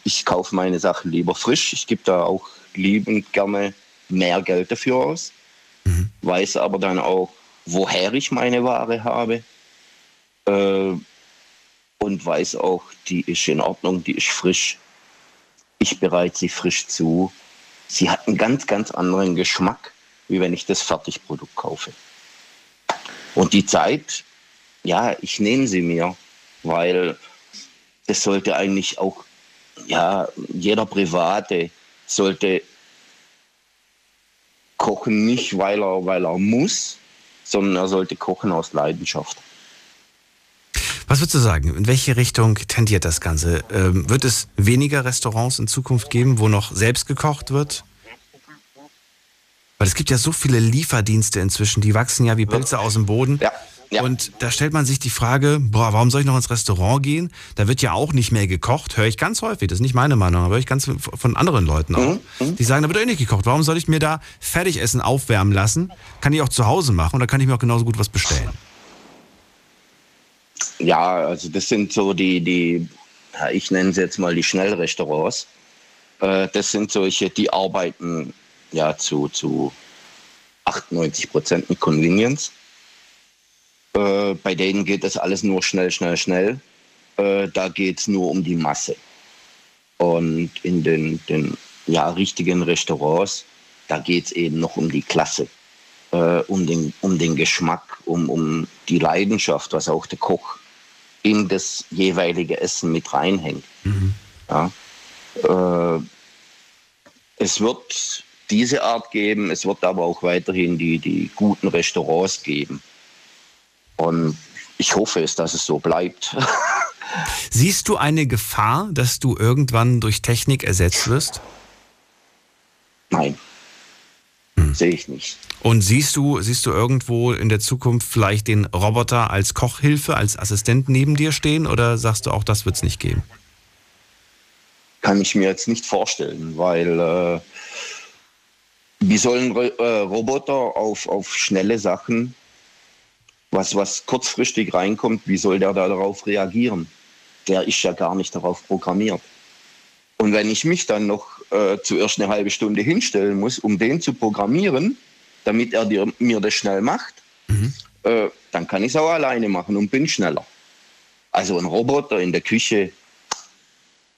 ich kaufe meine Sachen lieber frisch. Ich gebe da auch liebend gerne mehr Geld dafür aus. Mhm. Weiß aber dann auch, woher ich meine Ware habe. Äh, und weiß auch, die ist in Ordnung, die ist frisch ich bereite sie frisch zu. Sie hat einen ganz, ganz anderen Geschmack, wie wenn ich das Fertigprodukt kaufe. Und die Zeit, ja, ich nehme sie mir, weil das sollte eigentlich auch, ja, jeder Private sollte kochen nicht, weil er, weil er muss, sondern er sollte kochen aus Leidenschaft. Was würdest du sagen? In welche Richtung tendiert das Ganze? Ähm, wird es weniger Restaurants in Zukunft geben, wo noch selbst gekocht wird? Weil es gibt ja so viele Lieferdienste inzwischen, die wachsen ja wie Pilze aus dem Boden. Ja. Ja. Und da stellt man sich die Frage, boah, warum soll ich noch ins Restaurant gehen? Da wird ja auch nicht mehr gekocht. Höre ich ganz häufig. Das ist nicht meine Meinung, aber höre ich ganz von anderen Leuten auch. Mhm. mhm. Die sagen, da wird eh nicht gekocht. Warum soll ich mir da Fertigessen aufwärmen lassen? Kann ich auch zu Hause machen oder kann ich mir auch genauso gut was bestellen? Ja, also das sind so die, die ich nenne sie jetzt mal die Schnellrestaurants. Äh, das sind solche, die arbeiten ja zu, zu 98 Prozent mit Convenience. Äh, bei denen geht das alles nur schnell, schnell, schnell. Äh, da geht es nur um die Masse. Und in den, den ja, richtigen Restaurants, da geht es eben noch um die Klasse, um, den, um den Geschmack, um, um die Leidenschaft, was auch der Koch in das jeweilige Essen mit reinhängt. Mhm. Ja. Äh, es wird diese Art geben, es wird aber auch weiterhin die, die guten Restaurants geben. Und ich hoffe es, dass es so bleibt. Siehst du eine Gefahr, dass du irgendwann durch Technik ersetzt wirst? Nein. Hm. Sehe ich nicht. Und siehst du, siehst du irgendwo in der Zukunft vielleicht den Roboter als Kochhilfe, als Assistent neben dir stehen oder sagst du auch, das wird es nicht geben? Kann ich mir jetzt nicht vorstellen, weil äh, wie sollen äh, Roboter auf, auf schnelle Sachen, was, was kurzfristig reinkommt, wie soll der darauf reagieren? Der ist ja gar nicht darauf programmiert. Und wenn ich mich dann noch äh, zuerst eine halbe Stunde hinstellen muss, um den zu programmieren, damit er dir, mir das schnell macht, mhm. äh, dann kann ich es auch alleine machen und bin schneller. Also ein Roboter in der Küche,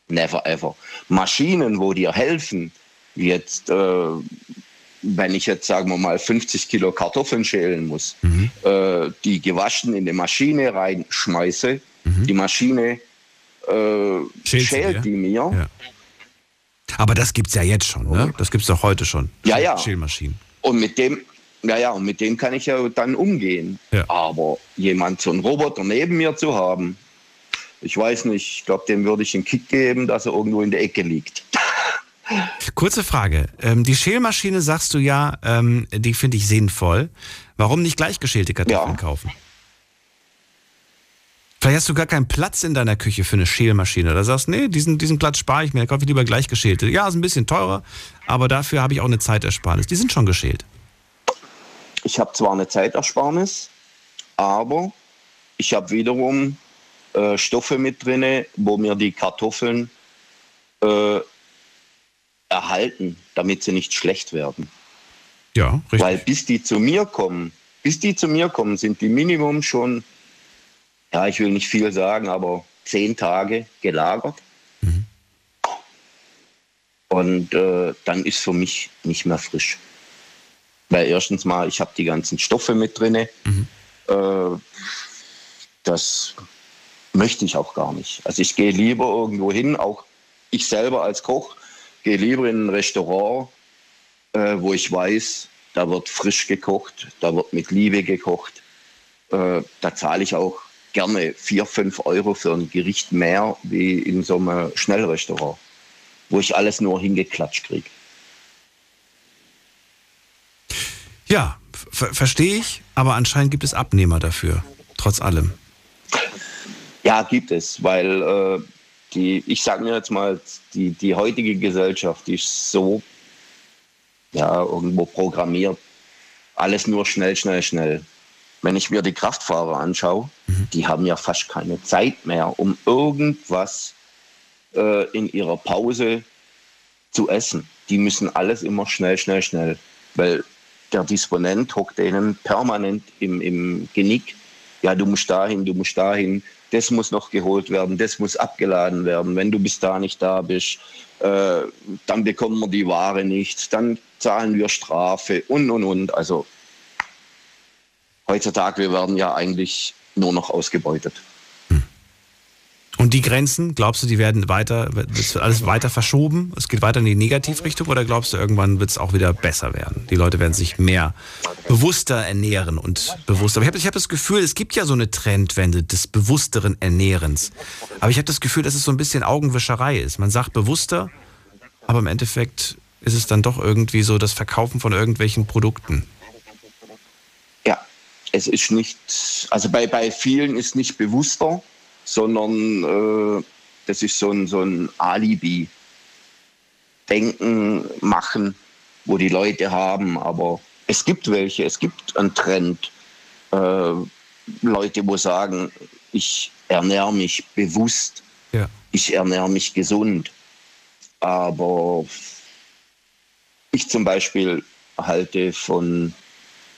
never ever. Maschinen, wo dir helfen, jetzt, äh, wenn ich jetzt, sagen wir mal, 50 Kilo Kartoffeln schälen muss, Mhm. äh, die gewaschen in die Maschine reinschmeiße, Mhm. die Maschine äh, Schält die mir. Ja. Aber das gibt's ja jetzt schon, ne? Das gibt's doch heute schon. Ja, ja. Schälmaschinen. Und mit dem, ja, ja, und mit dem kann ich ja dann umgehen. Ja. Aber jemand, so einen Roboter neben mir zu haben, ich weiß nicht, ich glaube, dem würde ich einen Kick geben, dass er irgendwo in der Ecke liegt. Kurze Frage. Ähm, die Schälmaschine sagst du ja, ähm, die finde ich sinnvoll. Warum nicht gleich geschälte Kartoffeln kaufen? Vielleicht hast du gar keinen Platz in deiner Küche für eine Schälmaschine. Oder sagst, nee, diesen, diesen Platz spare ich mir, dann kaufe ich lieber gleich geschälte. Ja, ist ein bisschen teurer, aber dafür habe ich auch eine Zeitersparnis. Die sind schon geschält. Ich habe zwar eine Zeitersparnis, aber ich habe wiederum äh, Stoffe mit drinne, wo mir die Kartoffeln erhalten, damit sie nicht schlecht werden. Ja, richtig. Weil bis die zu mir kommen, bis die zu mir kommen, sind die Minimum schon, ja, ich will nicht viel sagen, aber zehn Tage gelagert. Und äh, dann ist für mich nicht mehr frisch. Weil erstens mal, ich habe die ganzen Stoffe mit drinne. Äh, das möchte ich auch gar nicht. Also ich gehe lieber irgendwo hin, auch ich selber als Koch, gehe lieber in ein Restaurant, äh, wo ich weiß, da wird frisch gekocht, da wird mit Liebe gekocht. Äh, da zahle ich auch gerne 4, 5 Euro für ein Gericht mehr wie in so einem Schnellrestaurant, wo ich alles nur hingeklatscht kriege. Ja, ver verstehe ich, aber anscheinend gibt es Abnehmer dafür, trotz allem. Ja, gibt es, weil äh, die, ich sage mir jetzt mal, die, die heutige Gesellschaft die ist so ja, irgendwo programmiert. Alles nur schnell, schnell, schnell. Wenn ich mir die Kraftfahrer anschaue, die haben ja fast keine Zeit mehr, um irgendwas äh, in ihrer Pause zu essen. Die müssen alles immer schnell, schnell, schnell. Weil der Disponent hockt denen permanent im, im Genick. Ja, du musst dahin, du musst dahin. Das muss noch geholt werden, das muss abgeladen werden. Wenn du bis da nicht da bist, äh, dann bekommen wir die Ware nicht, dann zahlen wir Strafe und, und, und. Also heutzutage, wir werden ja eigentlich nur noch ausgebeutet. Und die Grenzen, glaubst du, die werden weiter, wird alles weiter verschoben? Es geht weiter in die Negativrichtung oder glaubst du, irgendwann wird es auch wieder besser werden? Die Leute werden sich mehr bewusster ernähren und bewusster. Aber ich habe ich hab das Gefühl, es gibt ja so eine Trendwende des bewussteren Ernährens. Aber ich habe das Gefühl, dass es so ein bisschen Augenwischerei ist. Man sagt bewusster, aber im Endeffekt ist es dann doch irgendwie so das Verkaufen von irgendwelchen Produkten. Ja, es ist nicht, also bei, bei vielen ist nicht bewusster, sondern äh, das ist so ein, so ein Alibi. Denken, machen, wo die Leute haben. Aber es gibt welche, es gibt einen Trend. Äh, Leute, wo sagen, ich ernähre mich bewusst, Ja. ich ernähre mich gesund. Aber ich zum Beispiel halte von,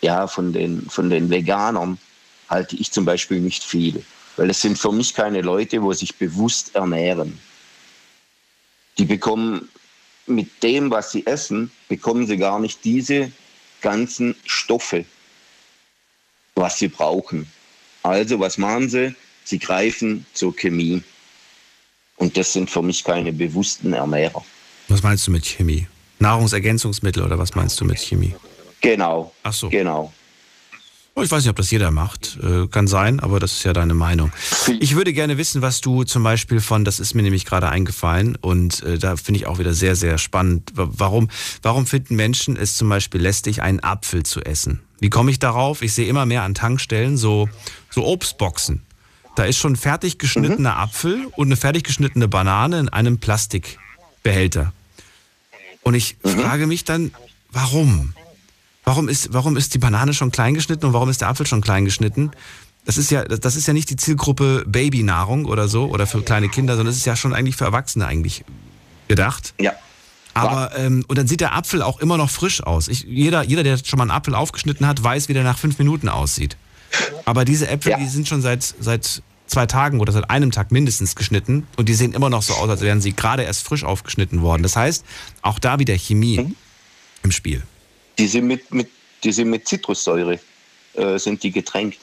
ja, von, den, von den Veganern, halte ich zum Beispiel nicht viel. Weil es sind für mich keine Leute, wo sich bewusst ernähren. Die bekommen mit dem, was sie essen, bekommen sie gar nicht diese ganzen Stoffe, was sie brauchen. Also was machen sie? Sie greifen zur Chemie. Und das sind für mich keine bewussten Ernährer. Was meinst du mit Chemie? Nahrungsergänzungsmittel oder was meinst du mit Chemie? Genau. Ach so. Genau. Oh, ich weiß nicht, ob das jeder macht. Äh, kann sein, aber das ist ja deine Meinung. Ich würde gerne wissen, was du zum Beispiel von, das ist mir nämlich gerade eingefallen und äh, da finde ich auch wieder sehr, sehr spannend. Wa- Warum, warum finden Menschen es zum Beispiel lästig, einen Apfel zu essen? Wie komme ich darauf? Ich sehe immer mehr an Tankstellen so, so Obstboxen. Da ist schon fertig geschnittener Apfel und eine fertig geschnittene Banane in einem Plastikbehälter. Und ich frage mich dann, warum? Warum ist, warum ist die Banane schon klein geschnitten und warum ist der Apfel schon klein geschnitten? Das ist ja, das ist ja nicht die Zielgruppe Babynahrung oder so oder für kleine Kinder, sondern es ist ja schon eigentlich für Erwachsene eigentlich gedacht. Ja. Aber ähm, und dann sieht der Apfel auch immer noch frisch aus. Ich, jeder, jeder, der schon mal einen Apfel aufgeschnitten hat, weiß, wie der nach fünf Minuten aussieht. Aber diese Äpfel, die sind schon seit, seit zwei Tagen oder seit einem Tag mindestens geschnitten und die sehen immer noch so aus, als wären sie gerade erst frisch aufgeschnitten worden. Das heißt, auch da wieder Chemie Mhm. im Spiel. Die sind mit, mit, die sind mit Zitrussäure äh, sind die getränkt.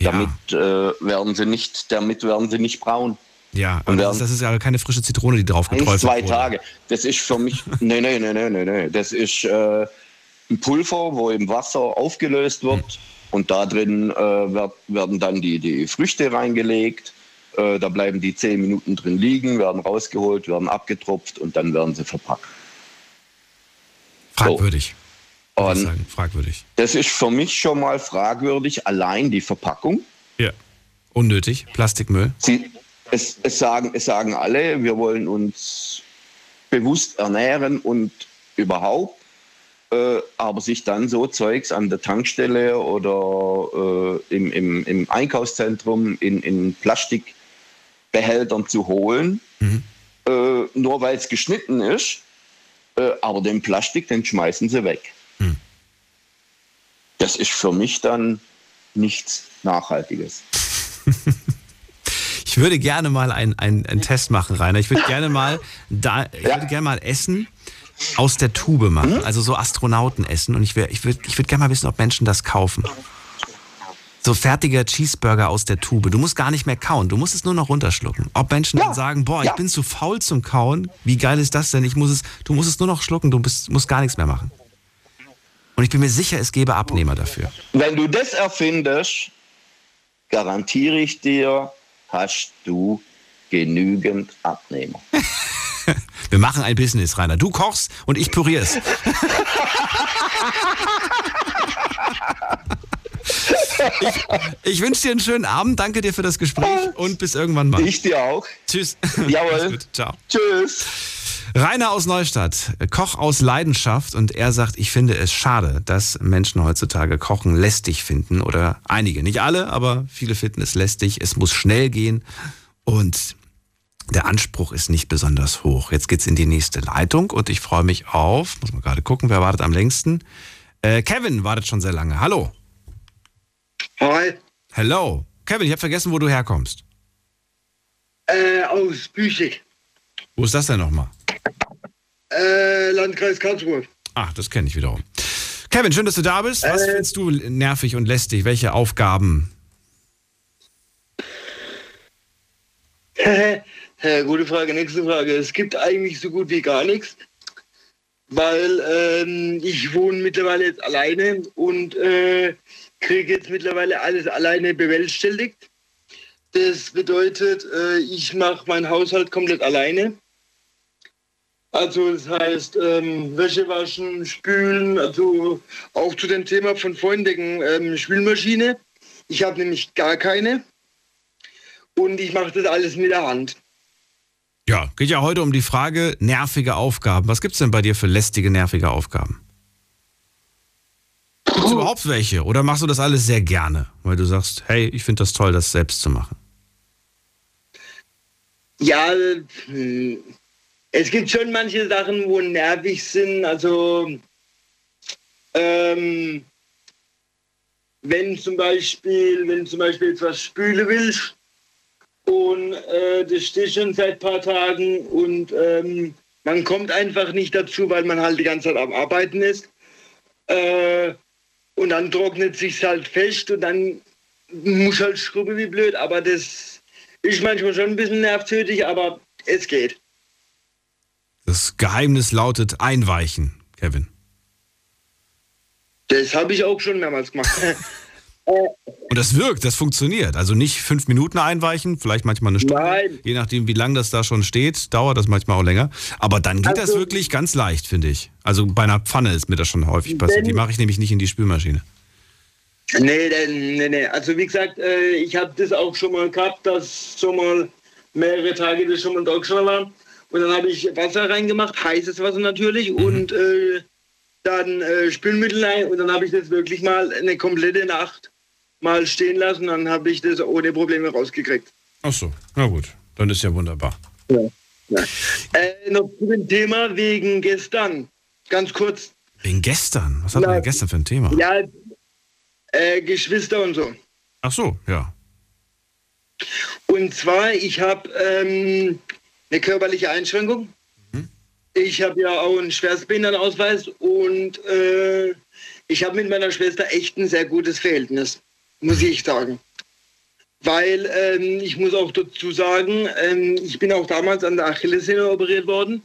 Damit äh, werden sie nicht, damit werden sie nicht braun. Ja, aber das ist, das ist ja keine frische Zitrone, die drauf geträufelt zwei wurde. Tage. Das ist für mich, nee, nee, nee, nee, nee, nee. Das ist äh, ein Pulver, wo im Wasser aufgelöst wird und da drin äh, wird, werden dann die, die Früchte reingelegt. Äh, da bleiben die zehn Minuten drin liegen, werden rausgeholt, werden abgetropft und dann werden sie verpackt. Fragwürdig. Ich Und sagen, fragwürdig. das ist für mich schon mal fragwürdig, allein die Verpackung. Ja. Unnötig. Plastikmüll. Sie, es, es, sagen, es sagen alle, wir wollen uns bewusst ernähren und überhaupt, äh, aber sich dann so Zeugs an der Tankstelle oder äh, im, im, im Einkaufszentrum in, in Plastikbehältern zu holen, äh, nur weil es geschnitten ist, äh, aber den Plastik, den schmeißen sie weg. Das ist für mich dann nichts Nachhaltiges. Ich würde gerne mal einen einen Test machen, Rainer. Ich würde gerne mal da, ich würde gerne mal Essen aus der Tube machen, also so Astronautenessen. Und ich, wär, ich würde ich würd gerne mal wissen, ob Menschen das kaufen. So fertiger Cheeseburger aus der Tube. Du musst gar nicht mehr kauen, du musst es nur noch runterschlucken. Ob Menschen dann sagen, boah, ich bin zu faul zum Kauen. Wie geil ist das denn? Ich muss es, du musst es nur noch schlucken, du bist, musst gar nichts mehr machen. Und ich bin mir sicher, es gäbe Abnehmer dafür. Wenn du das erfindest, garantiere ich dir, hast du genügend Abnehmer. Wir machen ein Business, Rainer. Du kochst und ich pürier's. Ich, ich wünsche dir einen schönen Abend. Danke dir für das Gespräch und bis irgendwann mal. Ich dir auch. Tschüss. Jawohl. Ciao. Tschüss. Rainer aus Neustadt, Koch aus Leidenschaft und er sagt, ich finde es schade, dass Menschen heutzutage Kochen lästig finden oder einige, nicht alle, aber viele finden es lästig. Es muss schnell gehen und der Anspruch ist nicht besonders hoch. Jetzt geht's in die nächste Leitung und ich freue mich auf, muss mal gerade gucken, wer wartet am längsten. Äh, Kevin wartet schon sehr lange. Hallo. Hi. Hello. Kevin, ich habe vergessen, wo du herkommst. Äh, aus Büchig. Wo ist das denn nochmal? Äh, Landkreis Karlsruhe. Ach, das kenne ich wiederum. Kevin, schön, dass du da bist. Was findest du nervig und lästig? Welche Aufgaben? gute Frage. Nächste Frage. Es gibt eigentlich so gut wie gar nichts, weil ähm, ich wohne mittlerweile jetzt alleine und äh, kriege jetzt mittlerweile alles alleine bewältigt. Das bedeutet, äh, ich mache meinen Haushalt komplett alleine. Also das heißt, ähm, Wäsche waschen, spülen, also auch zu dem Thema von vorhin wegen ähm, Spülmaschine. Ich habe nämlich gar keine und ich mache das alles mit der Hand. Ja, geht ja heute um die Frage nervige Aufgaben. Was gibt's denn bei dir für lästige, nervige Aufgaben? Gibt's überhaupt welche? Oder machst du das alles sehr gerne? Weil du sagst, hey, ich finde das toll, das selbst zu machen. Ja, hm, es gibt schon manche Sachen, wo nervig sind. Also ähm, wenn zum Beispiel, wenn zum Beispiel etwas spülen willst und äh, das steht schon seit ein paar Tagen und ähm, man kommt einfach nicht dazu, weil man halt die ganze Zeit am Arbeiten ist. Äh, und dann trocknet sich halt fest und dann muss halt schrubben wie blöd. Aber das ist manchmal schon ein bisschen nervtötig, aber es geht. Das Geheimnis lautet Einweichen, Kevin. Das habe ich auch schon mehrmals gemacht. Und das wirkt, das funktioniert. Also nicht fünf Minuten einweichen, vielleicht manchmal eine Stunde. Nein. Je nachdem, wie lang das da schon steht, dauert das manchmal auch länger. Aber dann geht das Also- wirklich ganz leicht, finde ich. Also bei einer Pfanne ist mir das schon häufig passiert. Die mache ich nämlich nicht in die Spülmaschine. Nee, nee, nee. Also wie gesagt, äh, ich habe das auch schon mal gehabt, dass schon mal mehrere Tage das schon mal da schon waren. Und dann habe ich Wasser reingemacht, heißes Wasser natürlich, und äh, dann äh, Spülmittel rein. Und dann habe ich das wirklich mal eine komplette Nacht mal stehen lassen. Dann habe ich das ohne Probleme rausgekriegt. Ach so, na gut. Dann ist ja wunderbar. Äh, noch zu dem Thema wegen gestern. Ganz kurz. Wegen gestern? Was hatten wir denn gestern für ein Thema? Ja, äh, Geschwister und so. Ach so, ja. Und zwar, ich habe ähm, eine körperliche Einschränkung. Ich habe ja auch einen Schwerstbehindertenausweis und äh, ich habe mit meiner Schwester echt ein sehr gutes Verhältnis, muss ich sagen. Weil ähm, ich muss auch dazu sagen, ähm, ich bin auch damals an der Achillessehne operiert worden,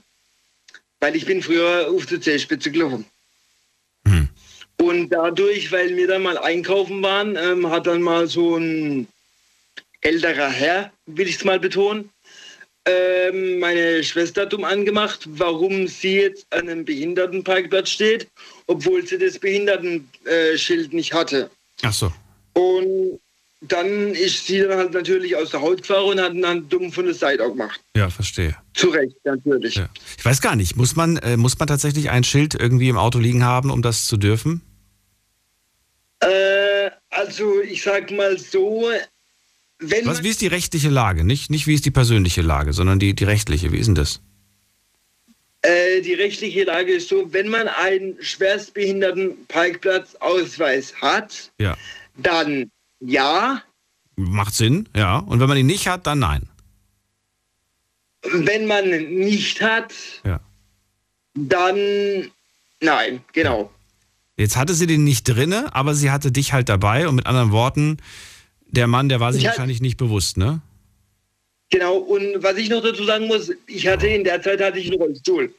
weil ich bin früher auf der Zehspitze gelaufen. Und dadurch, weil wir dann mal einkaufen waren, ähm, hat dann mal so ein älterer Herr, will ich es mal betonen, ähm, meine Schwester dumm angemacht, warum sie jetzt an einem Behindertenparkplatz steht, obwohl sie das Behindertenschild nicht hatte. Ach so. Und dann ist sie dann halt natürlich aus der Haut gefahren und hat dann dumm von der Seite auch gemacht. Ja, verstehe. Zu Recht, natürlich. Ja. Ich weiß gar nicht, muss man, äh, muss man tatsächlich ein Schild irgendwie im Auto liegen haben, um das zu dürfen? Äh, also ich sag mal so, wenn Was, wie ist die rechtliche Lage? Nicht, nicht wie ist die persönliche Lage, sondern die, die rechtliche. Wie ist denn das? Äh, die rechtliche Lage ist so, wenn man einen Schwerstbehindertenparkplatzausweis hat, Ja. dann ja. Macht Sinn, ja. Und wenn man ihn nicht hat, dann nein. Wenn man nicht hat, Ja. dann nein, genau. Jetzt hatte sie den nicht drinne, aber sie hatte dich halt dabei und mit anderen Worten, der Mann, der war sich Ich hatte- wahrscheinlich nicht bewusst, ne? Genau, und was ich noch dazu sagen muss, ich hatte in der Zeit hatte ich einen Rollstuhl.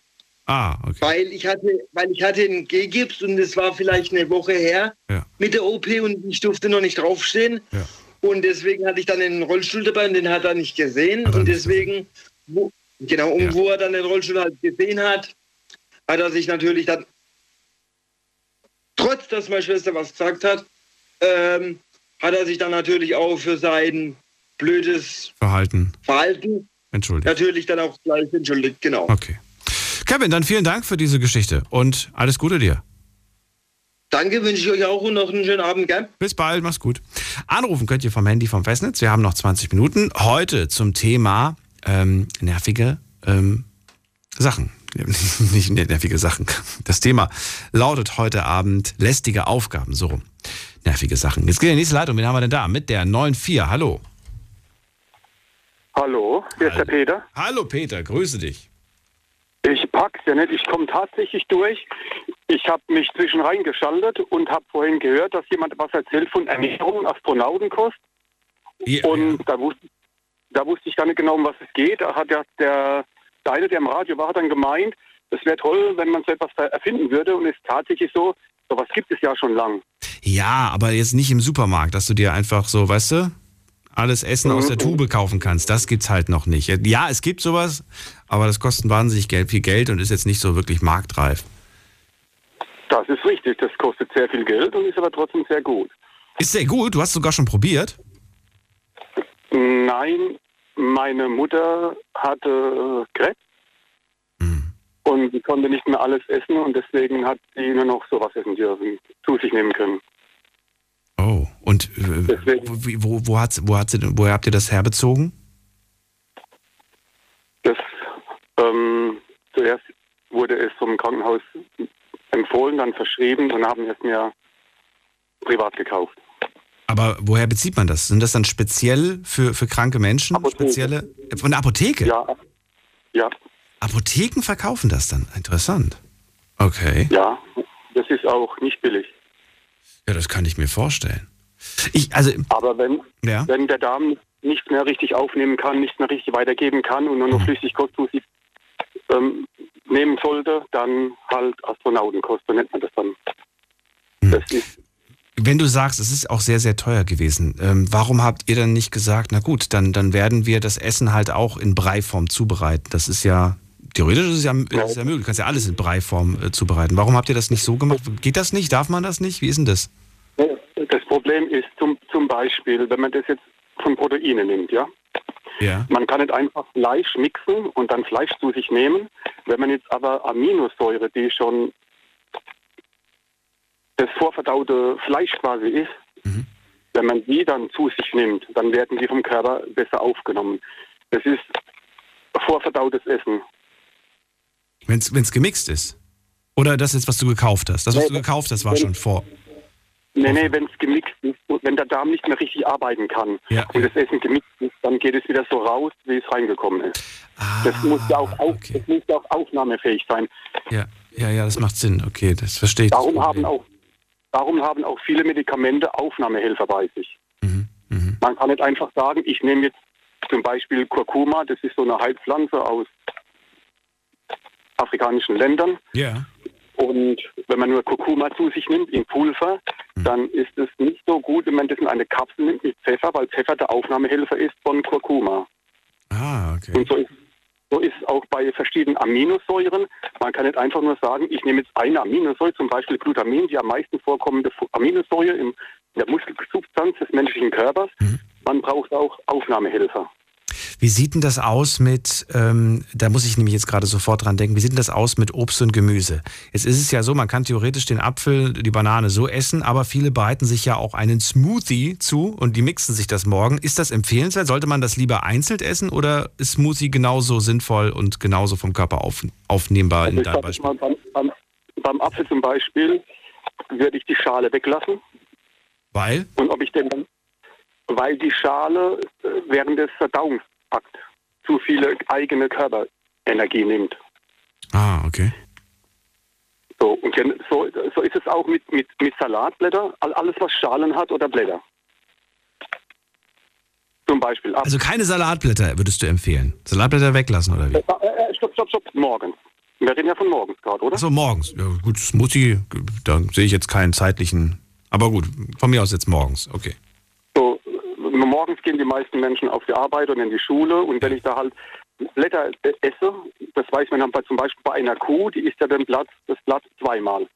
Ah, okay. Weil ich hatte, weil ich hatte einen G-Gips und es war vielleicht eine Woche her Ja. mit der OP und ich durfte noch nicht draufstehen. Ja. Und deswegen hatte ich dann einen Rollstuhl dabei und den hat er nicht gesehen. und deswegen, wo, genau, und wo er dann den Rollstuhl halt gesehen hat, hat er sich natürlich dann, trotz dass meine Schwester was gesagt hat, ähm, hat er sich dann natürlich auch für sein blödes Verhalten. Verhalten Entschuldigt. natürlich dann auch gleich entschuldigt, genau. Okay. Kevin, dann vielen Dank für diese Geschichte und alles Gute dir. Danke, wünsche ich euch auch und noch einen schönen Abend, gell? Bis bald, mach's gut. Anrufen könnt ihr vom Handy vom Festnetz. Wir haben noch 20 Minuten. Heute zum Thema ähm, nervige ähm, Sachen. Nicht nervige Sachen. Das Thema lautet heute Abend lästige Aufgaben. So rum. Nervige Sachen. Jetzt geht die nächste Leitung. Wen haben wir denn da? Mit der 9.4. Hallo. Hallo, hier ist der Peter. Hallo Peter, grüße dich. Ich pack's ja nicht, ich komme tatsächlich durch. Ich habe mich zwischen reingeschaltet und habe vorhin gehört, dass jemand was erzählt von Ernährung, Astronautenkost. und Da, wusste, da wusste ich gar nicht genau, um was es geht. Da hat ja der, der eine, der im Radio war, hat dann gemeint, es wäre toll, wenn man so etwas erfinden würde. Und es ist tatsächlich so, sowas gibt es ja schon lang. Ja, aber jetzt nicht im Supermarkt, dass du dir einfach so, weißt du, alles Essen aus der Tube kaufen kannst. Das gibt's halt noch nicht. Ja, es gibt sowas, aber das kostet wahnsinnig viel Geld und ist jetzt nicht so wirklich marktreif. Das ist richtig, das kostet sehr viel Geld und ist aber trotzdem sehr gut. Ist sehr gut, du hast sogar schon probiert. Nein, meine Mutter hatte Krebs und sie konnte nicht mehr alles essen und deswegen hat sie nur noch sowas essen dürfen, zu sich nehmen können. Oh, und äh, wo, wo, wo, hat, wo hat sie, denn- woher habt ihr das herbezogen? Das, ähm, zuerst wurde es vom Krankenhaus empfohlen, dann verschrieben und haben es mir privat gekauft. Aber woher bezieht man das? Sind das dann speziell für, für kranke Menschen? Spezielle? Von der Apotheke? Ja. Ja. Apotheken verkaufen das dann? Interessant. Okay. Ja, das ist auch nicht billig. Ja, das kann ich mir vorstellen. Ich, also, Aber wenn, Ja. wenn der Darm nicht mehr richtig aufnehmen kann, nicht mehr richtig weitergeben kann und nur noch Flüssigkost zu sich ähm, nehmen sollte, dann halt Astronautenkost, so nennt man das dann. Das ist wenn du sagst, es ist auch sehr, sehr teuer gewesen, ähm, warum habt ihr dann nicht gesagt, na gut, dann, dann werden wir das Essen halt auch in Breiform zubereiten? Das ist ja, theoretisch ist es ja, ist es ja möglich, du kannst ja alles in Breiform äh, zubereiten. Warum habt ihr das nicht so gemacht? Geht das nicht? Darf man das nicht? Wie ist denn das? Das Problem ist zum, zum Beispiel, wenn man das jetzt von Proteine nimmt, ja. Ja. Man kann nicht einfach Fleisch mixen und dann Fleisch zu sich nehmen. Wenn man jetzt aber Aminosäure, die schon das vorverdaute Fleisch quasi ist, wenn man die dann zu sich nimmt, dann werden die vom Körper besser aufgenommen. Das ist vorverdautes Essen. Wenn es gemixt ist? Oder das ist, was du gekauft hast? Das, was du gekauft hast, war schon vor. Nee, nee, wenn es gemixt ist, wenn der Darm nicht mehr richtig arbeiten kann Ja, und das Essen gemixt ist, dann geht es wieder so raus, wie es reingekommen ist. das muss ja auch, auf, das muss ja auch aufnahmefähig sein. Ja, ja, ja, das macht Sinn. Okay, das verstehe ich. Darum haben, auch, darum haben auch viele Medikamente Aufnahmehelfer bei sich. Man kann nicht einfach sagen, ich nehme jetzt zum Beispiel Kurkuma, das ist so eine Heilpflanze aus afrikanischen Ländern. Ja. Und wenn man nur Kurkuma zu sich nimmt in Pulver, dann ist es nicht so gut, wenn man das in eine Kapsel nimmt mit Pfeffer, weil Pfeffer der Aufnahmehelfer ist von Kurkuma. Ah, okay. Und so ist, so ist es auch bei verschiedenen Aminosäuren. Man kann nicht einfach nur sagen, ich nehme jetzt eine Aminosäure, zum Beispiel Glutamin, die am meisten vorkommende Aminosäure in der Muskelsubstanz des menschlichen Körpers. Man braucht auch Aufnahmehelfer. Wie sieht denn das aus mit, ähm, da muss ich nämlich jetzt gerade sofort dran denken, wie sieht denn das aus mit Obst und Gemüse? Jetzt ist es ja so, man kann theoretisch den Apfel, die Banane so essen, aber viele bereiten sich ja auch einen Smoothie zu und die mixen sich das morgen. Ist das empfehlenswert? Sollte man das lieber einzeln essen oder ist Smoothie genauso sinnvoll und genauso vom Körper auf, aufnehmbar in Also ich deinem Beispiel? mal, beim, beim, beim Apfel zum Beispiel würde ich die Schale weglassen. Weil? Und ob ich denn dann, weil die Schale äh, während des Verdauungsakts zu viele eigene Körperenergie nimmt. Ah, okay. So, und so, so ist es auch mit, mit, mit Salatblätter, all- alles was Schalen hat oder Blätter. Zum Beispiel. Also keine Salatblätter würdest du empfehlen. Salatblätter weglassen oder wie? Äh, äh, stopp, stopp, stopp, morgen. Wir reden ja von morgens gerade, oder? Achso, morgens. Ja, gut, Smoothie, da sehe ich jetzt keinen zeitlichen. Aber gut, von mir aus jetzt morgens. Okay. Morgens gehen die meisten Menschen auf die Arbeit und in die Schule und wenn ich da halt Blätter esse, das weiß man dann bei, zum Beispiel bei einer Kuh, die isst ja den Blatt, das Blatt zweimal.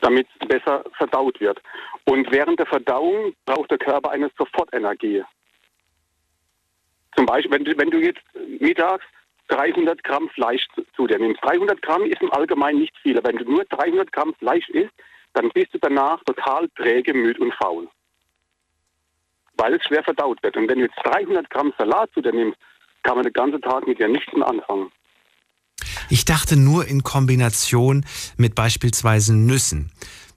Damit es besser verdaut wird. Und während der Verdauung braucht der Körper eine Sofortenergie. Zum Beispiel, wenn du, wenn du jetzt mittags 300 Gramm Fleisch zu, zu dir nimmst. 300 Gramm ist im Allgemeinen nicht viel, aber wenn du nur 300 Gramm Fleisch isst, dann bist du danach total träge, müde und faul. Weil es schwer verdaut wird. Und wenn du jetzt 300 Gramm Salat zu dir nimmst, kann man den ganzen Tag mit dir nichts mehr anfangen. Ich dachte nur in Kombination mit beispielsweise Nüssen,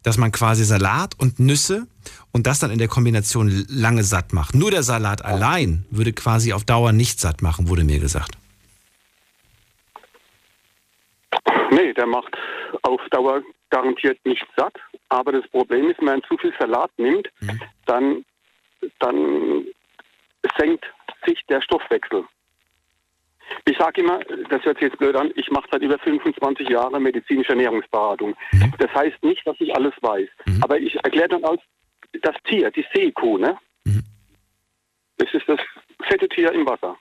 dass man quasi Salat und Nüsse und das dann in der Kombination lange satt macht. Nur der Salat allein würde quasi auf Dauer nicht satt machen, wurde mir gesagt. Nee, der macht auf Dauer garantiert nicht satt. Aber das Problem ist, wenn man zu viel Salat nimmt, dann, dann senkt sich der Stoffwechsel. Ich sage immer, das hört sich jetzt blöd an, ich mache seit über 25 Jahren medizinische Ernährungsberatung. Das heißt nicht, dass ich alles weiß. Aber ich erkläre dann als das Tier, die Seekuh, ne? Das ist das fette Tier im Wasser.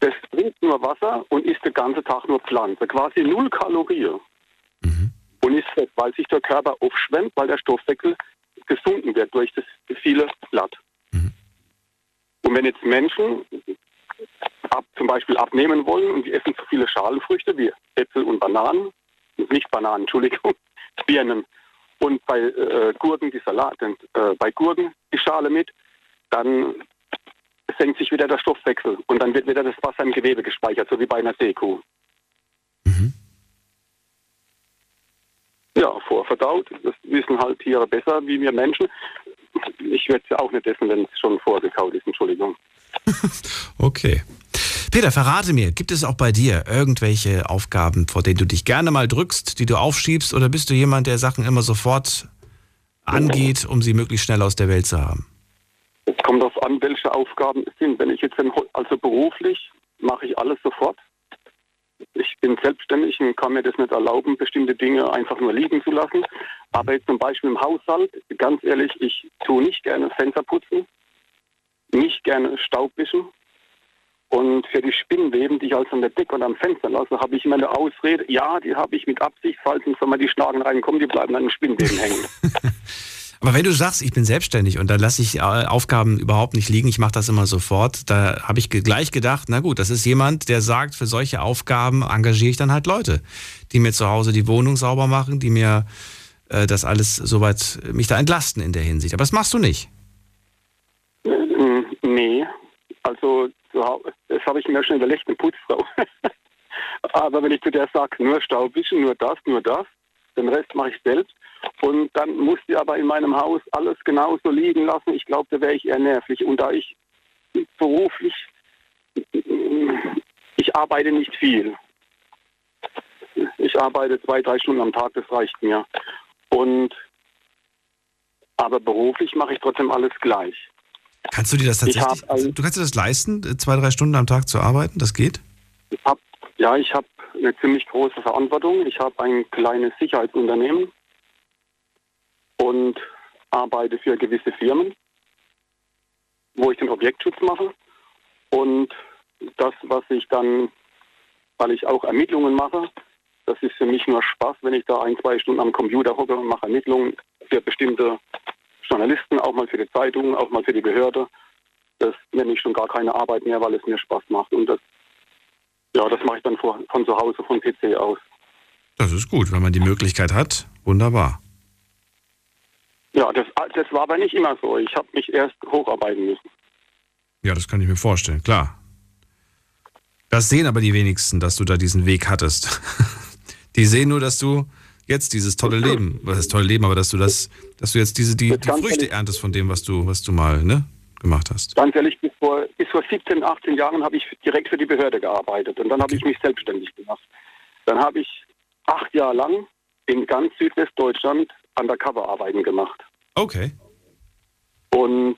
Das trinkt nur Wasser und isst den ganzen Tag nur Pflanze. Quasi null Kalorien. Und ist fett, weil sich der Körper aufschwemmt, weil der Stoffwechsel gesunken wird durch das viele Blatt. Und wenn jetzt Menschen ab, zum Beispiel abnehmen wollen und die essen zu viele Schalenfrüchte wie Äpfel und Bananen, nicht Bananen, Entschuldigung, Birnen und bei äh, Gurken die Salat, äh, bei Gurken die Schale mit, dann senkt sich wieder der Stoffwechsel und dann wird wieder das Wasser im Gewebe gespeichert, so wie bei einer Seekuh. Ja, vorverdaut. Das wissen halt Tiere besser wie wir Menschen. Ich werde es ja auch nicht essen, wenn es schon vorgekaut ist. Entschuldigung. Okay. Peter, verrate mir, gibt es auch bei dir irgendwelche Aufgaben, vor denen du dich gerne mal drückst, die du aufschiebst, oder bist du jemand, der Sachen immer sofort angeht, um sie möglichst schnell aus der Welt zu haben? Es kommt darauf an, welche Aufgaben es sind. Wenn ich jetzt, also beruflich, mache ich alles sofort. Ich bin selbstständig und kann mir das nicht erlauben, bestimmte Dinge einfach nur liegen zu lassen. Aber jetzt zum Beispiel im Haushalt, ganz ehrlich, ich tue nicht gerne Fenster putzen, nicht gerne Staub wischen. Und für die Spinnweben, die ich also an der Decke und am Fenster lasse, habe ich immer eine Ausrede. Ja, die habe ich mit Absicht, falls im Sommer die Schnagen reinkommen, die bleiben an den Spinnweben hängen. Aber wenn du sagst, ich bin selbstständig und da lasse ich äh, Aufgaben überhaupt nicht liegen, ich mache das immer sofort, da habe ich gleich gedacht, na gut, das ist jemand, der sagt, für solche Aufgaben engagiere ich dann halt Leute, die mir zu Hause die Wohnung sauber machen, die mir äh, das alles soweit äh, mich da entlasten in der Hinsicht. Aber das machst du nicht. Nee, also das habe ich mir schon überlegt, eine Putzfrau. Aber wenn ich zu der sage, nur Staubwischen, nur das, nur das, Den Rest mache ich selbst. Und dann musste ich aber in meinem Haus alles genauso liegen lassen. Ich glaube, da wäre ich eher nervlich. Und da ich beruflich, ich arbeite nicht viel. Ich arbeite zwei, drei Stunden am Tag, das reicht mir. Und aber beruflich mache ich trotzdem alles gleich. Kannst du dir das Ich tatsächlich, also- du kannst dir das leisten, zwei, drei Stunden am Tag zu arbeiten? Das geht? Ich hab, ja, ich habe eine ziemlich große Verantwortung. Ich habe ein kleines Sicherheitsunternehmen und arbeite für gewisse Firmen, wo ich den Objektschutz mache. Und das, was ich dann, weil ich auch Ermittlungen mache, das ist für mich nur Spaß, wenn ich da ein, zwei Stunden am Computer hocke und mache Ermittlungen für bestimmte Journalisten, auch mal für die Zeitungen, auch mal für die Behörde. Das nenne ich schon gar keine Arbeit mehr, weil es mir Spaß macht. Und das, ja, das mache ich dann vor, von zu Hause, vom PC aus. Das ist gut, wenn man die Möglichkeit hat. Wunderbar. Ja, das, das war aber nicht immer so. Ich habe mich erst hocharbeiten müssen. Ja, das kann ich mir vorstellen, klar. Das sehen aber die wenigsten, dass du da diesen Weg hattest. Die sehen nur, dass du jetzt dieses tolle Leben, was ist tolle Leben, aber dass du das, dass du jetzt diese die, die Früchte erntest von dem, was du, was du mal ne, gemacht hast. Ganz ehrlich, bis vor, bis vor 17, 18 Jahren habe ich direkt für die Behörde gearbeitet und dann habe ich mich selbstständig gemacht. Dann habe ich acht Jahre lang in ganz Südwestdeutschland Undercover-Arbeiten gemacht. Okay. Und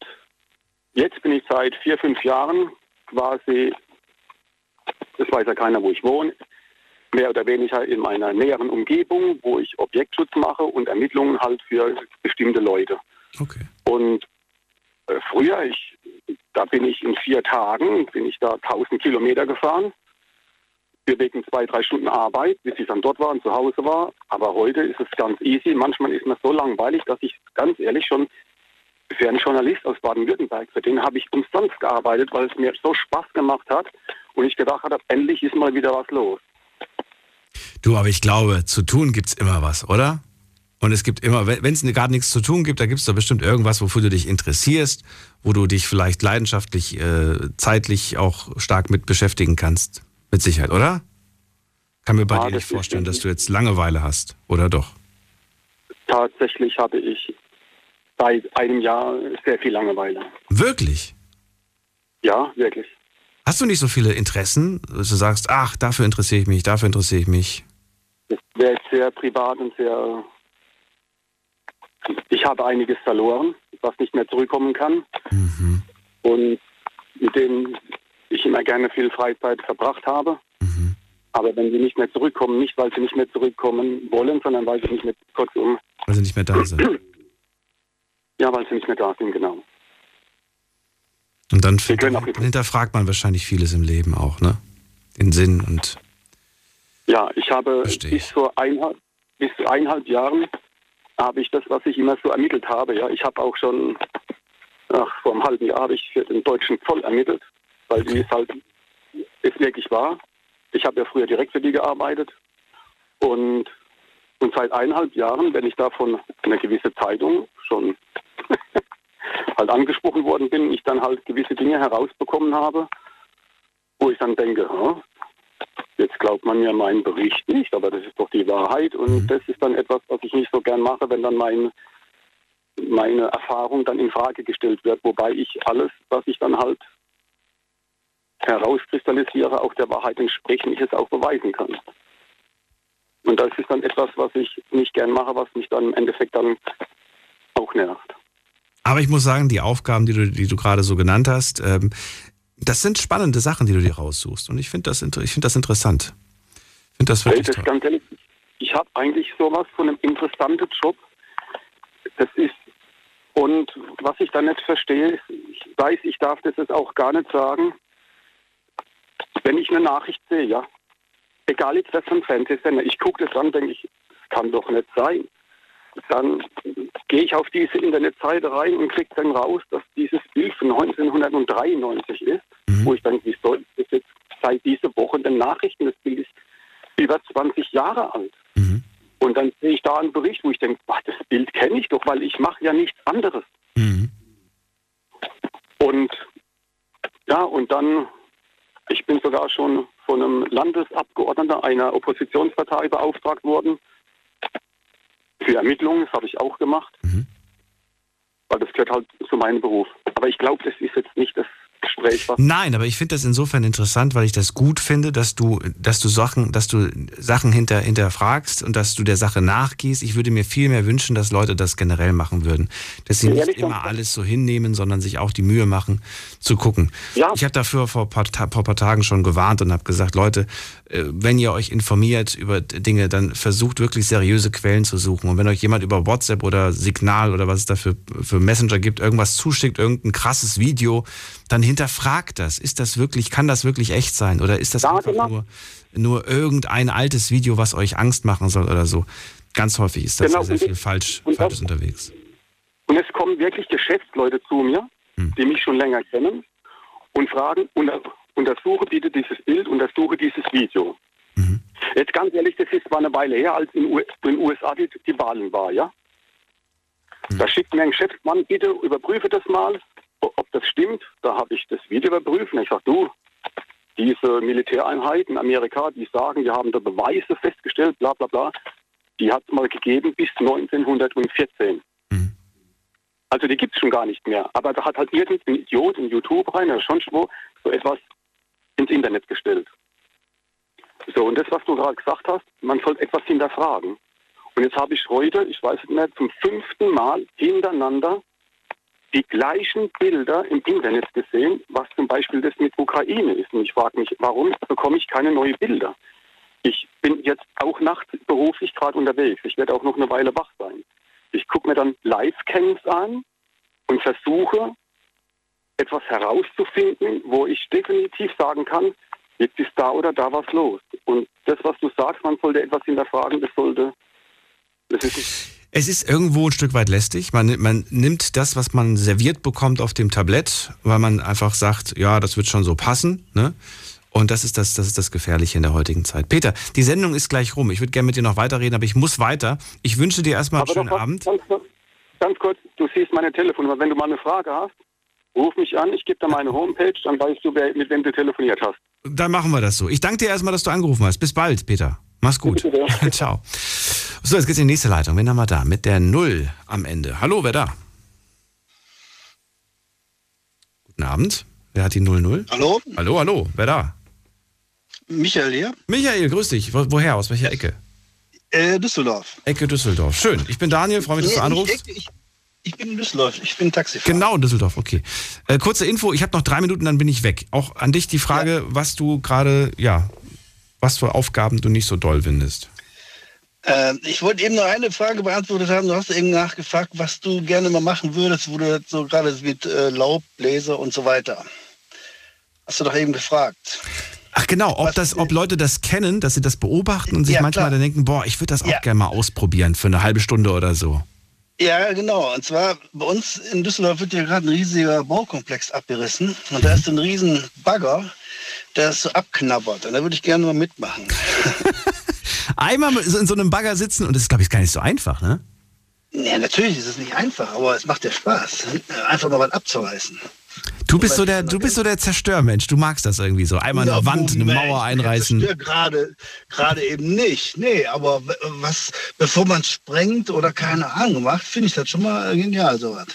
jetzt bin ich seit vier, fünf Jahren quasi, das weiß ja keiner, wo ich wohne, mehr oder weniger in meiner näheren Umgebung, wo ich Objektschutz mache und Ermittlungen halt für bestimmte Leute. Okay. Und äh, früher, ich, da bin ich in vier Tagen, bin ich da 1000 Kilometer gefahren, für wegen zwei, drei Stunden Arbeit, bis ich dann dort war und zu Hause war. Aber heute ist es ganz easy. Manchmal ist mir so langweilig, dass ich ganz ehrlich schon für einen Journalist aus Baden-Württemberg, für den habe ich umsonst gearbeitet, weil es mir so Spaß gemacht hat und ich gedacht habe, endlich ist mal wieder was los. Du, aber ich glaube, zu tun gibt's immer was, oder? Und es gibt immer, wenn es gerade nichts zu tun gibt, da gibt's da bestimmt irgendwas, wofür du dich interessierst, wo du dich vielleicht leidenschaftlich, äh, zeitlich auch stark mit beschäftigen kannst. Mit Sicherheit, oder? Kann mir bei Ja, dir nicht vorstellen, dass du jetzt Langeweile hast, oder doch? Tatsächlich habe ich seit einem Jahr sehr viel Langeweile. Wirklich? Ja, wirklich. Hast du nicht so viele Interessen, dass du sagst, ach, dafür interessiere ich mich, dafür interessiere ich mich? Das wäre jetzt sehr privat und sehr. Ich habe einiges verloren, was nicht mehr zurückkommen kann. Und mit dem ich immer gerne viel Freizeit verbracht habe. Aber wenn sie nicht mehr zurückkommen, nicht weil sie nicht mehr zurückkommen wollen, sondern weil sie nicht mehr kurzum, Weil sie nicht mehr da sind. ja, weil sie nicht mehr da sind, genau. Und dann hinter, hinterfragt man wahrscheinlich vieles im Leben auch, ne? Den Sinn und Ja, ich habe bis vor eineinhalb, bis zu eineinhalb Jahren habe ich das, was ich immer so ermittelt habe. Ja, ich habe auch schon ach, vor einem halben Jahr habe ich für den deutschen Zoll ermittelt, weil die es halt es wirklich war. Ich habe ja früher direkt für die gearbeitet. Und und seit eineinhalb Jahren, wenn ich da von einer gewissen Zeitung schon halt angesprochen worden bin, ich dann halt gewisse Dinge herausbekommen habe, wo ich dann denke, "Hä? jetzt glaubt man mir meinen Bericht nicht, aber das ist doch die Wahrheit. Und das ist dann etwas, was ich nicht so gern mache, wenn dann mein, meine Erfahrung dann in Frage gestellt wird, wobei ich alles, was ich dann halt herauskristallisiere, auch der Wahrheit entspricht und ich es auch beweisen kann. Und das ist dann etwas, was ich nicht gern mache, was mich dann im Endeffekt dann auch nervt. Aber ich muss sagen, die Aufgaben, die du, die du gerade so genannt hast, ähm, das sind spannende Sachen, die du dir raussuchst. Und ich finde das, ich find das interessant. Ich finde das Hey, wirklich das toll. ehrlich, ich habe eigentlich sowas von einem interessanten Job. Das ist, und was ich da nicht verstehe, ich weiß, ich darf das jetzt auch gar nicht sagen, wenn ich eine Nachricht sehe, ja, egal jetzt was für ein Fernsehsender, ich gucke das an, denke ich, das kann doch nicht sein. Dann gehe ich auf diese Internetseite rein und kriege dann raus, dass dieses Bild von 1993 ist, wo ich dann, wie soll das jetzt seit dieser Woche in den Nachrichten, das Bild ist über 20 Jahre alt. Und dann sehe ich da einen Bericht, wo ich denke, ach, das Bild kenne ich doch, weil ich mache ja nichts anderes. Und ja, und dann, ich bin sogar schon von einem Landesabgeordneten einer Oppositionspartei beauftragt worden, für Ermittlungen, das habe ich auch gemacht. Weil das gehört halt zu meinem Beruf. Aber ich glaube, das ist jetzt nicht das Gespräch, was. Nein, aber ich finde das insofern interessant, weil ich das gut finde, dass du, dass du Sachen, dass du Sachen hinter, hinterfragst und dass du der Sache nachgehst. Ich würde mir viel mehr wünschen, dass Leute das generell machen würden. Dass sie Ja, nicht immer alles so hinnehmen, sondern sich auch die Mühe machen, zu gucken. Ja. Ich habe dafür vor ein paar, vor paar Tagen schon gewarnt und habe gesagt, Leute, äh, wenn ihr euch informiert über Dinge, dann versucht wirklich seriöse Quellen zu suchen. Und wenn euch jemand über WhatsApp oder Signal oder was es da für, für Messenger gibt, irgendwas zuschickt, irgendein krasses Video, dann hinterfragt das. Ist das wirklich, kann das wirklich echt sein? Oder ist das einfach nur, nur irgendein altes Video, was euch Angst machen soll oder so? Ganz häufig ist das Genau, ja sehr und viel das- falsch, und das- Falsches unterwegs. Und es kommen wirklich Geschäftsleute zu mir, die mich schon länger kennen und fragen, unter, untersuche bitte dieses Bild, untersuche dieses Video. Jetzt ganz ehrlich, das ist zwar eine Weile her, als in den USA die, die Wahlen war, ja? Da schickt mir ein Geschäftsmann, bitte überprüfe das mal, ob das stimmt. Da habe ich das Video überprüft und ich sage, du, diese Militäreinheiten in Amerika, die sagen, wir haben da Beweise festgestellt, bla bla bla, die hat es mal gegeben bis 1914. Also die gibt es schon gar nicht mehr. Aber da hat halt irgendein Idiot in YouTube rein, oder schon wo, so etwas ins Internet gestellt. So, und das, was du gerade gesagt hast, man sollte etwas hinterfragen. Und jetzt habe ich heute, ich weiß nicht mehr, zum fünften Mal hintereinander die gleichen Bilder im Internet gesehen, was zum Beispiel das mit Ukraine ist. Und ich frage mich, warum bekomme ich keine neuen Bilder? Ich bin jetzt auch nachts beruflich gerade unterwegs. Ich werde auch noch eine Weile wach sein. Ich gucke mir dann Live-Cams an und versuche, etwas herauszufinden, wo ich definitiv sagen kann, jetzt ist da oder da was los. Und das, was du sagst, man sollte etwas hinterfragen, das sollte, das ist Es ist irgendwo ein Stück weit lästig. Man, man nimmt das, was man serviert bekommt auf dem Tablett, weil man einfach sagt, ja, das wird schon so passen. Ne? Und das ist das, das ist das Gefährliche in der heutigen Zeit. Peter, die Sendung ist gleich rum. Ich würde gerne mit dir noch weiterreden, aber ich muss weiter. Ich wünsche dir erstmal einen Aber schönen was- Abend. Ganz, ganz kurz, du siehst meine Telefonnummer. Wenn du mal eine Frage hast, ruf mich an, ich gebe dir meine Homepage, dann weißt du, wer, mit wem du telefoniert hast. Dann machen wir das so. Ich danke dir erstmal, dass du angerufen hast. Bis bald, Peter. Mach's gut. Ciao. So, jetzt geht's in die nächste Leitung. Wen haben wir da? Mit der Null am Ende. Hallo, wer da? Guten Abend. Wer hat die 00? Hallo? Hallo, hallo. Wer da? Michael hier. Michael, grüß dich. Wo, woher? Aus welcher Ecke? Äh, Düsseldorf. Ecke Düsseldorf. Schön. Ich bin Daniel, freue mich, dass du anrufst. Ich, ich, ich bin in Düsseldorf, ich bin Taxifahrer. Genau, Düsseldorf, okay. Äh, kurze Info, ich habe noch drei Minuten, dann bin ich weg. Auch an dich die Frage, was du gerade, ja, was für Aufgaben du nicht so doll findest. Äh, ich wollte eben noch eine Frage beantwortet haben. Du hast eben nachgefragt, was du gerne mal machen würdest, wo du so gerade mit äh, Laubbläser und so weiter. Hast du doch eben gefragt. Ach genau, ob, das, ob Leute das kennen, dass sie das beobachten und sich Ja, manchmal klar. dann denken, boah, ich würde das auch Ja. gerne mal ausprobieren für eine halbe Stunde oder so. Ja, genau. Und zwar bei uns in Düsseldorf wird ja gerade ein riesiger Baukomplex abgerissen. Und da ist ein riesen Bagger, der ist so abknabbert. Und da würde ich gerne mal mitmachen. Einmal in so einem Bagger sitzen und das ist, glaube ich, gar nicht so einfach, ne? Ja, natürlich ist es nicht einfach, aber es macht ja Spaß, einfach mal was abzureißen. Du bist so der, du bist so der Zerstörmensch. Du magst das irgendwie so. Einmal eine Wand, eine Mauer einreißen. Gerade, gerade eben nicht. Nee, aber was, bevor man sprengt oder keine Ahnung macht, finde ich das schon mal genial, sowas.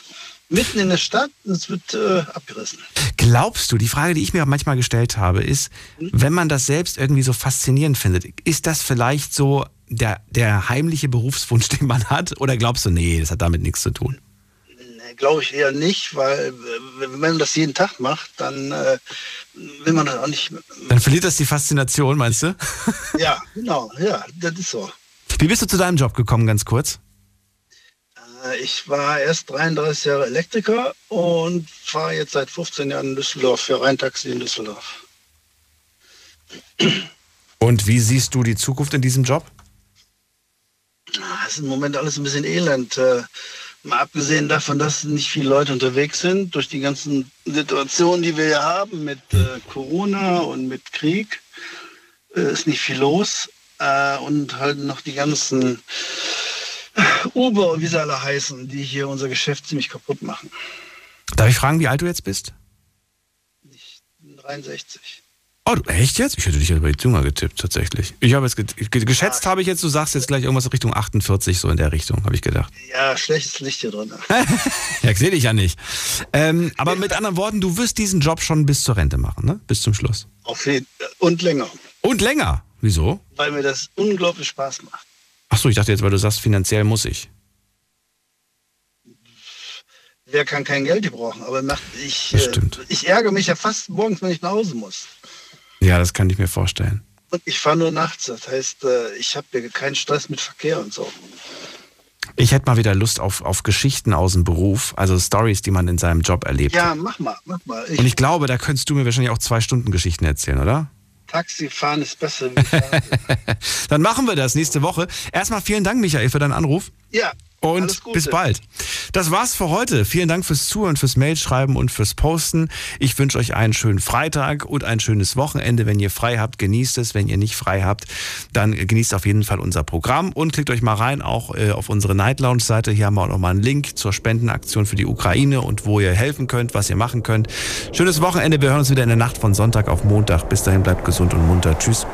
Mitten in der Stadt, und es wird äh, abgerissen. Glaubst du, die Frage, die ich mir manchmal gestellt habe, ist, wenn man das selbst irgendwie so faszinierend findet, ist das vielleicht so der, der heimliche Berufswunsch, den man hat? Oder glaubst du, nee, das hat damit nichts zu tun? Glaube ich eher nicht, weil äh, wenn man das jeden Tag macht, dann äh, will man das auch nicht. Dann verliert das die Faszination, meinst du? Ja, genau, ja, das ist so. Wie bist du zu deinem Job gekommen, ganz kurz? Äh, Ich war erst 33 Jahre Elektriker und fahre jetzt seit 15 Jahren in Düsseldorf für Rheintaxi in Düsseldorf. Und wie siehst du die Zukunft in diesem Job? Ah, Es ist im Moment alles ein bisschen elend. Äh, Mal abgesehen davon, dass nicht viele Leute unterwegs sind, durch die ganzen Situationen, die wir hier haben mit äh, Corona und mit Krieg, äh, ist nicht viel los. Äh, und halt noch die ganzen Uber, wie sie alle heißen, die hier unser Geschäft ziemlich kaputt machen. Darf ich fragen, wie alt du jetzt bist? 63. Oh, du- echt jetzt? Ich hätte dich ja bei jünger getippt, tatsächlich. Ich habe jetzt ge ge geschätzt, habe ich jetzt, du sagst jetzt gleich irgendwas Richtung 48, so in der Richtung, habe ich gedacht. Ja, schlechtes Licht hier drin. Ja, sehe dich ja nicht. Ähm, aber mit anderen Worten, du wirst diesen Job schon bis zur Rente machen, ne? Bis zum Schluss. Auf jeden Und länger. Und länger? Wieso? Weil mir das unglaublich Spaß macht. Achso, ich dachte jetzt, weil du sagst, finanziell muss ich. Wer kann kein Geld gebrauchen? Aber macht, ich, äh, ich ärgere mich ja fast morgens, wenn ich nach Hause muss. Ja, das kann ich mir vorstellen. Und ich fahre nur nachts. Das heißt, äh, ich habe keinen Stress mit Verkehr und so. Ich hätte mal wieder Lust auf, auf Geschichten aus dem Beruf, also Stories, die man in seinem Job erlebt. Ja, mach mal, mach mal. Ich, Und ich glaube, da könntest du mir wahrscheinlich auch zwei Stunden Geschichten erzählen, oder? Taxifahren ist besser wie. Dann machen wir das nächste Woche. Erstmal vielen Dank, Michael, für deinen Anruf. ja. Und bis bald. Das war's für heute. Vielen Dank fürs Zuhören, fürs Mailschreiben und fürs Posten. Ich wünsche euch einen schönen Freitag und ein schönes Wochenende. Wenn ihr frei habt, genießt es. Wenn ihr nicht frei habt, dann genießt auf jeden Fall unser Programm und klickt euch mal rein, auch äh, auf unsere Night Lounge Seite. Hier haben wir auch nochmal einen Link zur Spendenaktion für die Ukraine und wo ihr helfen könnt, was ihr machen könnt. Schönes Wochenende. Wir hören uns wieder in der Nacht von Sonntag auf Montag. Bis dahin bleibt gesund und munter. Tschüss.